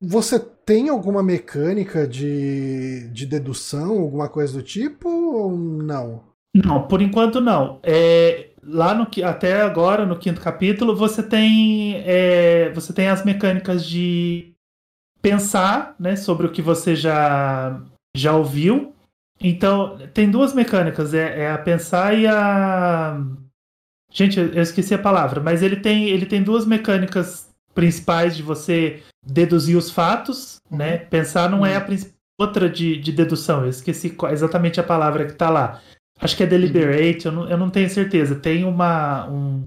Speaker 1: Você tem alguma mecânica de, de dedução, alguma coisa do tipo, ou não?
Speaker 3: Não, por enquanto não. É, lá no até agora, no quinto capítulo, você tem, é, você tem as mecânicas de pensar né, sobre o que você já, já ouviu. Então, tem duas mecânicas, é, é a pensar e a. Gente, eu esqueci a palavra, mas ele tem, ele tem duas mecânicas principais de você deduzir os fatos, uhum. né? Pensar não é a outra de, de dedução, eu esqueci exatamente a palavra que está lá. Acho que é deliberate, eu não, eu não tenho certeza. Tem uma. Um...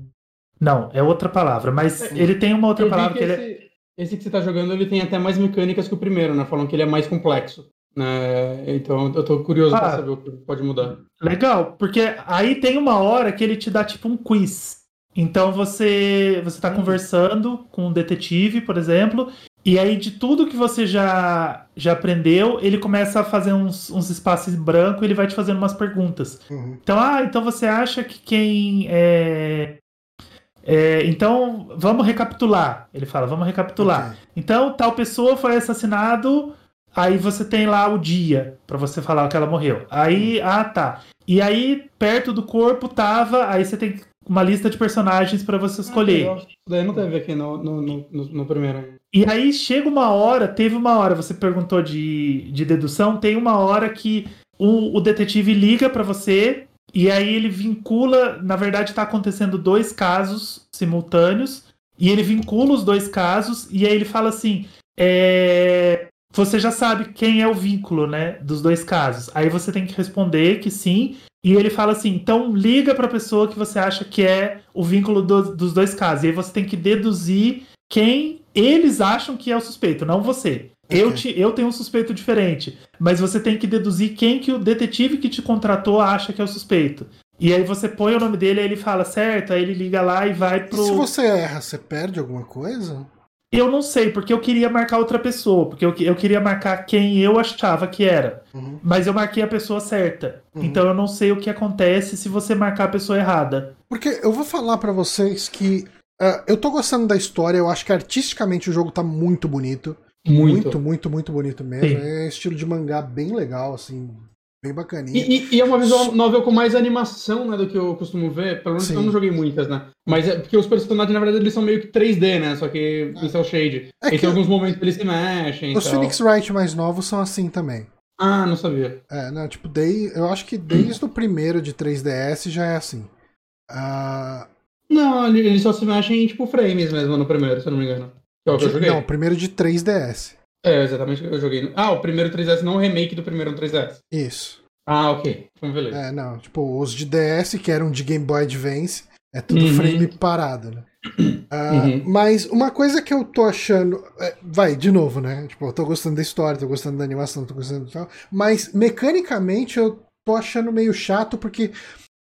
Speaker 3: Não, é outra palavra, mas é, ele tem uma outra palavra que, que
Speaker 2: ele
Speaker 3: é
Speaker 2: esse que você está jogando, ele tem até mais mecânicas que o primeiro, né? Falam que ele é mais complexo. Né? Então eu tô curioso ah, para saber o que pode mudar.
Speaker 3: Legal, porque aí tem uma hora que ele te dá tipo um quiz. Então você você tá hum. conversando com um detetive, por exemplo, e aí de tudo que você já já aprendeu, ele começa a fazer uns, uns espaços em branco e ele vai te fazendo umas perguntas. Uhum. Então, ah, então você acha que quem é, é, então, vamos recapitular. Ele fala, vamos recapitular. Okay. Então, tal pessoa foi assassinado, aí você tem lá o dia para você falar que ela morreu. Aí, hum. ah, tá. E aí, perto do corpo tava, aí você tem uma lista de personagens para você escolher. Ah,
Speaker 2: daí não teve aqui no, no, no, no, primeiro.
Speaker 3: E aí chega uma hora, teve uma hora, você perguntou de, de dedução, tem uma hora que o, o detetive liga para você e aí ele vincula, na verdade está acontecendo dois casos simultâneos, e ele vincula os dois casos, e aí ele fala assim: é... você já sabe quem é o vínculo, né, dos dois casos. Aí você tem que responder que sim, e ele fala assim: então liga para a pessoa que você acha que é o vínculo do, dos dois casos. E aí você tem que deduzir quem eles acham que é o suspeito, não você. Eu, te, eu tenho um suspeito diferente, mas você tem que deduzir quem que o detetive que te contratou acha que é o suspeito. E aí você põe o nome dele, aí ele fala certo, aí ele liga lá e vai pro.
Speaker 1: E se você erra, você perde alguma coisa?
Speaker 3: Eu não sei, porque eu queria marcar outra pessoa, porque eu, eu queria marcar quem eu achava que era. Uhum. Mas eu marquei a pessoa certa. Uhum. Então eu não sei o que acontece se você marcar a pessoa errada.
Speaker 1: Porque eu vou falar para vocês que uh, eu tô gostando da história, eu acho que artisticamente o jogo tá muito bonito. Muito. muito, muito, muito bonito mesmo. Sim. É estilo de mangá bem legal, assim, bem bacaninha.
Speaker 2: E, e, e, é uma visual novel com mais animação, né, do que eu costumo ver. Pelo menos Sim. eu não joguei muitas, né? Mas é porque os personagens, na verdade, eles são meio que 3D, né? Só que em cel shade. É e tem alguns momentos que eles se mexem.
Speaker 1: Os Phoenix Wright mais novos são assim também.
Speaker 2: Ah, não sabia.
Speaker 1: É, não, tipo, dei, eu acho que desde o primeiro de 3DS já é assim. Uh...
Speaker 2: Não, eles só se mexem em, tipo, frames mesmo no primeiro, se eu não me engano.
Speaker 1: Que é o que eu joguei. Não, o primeiro de 3DS.
Speaker 2: É, exatamente o que eu joguei. Ah, o primeiro 3DS, não o remake do primeiro 3DS.
Speaker 1: Isso.
Speaker 2: Ah, ok. Então, beleza.
Speaker 1: É, não, tipo, os de DS, que eram de Game Boy Advance, é tudo uhum. frame parado, né? Uh, uhum. Mas uma coisa que eu tô achando. É, vai, de novo, né? Tipo, eu tô gostando da história, tô gostando da animação, tô gostando do tal. Mas mecanicamente eu tô achando meio chato porque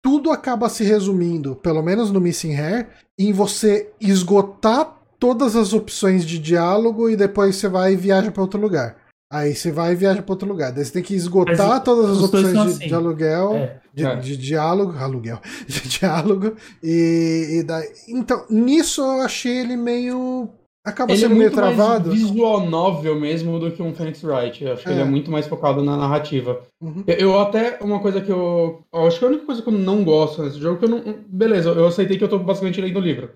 Speaker 1: tudo acaba se resumindo, pelo menos no Missing Hair, em você esgotar todas as opções de diálogo e depois você vai e viaja para outro lugar. Aí você vai e viaja para outro lugar. Daí você tem que esgotar Mas, todas as opções de, assim. de, aluguel, é. De, é. de, diálogo, aluguel, de diálogo. E, e daí, então, nisso eu achei ele meio acaba ele é sendo é meio travado.
Speaker 2: Mais visual novel mesmo do que um Phoenix Wright. Eu acho que é. ele é muito mais focado na narrativa. Uhum. Eu, eu, até, uma coisa que eu, eu. Acho que a única coisa que eu não gosto nesse jogo, que eu não. Beleza, eu aceitei que eu tô basicamente lendo o livro.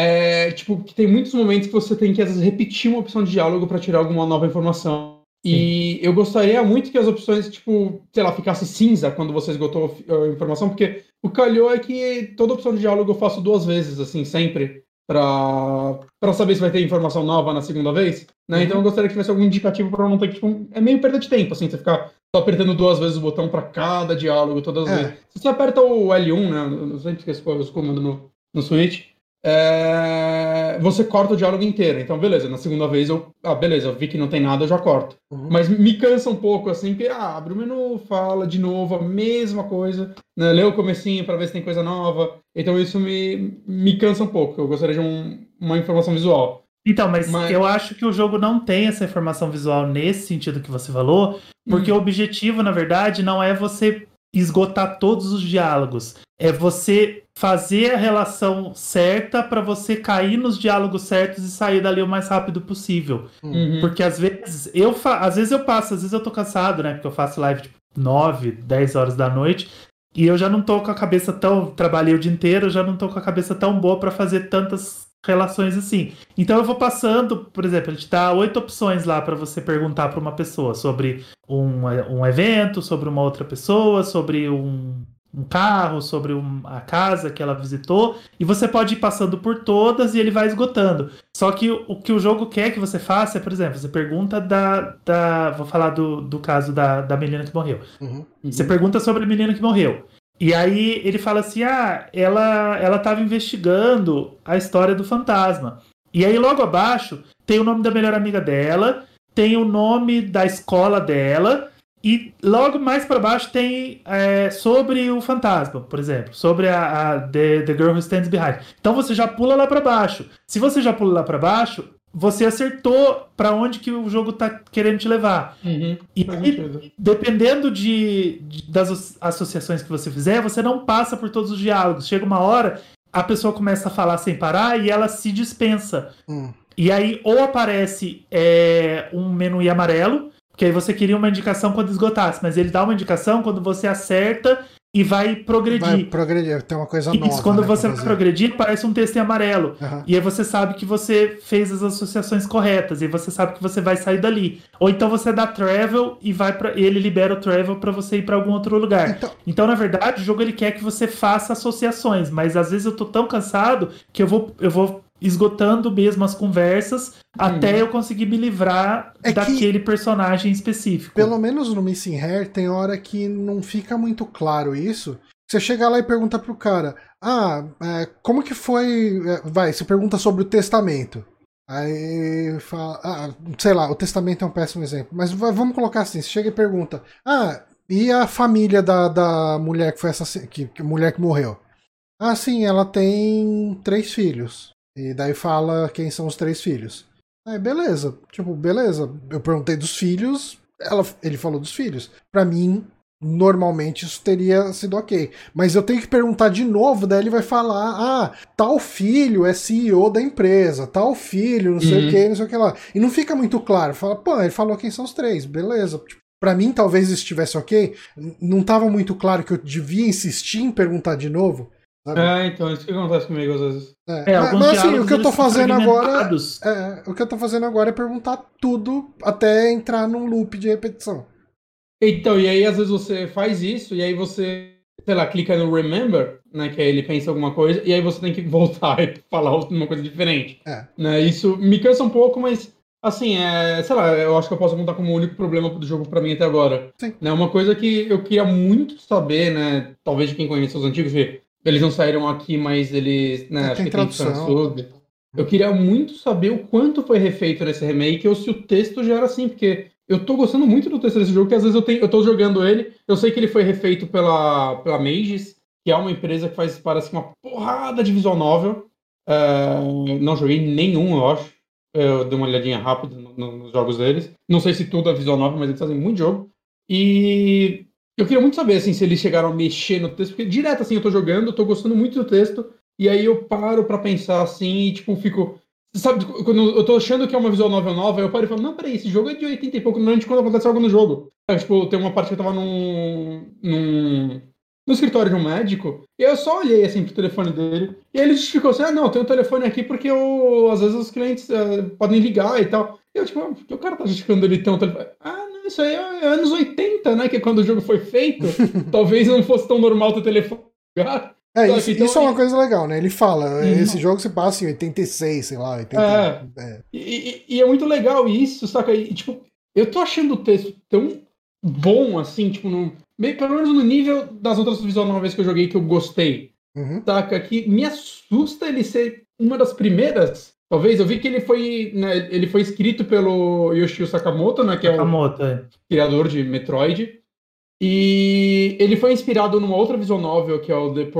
Speaker 2: É, tipo, que tem muitos momentos que você tem que, às vezes, repetir uma opção de diálogo para tirar alguma nova informação. Sim. E eu gostaria muito que as opções, tipo, sei lá, ficasse cinza quando você esgotou a informação, porque o calhou é que toda opção de diálogo eu faço duas vezes, assim, sempre, para saber se vai ter informação nova na segunda vez, né? Uhum. Então eu gostaria que tivesse algum indicativo para não ter que, tipo, é meio perda de tempo, assim, você ficar só apertando duas vezes o botão para cada diálogo, todas as é. vezes. Se você aperta o L1, né? Eu sempre esqueço os comandos no, no Switch é, você corta o diálogo inteiro. Então, beleza, na segunda vez eu. Ah, beleza, eu vi que não tem nada, eu já corto. Uhum. Mas me cansa um pouco, assim, que ah, abre o menu, fala de novo a mesma coisa, né? lê o comecinho para ver se tem coisa nova. Então isso me, me cansa um pouco. Eu gostaria de um, uma informação visual.
Speaker 3: Então, mas, mas, eu acho que o jogo não tem essa informação visual nesse sentido que você falou, porque hum. o objetivo, na verdade, não é você esgotar todos os diálogos. É você fazer a relação certa para você cair nos diálogos certos e sair dali o mais rápido possível. Uhum. Porque às vezes eu fa... às vezes eu passo, às vezes eu tô cansado, né? Porque eu faço live tipo 9, 10 horas da noite. E eu já não tô com a cabeça tão. Trabalhei o dia inteiro, eu já não tô com a cabeça tão boa para fazer tantas relações assim. Então eu vou passando, por exemplo, ele te dá oito opções lá para você perguntar para uma pessoa sobre um, um evento, sobre uma outra pessoa, sobre um, um carro, sobre um, a casa que ela visitou, e você pode ir passando por todas e ele vai esgotando. Só que o, o que o jogo quer que você faça é, por exemplo, você pergunta da. da vou falar do, do caso da, da menina que morreu. Uhum. Você pergunta sobre a menina que morreu. E aí ele fala assim: ah, ela ela estava investigando a história do fantasma. E aí logo abaixo tem o nome da melhor amiga dela, tem o nome da escola dela. E logo mais para baixo tem é, sobre o fantasma, por exemplo, sobre a, a the, the, Girl Who Stands Behind. Então você já pula lá para baixo. Se você já pula lá para baixo, você acertou para onde que o jogo tá querendo te levar. Uhum, e aí, dependendo de, de, das associações que você fizer, você não passa por todos os diálogos. Chega uma hora, a pessoa começa a falar sem parar e ela se dispensa. Uhum. E aí ou aparece é, um menu amarelo, que aí você queria uma indicação quando esgotasse, mas ele dá uma indicação quando você acerta e vai progredir. Vai
Speaker 1: progredir, tem uma coisa nova.
Speaker 3: Isso, quando né, você vai progredir, parece um texto em amarelo. Uhum. E aí você sabe que você fez as associações corretas, e você sabe que você vai sair dali. Ou então você dá travel e vai para ele libera o travel para você ir para algum outro lugar. Então... então, na verdade, o jogo ele quer que você faça associações, mas às vezes eu tô tão cansado que eu vou eu vou esgotando mesmo as conversas hum. até eu conseguir me livrar é daquele personagem específico.
Speaker 1: Pelo menos no Missing Hair tem hora que não fica muito claro isso. Você chega lá e pergunta pro cara: Ah, é, como que foi. É, vai, você pergunta sobre o testamento. Aí fala, ah, sei lá, o testamento é um péssimo exemplo, mas vamos colocar assim: você chega e pergunta: Ah, e a família da, da mulher que foi essa que, que mulher que morreu? Ah, sim, ela tem três filhos. E daí fala quem são os três filhos. Aí, beleza. Tipo, beleza. Eu perguntei dos filhos, ela, ele falou dos filhos. Para mim, normalmente isso teria sido ok. Mas eu tenho que perguntar de novo, daí ele vai falar: ah, tal filho é CEO da empresa, tal filho, não sei uhum. o que, não sei o que lá. E não fica muito claro. Fala, pô, ele falou quem são os três, beleza. Tipo, Pra mim, talvez isso estivesse ok. Não estava muito claro que eu devia insistir em perguntar de novo.
Speaker 2: Sabe? É, então, isso que acontece comigo às vezes.
Speaker 1: É, é mas assim, o que eu tô fazendo agora. É, o que eu tô fazendo agora é perguntar tudo até entrar num loop de repetição.
Speaker 2: Então, e aí às vezes você faz isso, e aí você, sei lá, clica no Remember, né? Que aí ele pensa alguma coisa, e aí você tem que voltar e falar uma coisa diferente. É. Né, isso me cansa um pouco, mas assim, é, sei lá, eu acho que eu posso contar como o único problema do jogo para mim até agora. Sim. Né, uma coisa que eu queria muito saber, né? Talvez de quem conhece os antigos, ver eles não saíram aqui, mas eles. Né,
Speaker 1: é, que tradução.
Speaker 2: tem Eu queria muito saber o quanto foi refeito nesse remake ou se o texto já era assim, porque eu tô gostando muito do texto desse jogo, que às vezes eu, tenho, eu tô jogando ele, eu sei que ele foi refeito pela, pela Mages, que é uma empresa que faz, parece uma porrada de visual novel. Uh, não joguei nenhum, eu acho. Eu dei uma olhadinha rápida nos jogos deles. Não sei se tudo é visual novel, mas eles fazem muito jogo. E eu queria muito saber assim, se eles chegaram a mexer no texto, porque direto assim eu tô jogando, eu tô gostando muito do texto, e aí eu paro para pensar assim e tipo, fico. Sabe, quando eu tô achando que é uma visual novel nova, eu paro e falo, não, peraí, esse jogo é de 80 e pouco, normalmente quando acontece algo no jogo. tipo, tem uma parte que eu tava num. num. no escritório de um médico, e eu só olhei assim pro telefone dele, e ele justificou assim, ah, não, tem um telefone aqui porque eu, às vezes os clientes uh, podem ligar e tal. E eu, tipo, o cara tá justificando ele ter um telefone? Ah, isso aí é anos 80, né? Que é quando o jogo foi feito. Talvez não fosse tão normal ter telefone
Speaker 1: É, isso, então, isso, é uma coisa legal, né? Ele fala, uhum. esse jogo se passa em 86, sei lá, 80.
Speaker 2: É. é. E, e, é muito legal isso, saca? E, tipo, eu tô achando o texto tão bom, assim, tipo, no, pelo menos no nível das outras visual novas que eu joguei que eu gostei. Uhum. Saca? Que me assusta ele ser uma das primeiras Talvez, eu vi que ele foi, né, ele foi escrito pelo Yoshio Sakamoto, né, que é
Speaker 3: Sakamoto, o é.
Speaker 2: criador de Metroid. E ele foi inspirado numa outra visual novel, que é o The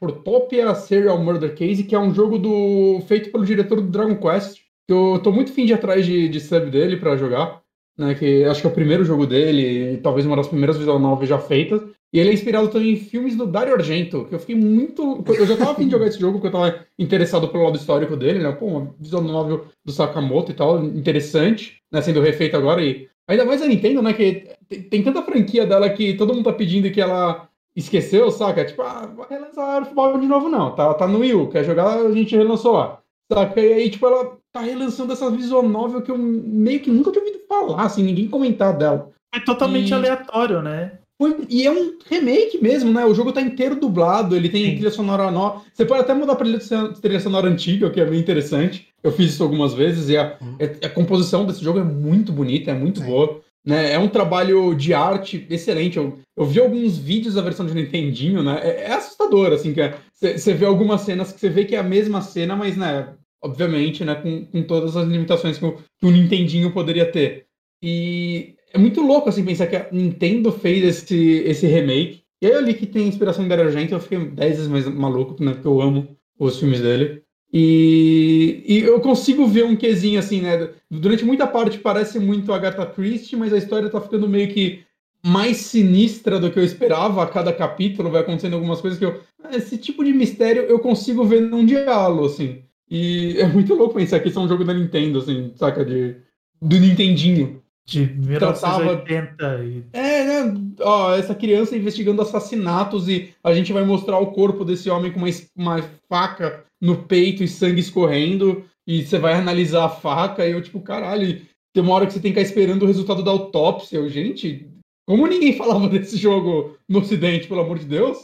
Speaker 2: Portopia Serial Murder Case, que é um jogo do feito pelo diretor do Dragon Quest. Eu tô muito fim de atrás de, de sub dele para jogar, né, que acho que é o primeiro jogo dele, talvez uma das primeiras visual novels já feitas. E ele é inspirado também em filmes do Dario Argento, que eu fiquei muito. Eu já tava afim de jogar esse jogo, porque eu tava interessado pelo lado histórico dele, né? Pô, uma visão novel do Sakamoto e tal, interessante, né? Sendo refeito agora. E ainda mais a Nintendo, né? Que tem, tem tanta franquia dela que todo mundo tá pedindo que ela esqueceu, saca? Tipo, ah, vai relançar futebol de novo, não. Tá, tá no Wii U, quer jogar, a gente relançou lá. Saca? E aí, tipo, ela tá relançando essa visual novel que eu meio que nunca tinha ouvido falar, assim, ninguém comentar dela.
Speaker 3: É totalmente e... aleatório, né?
Speaker 2: Foi, e é um remake mesmo, né? O jogo tá inteiro dublado, ele tem Sim. trilha sonora nova. Você pode até mudar pra trilha sonora antiga, o que é bem interessante. Eu fiz isso algumas vezes e a, uhum. a composição desse jogo é muito bonita, é muito Sim. boa. Né? É um trabalho de arte excelente. Eu, eu vi alguns vídeos da versão de Nintendinho, né? É, é assustador, assim, que você é, vê algumas cenas que você vê que é a mesma cena, mas, né, obviamente, né, com, com todas as limitações que o, que o Nintendinho poderia ter. E é muito louco, assim, pensar que a Nintendo fez esse, esse remake. E aí eu li que tem inspiração em Dario eu fiquei 10 vezes mais maluco, né? Porque eu amo os filmes dele. E, e eu consigo ver um quesinho assim, né? Durante muita parte parece muito Agatha Christie, mas a história tá ficando meio que mais sinistra do que eu esperava. A cada capítulo vai acontecendo algumas coisas que eu. Esse tipo de mistério eu consigo ver num diálogo, assim. E é muito louco pensar que isso é um jogo da Nintendo, assim, saca? De, do Nintendinho.
Speaker 3: De 1980
Speaker 2: Tratava... e... É, né? Ó, essa criança investigando assassinatos e a gente vai mostrar o corpo desse homem com uma, uma faca no peito e sangue escorrendo. E você vai analisar a faca e eu, tipo, caralho, tem uma hora que você tem que ficar esperando o resultado da autópsia. Eu, gente, como ninguém falava desse jogo no Ocidente, pelo amor de Deus?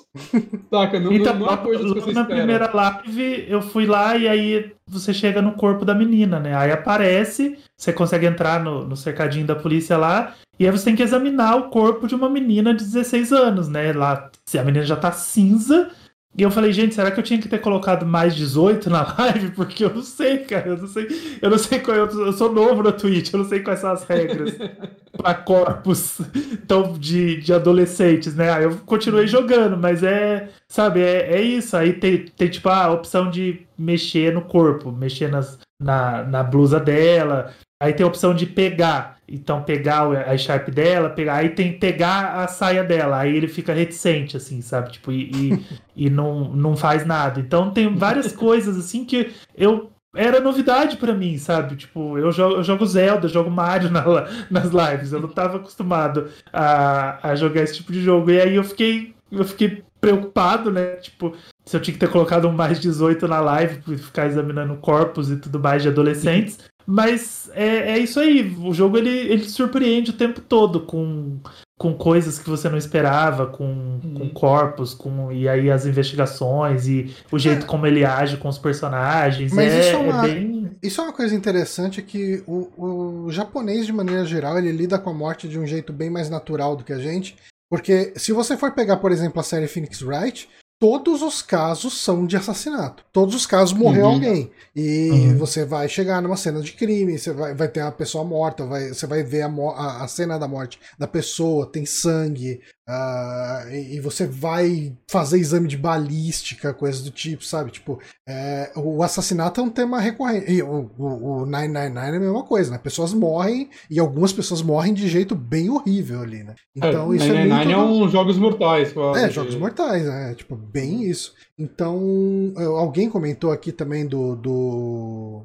Speaker 2: Saca? Não, então, não, é coisa que você
Speaker 3: Na
Speaker 2: espera.
Speaker 3: primeira live, eu fui lá e aí você chega no corpo da menina, né? Aí aparece, você consegue entrar no, no cercadinho da polícia lá, e aí você tem que examinar o corpo de uma menina de 16 anos, né? Lá, se a menina já tá cinza, e eu falei, gente, será que eu tinha que ter colocado mais 18 na live? Porque eu não sei, cara. Eu não sei, eu não sei qual é. Eu sou novo na Twitch, eu não sei quais são as regras para corpos então, de, de adolescentes, né? Aí eu continuei jogando, mas é, sabe, é, é isso. Aí tem, tem tipo a opção de mexer no corpo, mexer nas, na, na blusa dela. Aí tem a opção de pegar. Então, pegar a Sharp dela, pegar. Aí tem pegar a saia dela. Aí ele fica reticente, assim, sabe? Tipo, e, e, e não, não faz nada. Então, tem várias coisas, assim, que eu era novidade para mim, sabe? Tipo, eu jogo, eu jogo Zelda, jogo Mario na, nas lives. Eu não tava acostumado a, a jogar esse tipo de jogo. E aí eu fiquei, eu fiquei preocupado, né? Tipo, se eu tinha que ter colocado um mais 18 na live, ficar examinando corpos e tudo mais de adolescentes. Mas é, é isso aí. O jogo ele, ele surpreende o tempo todo com, com coisas que você não esperava, com, uhum. com corpos, com e aí as investigações e o jeito é. como ele age com os personagens. Mas é, isso, é, é uma, é bem...
Speaker 1: isso é uma coisa interessante que o, o japonês, de maneira geral, ele lida com a morte de um jeito bem mais natural do que a gente. Porque se você for pegar, por exemplo, a série Phoenix Wright, todos os casos são de assassinato. Todos os casos morreu uhum. alguém. E uhum. você vai chegar numa cena de crime, você vai, vai ter uma pessoa morta, vai, você vai ver a, a, a cena da morte da pessoa, tem sangue, Uh, e, você vai fazer exame de balística, coisas do tipo, sabe? Tipo, é, o assassinato é um tema recorrente. E o, o, o 999 é a mesma coisa, né? Pessoas morrem e algumas pessoas morrem de jeito bem horrível ali, né?
Speaker 2: Então é, isso 99 é muito. é um Jogos Mortais,
Speaker 1: É, Jogos Mortais, né? Tipo, bem isso. Então, alguém comentou aqui também do. do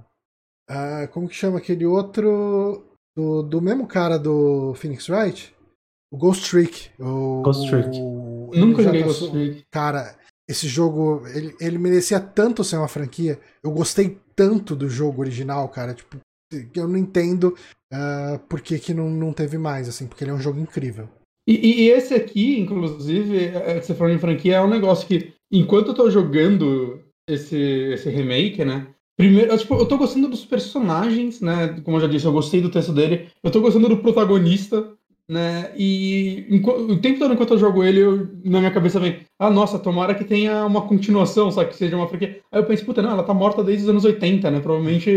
Speaker 1: uh, como que chama aquele outro. Do, do mesmo cara do Phoenix Wright? O Ghost Trick. O,
Speaker 3: Ghost Trick.
Speaker 2: O, Nunca joguei Ghost Trick.
Speaker 1: Cara, esse jogo, ele, ele merecia tanto ser uma franquia. Eu gostei tanto do jogo original, cara. Tipo, eu não entendo uh, por que, que não, não teve mais, assim, porque ele é um jogo incrível.
Speaker 2: E, e esse aqui, inclusive, é, você falou em franquia, é um negócio que, enquanto eu tô jogando esse, esse remake, né? Primeiro, eu, tipo, eu tô gostando dos personagens, né? Como eu já disse, eu gostei do texto dele. Eu tô gostando do protagonista, né? E o tempo todo enquanto eu jogo ele, eu, na minha cabeça vem, ah, nossa, tomara que tenha uma continuação, sabe? Que seja uma franquia. Aí eu penso, puta, não, ela tá morta desde os anos 80, né? Provavelmente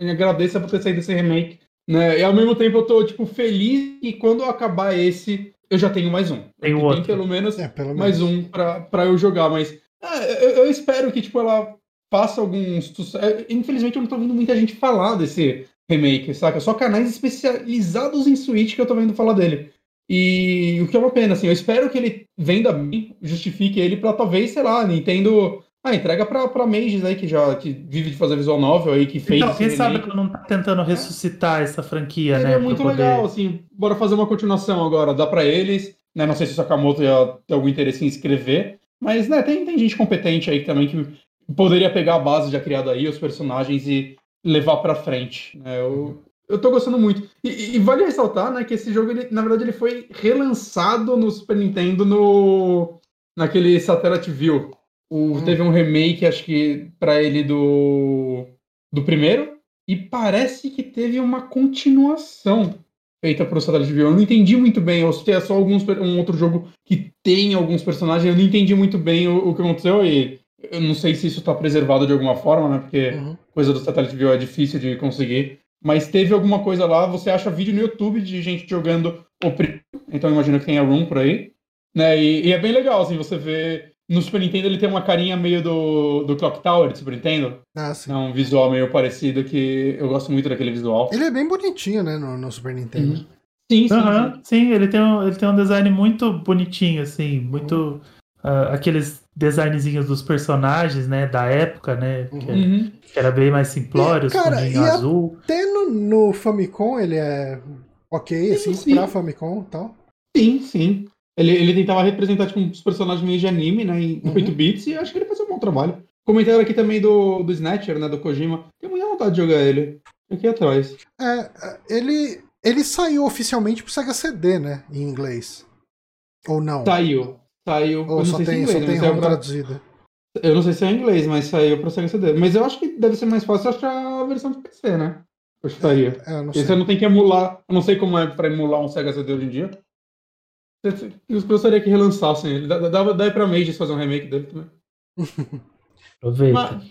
Speaker 2: agradeça por ter saído desse remake. Né? E ao mesmo tempo eu tô, tipo, feliz que quando acabar esse, eu já tenho mais um.
Speaker 3: Tem outro.
Speaker 2: Tem pelo menos, é, pelo mais um pra, pra eu jogar, mas é, eu, eu, espero que, tipo, ela faça alguns. É, infelizmente eu não tô vendo muita gente falar desse remake, saca? Só canais especializados em Switch que eu tô vendo falar dele. E o que é uma pena, assim, eu espero que ele venda bem, justifique ele pra talvez, sei lá, Nintendo. Ah, entrega pra, pra Mages aí, que já que vive de fazer visual novel aí, que fez.
Speaker 3: Então, quem sabe que não tá tentando ressuscitar essa franquia,
Speaker 2: ele
Speaker 3: né?
Speaker 2: É muito legal, assim, bora fazer uma continuação agora, dá pra eles. Né? Não sei se o Sakamoto ia ter algum interesse em escrever, mas né, tem, tem gente competente aí também que poderia pegar a base já criada aí, os personagens e levar para frente. Né? Eu, eu tô gostando muito. E, e, vale ressaltar, né, que esse jogo, ele, na verdade, ele foi relançado no Super Nintendo no naquele Satellite View. O, hum. Teve um remake, acho que, para ele do, do primeiro. E parece que teve uma continuação feita pro Satellite View. Eu não entendi muito bem. Ou se é só alguns, um outro jogo que tem alguns personagens. Eu não entendi muito bem o, o que aconteceu. E eu não sei se isso está preservado de alguma forma, né? Porque uhum. coisa do Satellite View é difícil de conseguir. Mas teve alguma coisa lá, você acha vídeo no YouTube de gente jogando o primeiro, então imagino que tenha Room por aí. Né? E, e, é bem legal, assim, você vê. No Super Nintendo ele tem uma carinha meio do, do Clock Tower de Super Nintendo. Ah, sim. É um visual meio parecido que eu gosto muito daquele visual.
Speaker 1: Ele é bem bonitinho, né, no, no Super Nintendo. Uhum.
Speaker 3: Sim, sim, uhum, sim. sim. ele tem, um, ele tem um design muito bonitinho, assim, muito. Uhum. Uh, aqueles designzinhos dos personagens, né, da época, né, que, é, uhum. que era bem mais simplório, cara, e azul.
Speaker 1: Até no, no, Famicom ele é ok, assim, sim. pra Famicom e tal.
Speaker 2: Sim, sim. Ele, ele tentava representar, tipo, os personagens meio de anime, né, em uhum. 8 bits, e acho que ele fazia um bom trabalho. Comentaram aqui também do, do Snatcher, né, do Kojima. Tenho muita vontade de jogar ele. Aqui atrás.
Speaker 1: É, ele, ele saiu oficialmente pro Sega CD, né, em inglês. Ou não?
Speaker 2: Saiu. Saiu.
Speaker 1: Ou só tem, inglês, só tem ROM pra... traduzida?
Speaker 2: Eu não sei se é em inglês, mas saiu pra Sega CD. Mas eu acho que deve ser mais fácil achar a versão de PC, né? Eu estaria. É, não você não tem que emular. Eu não sei como é pra emular um Sega CD hoje em dia. Eu gostaria que relançassem ele. Dá, dá, dá pra Mages fazer um remake dele também.
Speaker 3: Aproveita. Mas,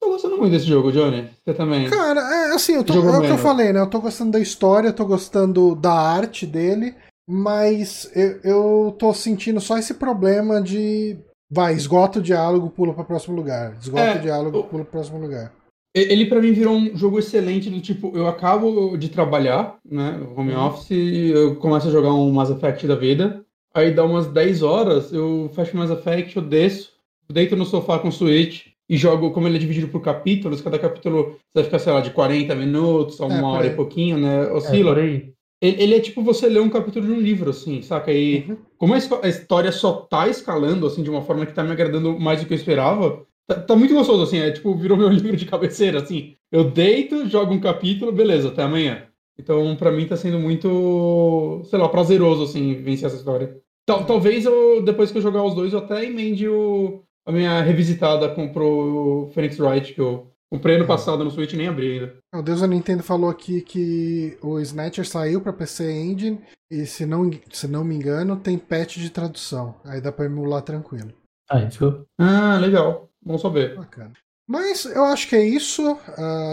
Speaker 2: tô gostando muito desse jogo, Johnny. Você também.
Speaker 1: Cara, é assim, eu tô, é o que eu falei, né? Eu tô gostando da história, tô gostando da arte dele. Mas eu, eu tô sentindo só esse problema de. Vai, esgota o diálogo, pula para próximo lugar. Esgota é, o diálogo, pula para próximo lugar.
Speaker 2: Ele para mim virou um jogo excelente do tipo, eu acabo de trabalhar, né, home uhum. office, eu começo a jogar um Mass Effect da vida, aí dá umas 10 horas, eu fecho o Mass Effect, eu desço, deito no sofá com o Switch e jogo, como ele é dividido por capítulos, cada capítulo vai ficar, sei lá, de 40 minutos a uma é, hora e pouquinho, né, oscila. É, aí. Ele é tipo você ler um capítulo de um livro, assim, saca? E uhum. como a história só tá escalando, assim, de uma forma que tá me agradando mais do que eu esperava, tá, tá muito gostoso, assim, é tipo, virou meu livro de cabeceira, assim. Eu deito, jogo um capítulo, beleza, até amanhã. Então, para mim tá sendo muito, sei lá, prazeroso, assim, vencer essa história. Tal, talvez eu, depois que eu jogar os dois, eu até emende o, a minha revisitada com, pro Phoenix Wright, que eu Comprei ano passado no Switch e nem abri ainda.
Speaker 1: O Deus da Nintendo falou aqui que o Snatcher saiu para PC Engine e, se não, se não me engano, tem patch de tradução. Aí dá para emular tranquilo.
Speaker 3: Aí, viu?
Speaker 2: Ah, legal. Bom saber.
Speaker 1: Bacana. Mas eu acho que é isso,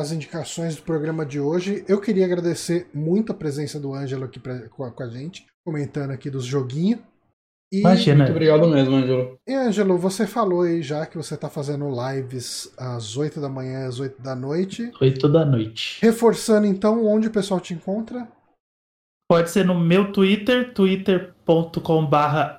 Speaker 1: as indicações do programa de hoje. Eu queria agradecer muito a presença do Ângelo aqui pra, com, a, com a gente, comentando aqui dos joguinhos.
Speaker 2: E... Imagina. Muito obrigado mesmo, Ângelo.
Speaker 1: E, Ângelo, você falou aí já que você está fazendo lives às 8 da manhã às 8 da noite.
Speaker 3: 8 da noite.
Speaker 1: Reforçando, então, onde o pessoal te encontra?
Speaker 3: Pode ser no meu Twitter, twitter.com.br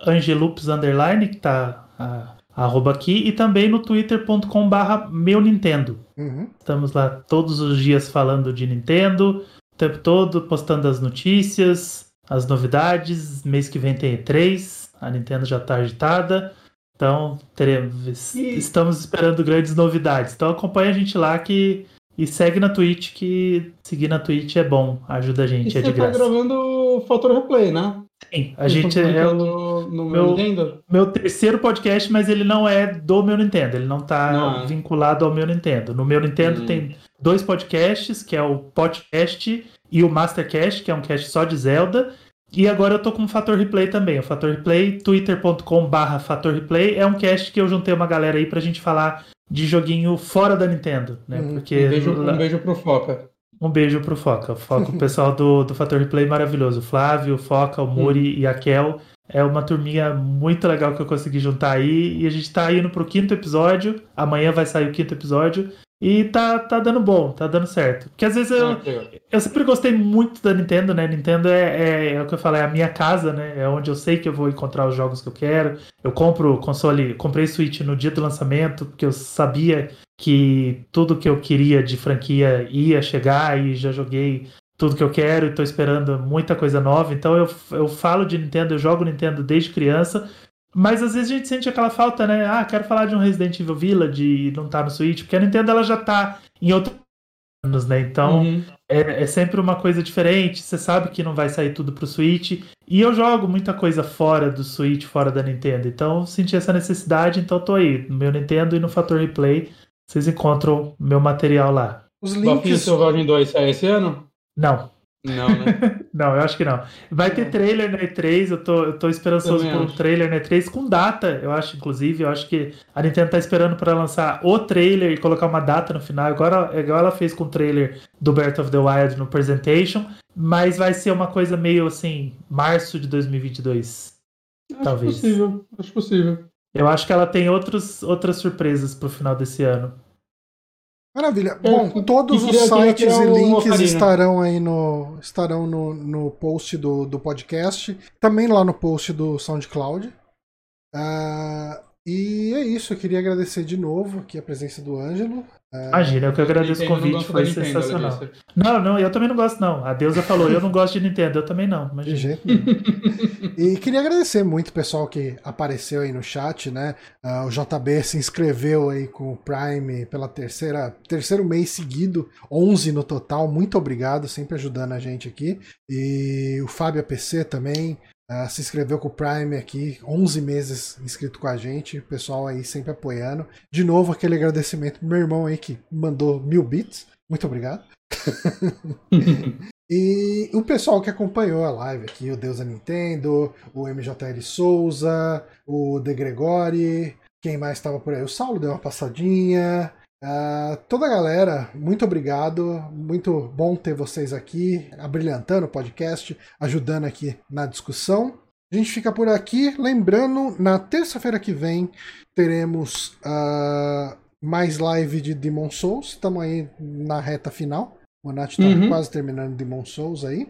Speaker 3: angelups, underline, que tá a, a arroba aqui, e também no twitter.com.br meu Nintendo. Uhum. Estamos lá todos os dias falando de Nintendo, o tempo todo, postando as notícias, as novidades. Mês que vem tem E3 a Nintendo já está agitada. Então, teremos, e... estamos esperando grandes novidades. Então acompanha a gente lá que e segue na Twitch, que seguir na Twitch é bom, ajuda a gente, e é de graça.
Speaker 2: Você tá gravando o Fator Replay, né?
Speaker 3: Sim, a gente é o no meu, Nintendo? meu terceiro podcast, mas ele não é do meu Nintendo, ele não tá não. É. vinculado ao meu Nintendo. No meu Nintendo hum. tem dois podcasts, que é o Podcast e o Mastercast, que é um cast só de Zelda, e agora eu tô com o Fator Replay também. O Fator Replay, twitter.com/barra Fator Replay, é um cast que eu juntei uma galera aí pra gente falar de joguinho fora da Nintendo, né?
Speaker 2: Hum, Porque um beijo, um beijo pro Foca.
Speaker 3: Um beijo pro Foca. Foca, o pessoal do, do Fator Replay maravilhoso. O Flávio, o Foca, o Muri hum. e a Kel. É uma turminha muito legal que eu consegui juntar aí. E a gente tá indo pro quinto episódio. Amanhã vai sair o quinto episódio. E tá, tá dando bom, tá dando certo. Porque às vezes eu, ah, eu sempre gostei muito da Nintendo, né? Nintendo é, é, é, o que eu falei, é a minha casa, né? É onde eu sei que eu vou encontrar os jogos que eu quero. Eu compro console, comprei Switch no dia do lançamento, porque eu sabia que tudo que eu queria de franquia ia chegar e já joguei tudo que eu quero e tô esperando muita coisa nova. Então eu, eu falo de Nintendo, eu jogo Nintendo desde criança. Mas às vezes a gente sente aquela falta, né? Ah, quero falar de um Resident Evil Village e não tá no Switch, porque a Nintendo ela já tá em outros anos, né? Então uhum. é, é, sempre uma coisa diferente. Você sabe que não vai sair tudo pro Switch. E eu jogo muita coisa fora do Switch, fora da Nintendo. Então senti essa necessidade, então tô aí. No meu Nintendo e no Fator Replay, vocês encontram meu material lá.
Speaker 2: Os links. Selvagem 2 sai esse ano?
Speaker 3: Não.
Speaker 2: Não, né?
Speaker 3: não, eu acho que não. Vai ter trailer na E3, eu tô, eu tô esperançoso por um trailer na E3 com data, eu acho, inclusive. Eu acho que a Nintendo tá esperando para lançar o trailer e colocar uma data no final, agora, igual ela fez com o trailer do Breath of the Wild no Presentation, mas vai ser uma coisa meio assim, março de 2022. Acho talvez.
Speaker 2: possível, acho possível.
Speaker 3: Eu acho que ela tem outros, outras surpresas pro final desse ano.
Speaker 1: Maravilha. Bom, todos os sites e links estarão aí no estarão no, no post do, do podcast, também lá no post do SoundCloud. Uh, e é isso, eu queria agradecer de novo aqui a presença do Ângelo.
Speaker 3: É... Imagina, eu que agradeço o convite, foi sensacional. não, não, eu também não gosto, não. A deusa falou, eu não gosto de Nintendo, eu também não. Imagina. De jeito nenhum.
Speaker 1: e queria agradecer muito o pessoal que apareceu aí no chat, né? Uh, o JB se inscreveu aí com o Prime pela terceira, terceiro mês seguido, 11 no total. Muito obrigado, sempre ajudando a gente aqui. E o Fábio APC também. Uh, se inscreveu com o Prime aqui, 11 meses inscrito com a gente, o pessoal aí sempre apoiando. De novo, aquele agradecimento pro meu irmão aí que mandou mil bits. Muito obrigado. e o pessoal que acompanhou a live aqui, o Deus da Nintendo, o MJL Souza, o De Gregori, quem mais estava por aí? O Saulo deu uma passadinha, Uh, toda a galera, muito obrigado. Muito bom ter vocês aqui, abrilhantando o podcast, ajudando aqui na discussão. A gente fica por aqui. Lembrando, na terça-feira que vem teremos uh, mais live de Demon Souls. Estamos aí na reta final. O Nath está uhum. quase terminando Demon Souls aí.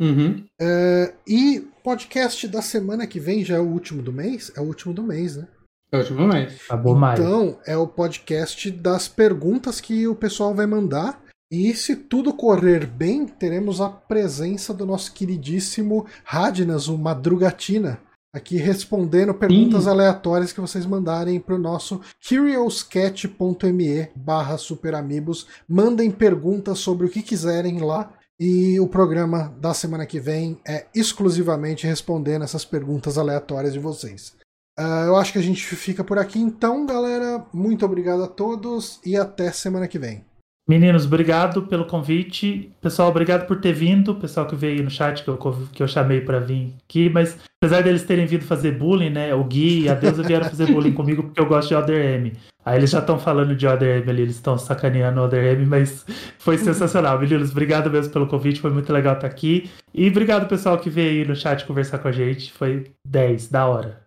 Speaker 2: Uhum.
Speaker 1: Uh, e podcast da semana que vem já é o último do mês? É o último do mês, né?
Speaker 2: É último mês.
Speaker 3: Acabou mais.
Speaker 1: Então, é o podcast das perguntas que o pessoal vai mandar. E se tudo correr bem, teremos a presença do nosso queridíssimo Radnas, o Madrugatina, aqui respondendo perguntas Sim. aleatórias que vocês mandarem para o nosso curiouscat.me barra superamigos. Mandem perguntas sobre o que quiserem lá. E o programa da semana que vem é exclusivamente respondendo essas perguntas aleatórias de vocês. Uh, eu acho que a gente fica por aqui então, galera. Muito obrigado a todos e até semana que vem.
Speaker 3: Meninos, obrigado pelo convite. Pessoal, obrigado por ter vindo. Pessoal que veio no chat que eu, que eu chamei para vir aqui. Mas apesar deles terem vindo fazer bullying, né? O Gui e a Deusa vieram fazer bullying comigo porque eu gosto de Other M. Aí eles já estão falando de Other M ali, eles estão sacaneando Other M, mas foi sensacional. Meninos, obrigado mesmo pelo convite, foi muito legal estar aqui. E obrigado, pessoal, que veio aí no chat conversar com a gente. Foi 10, da hora.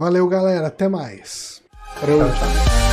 Speaker 1: Valeu, galera. Até mais. Tchau, tchau.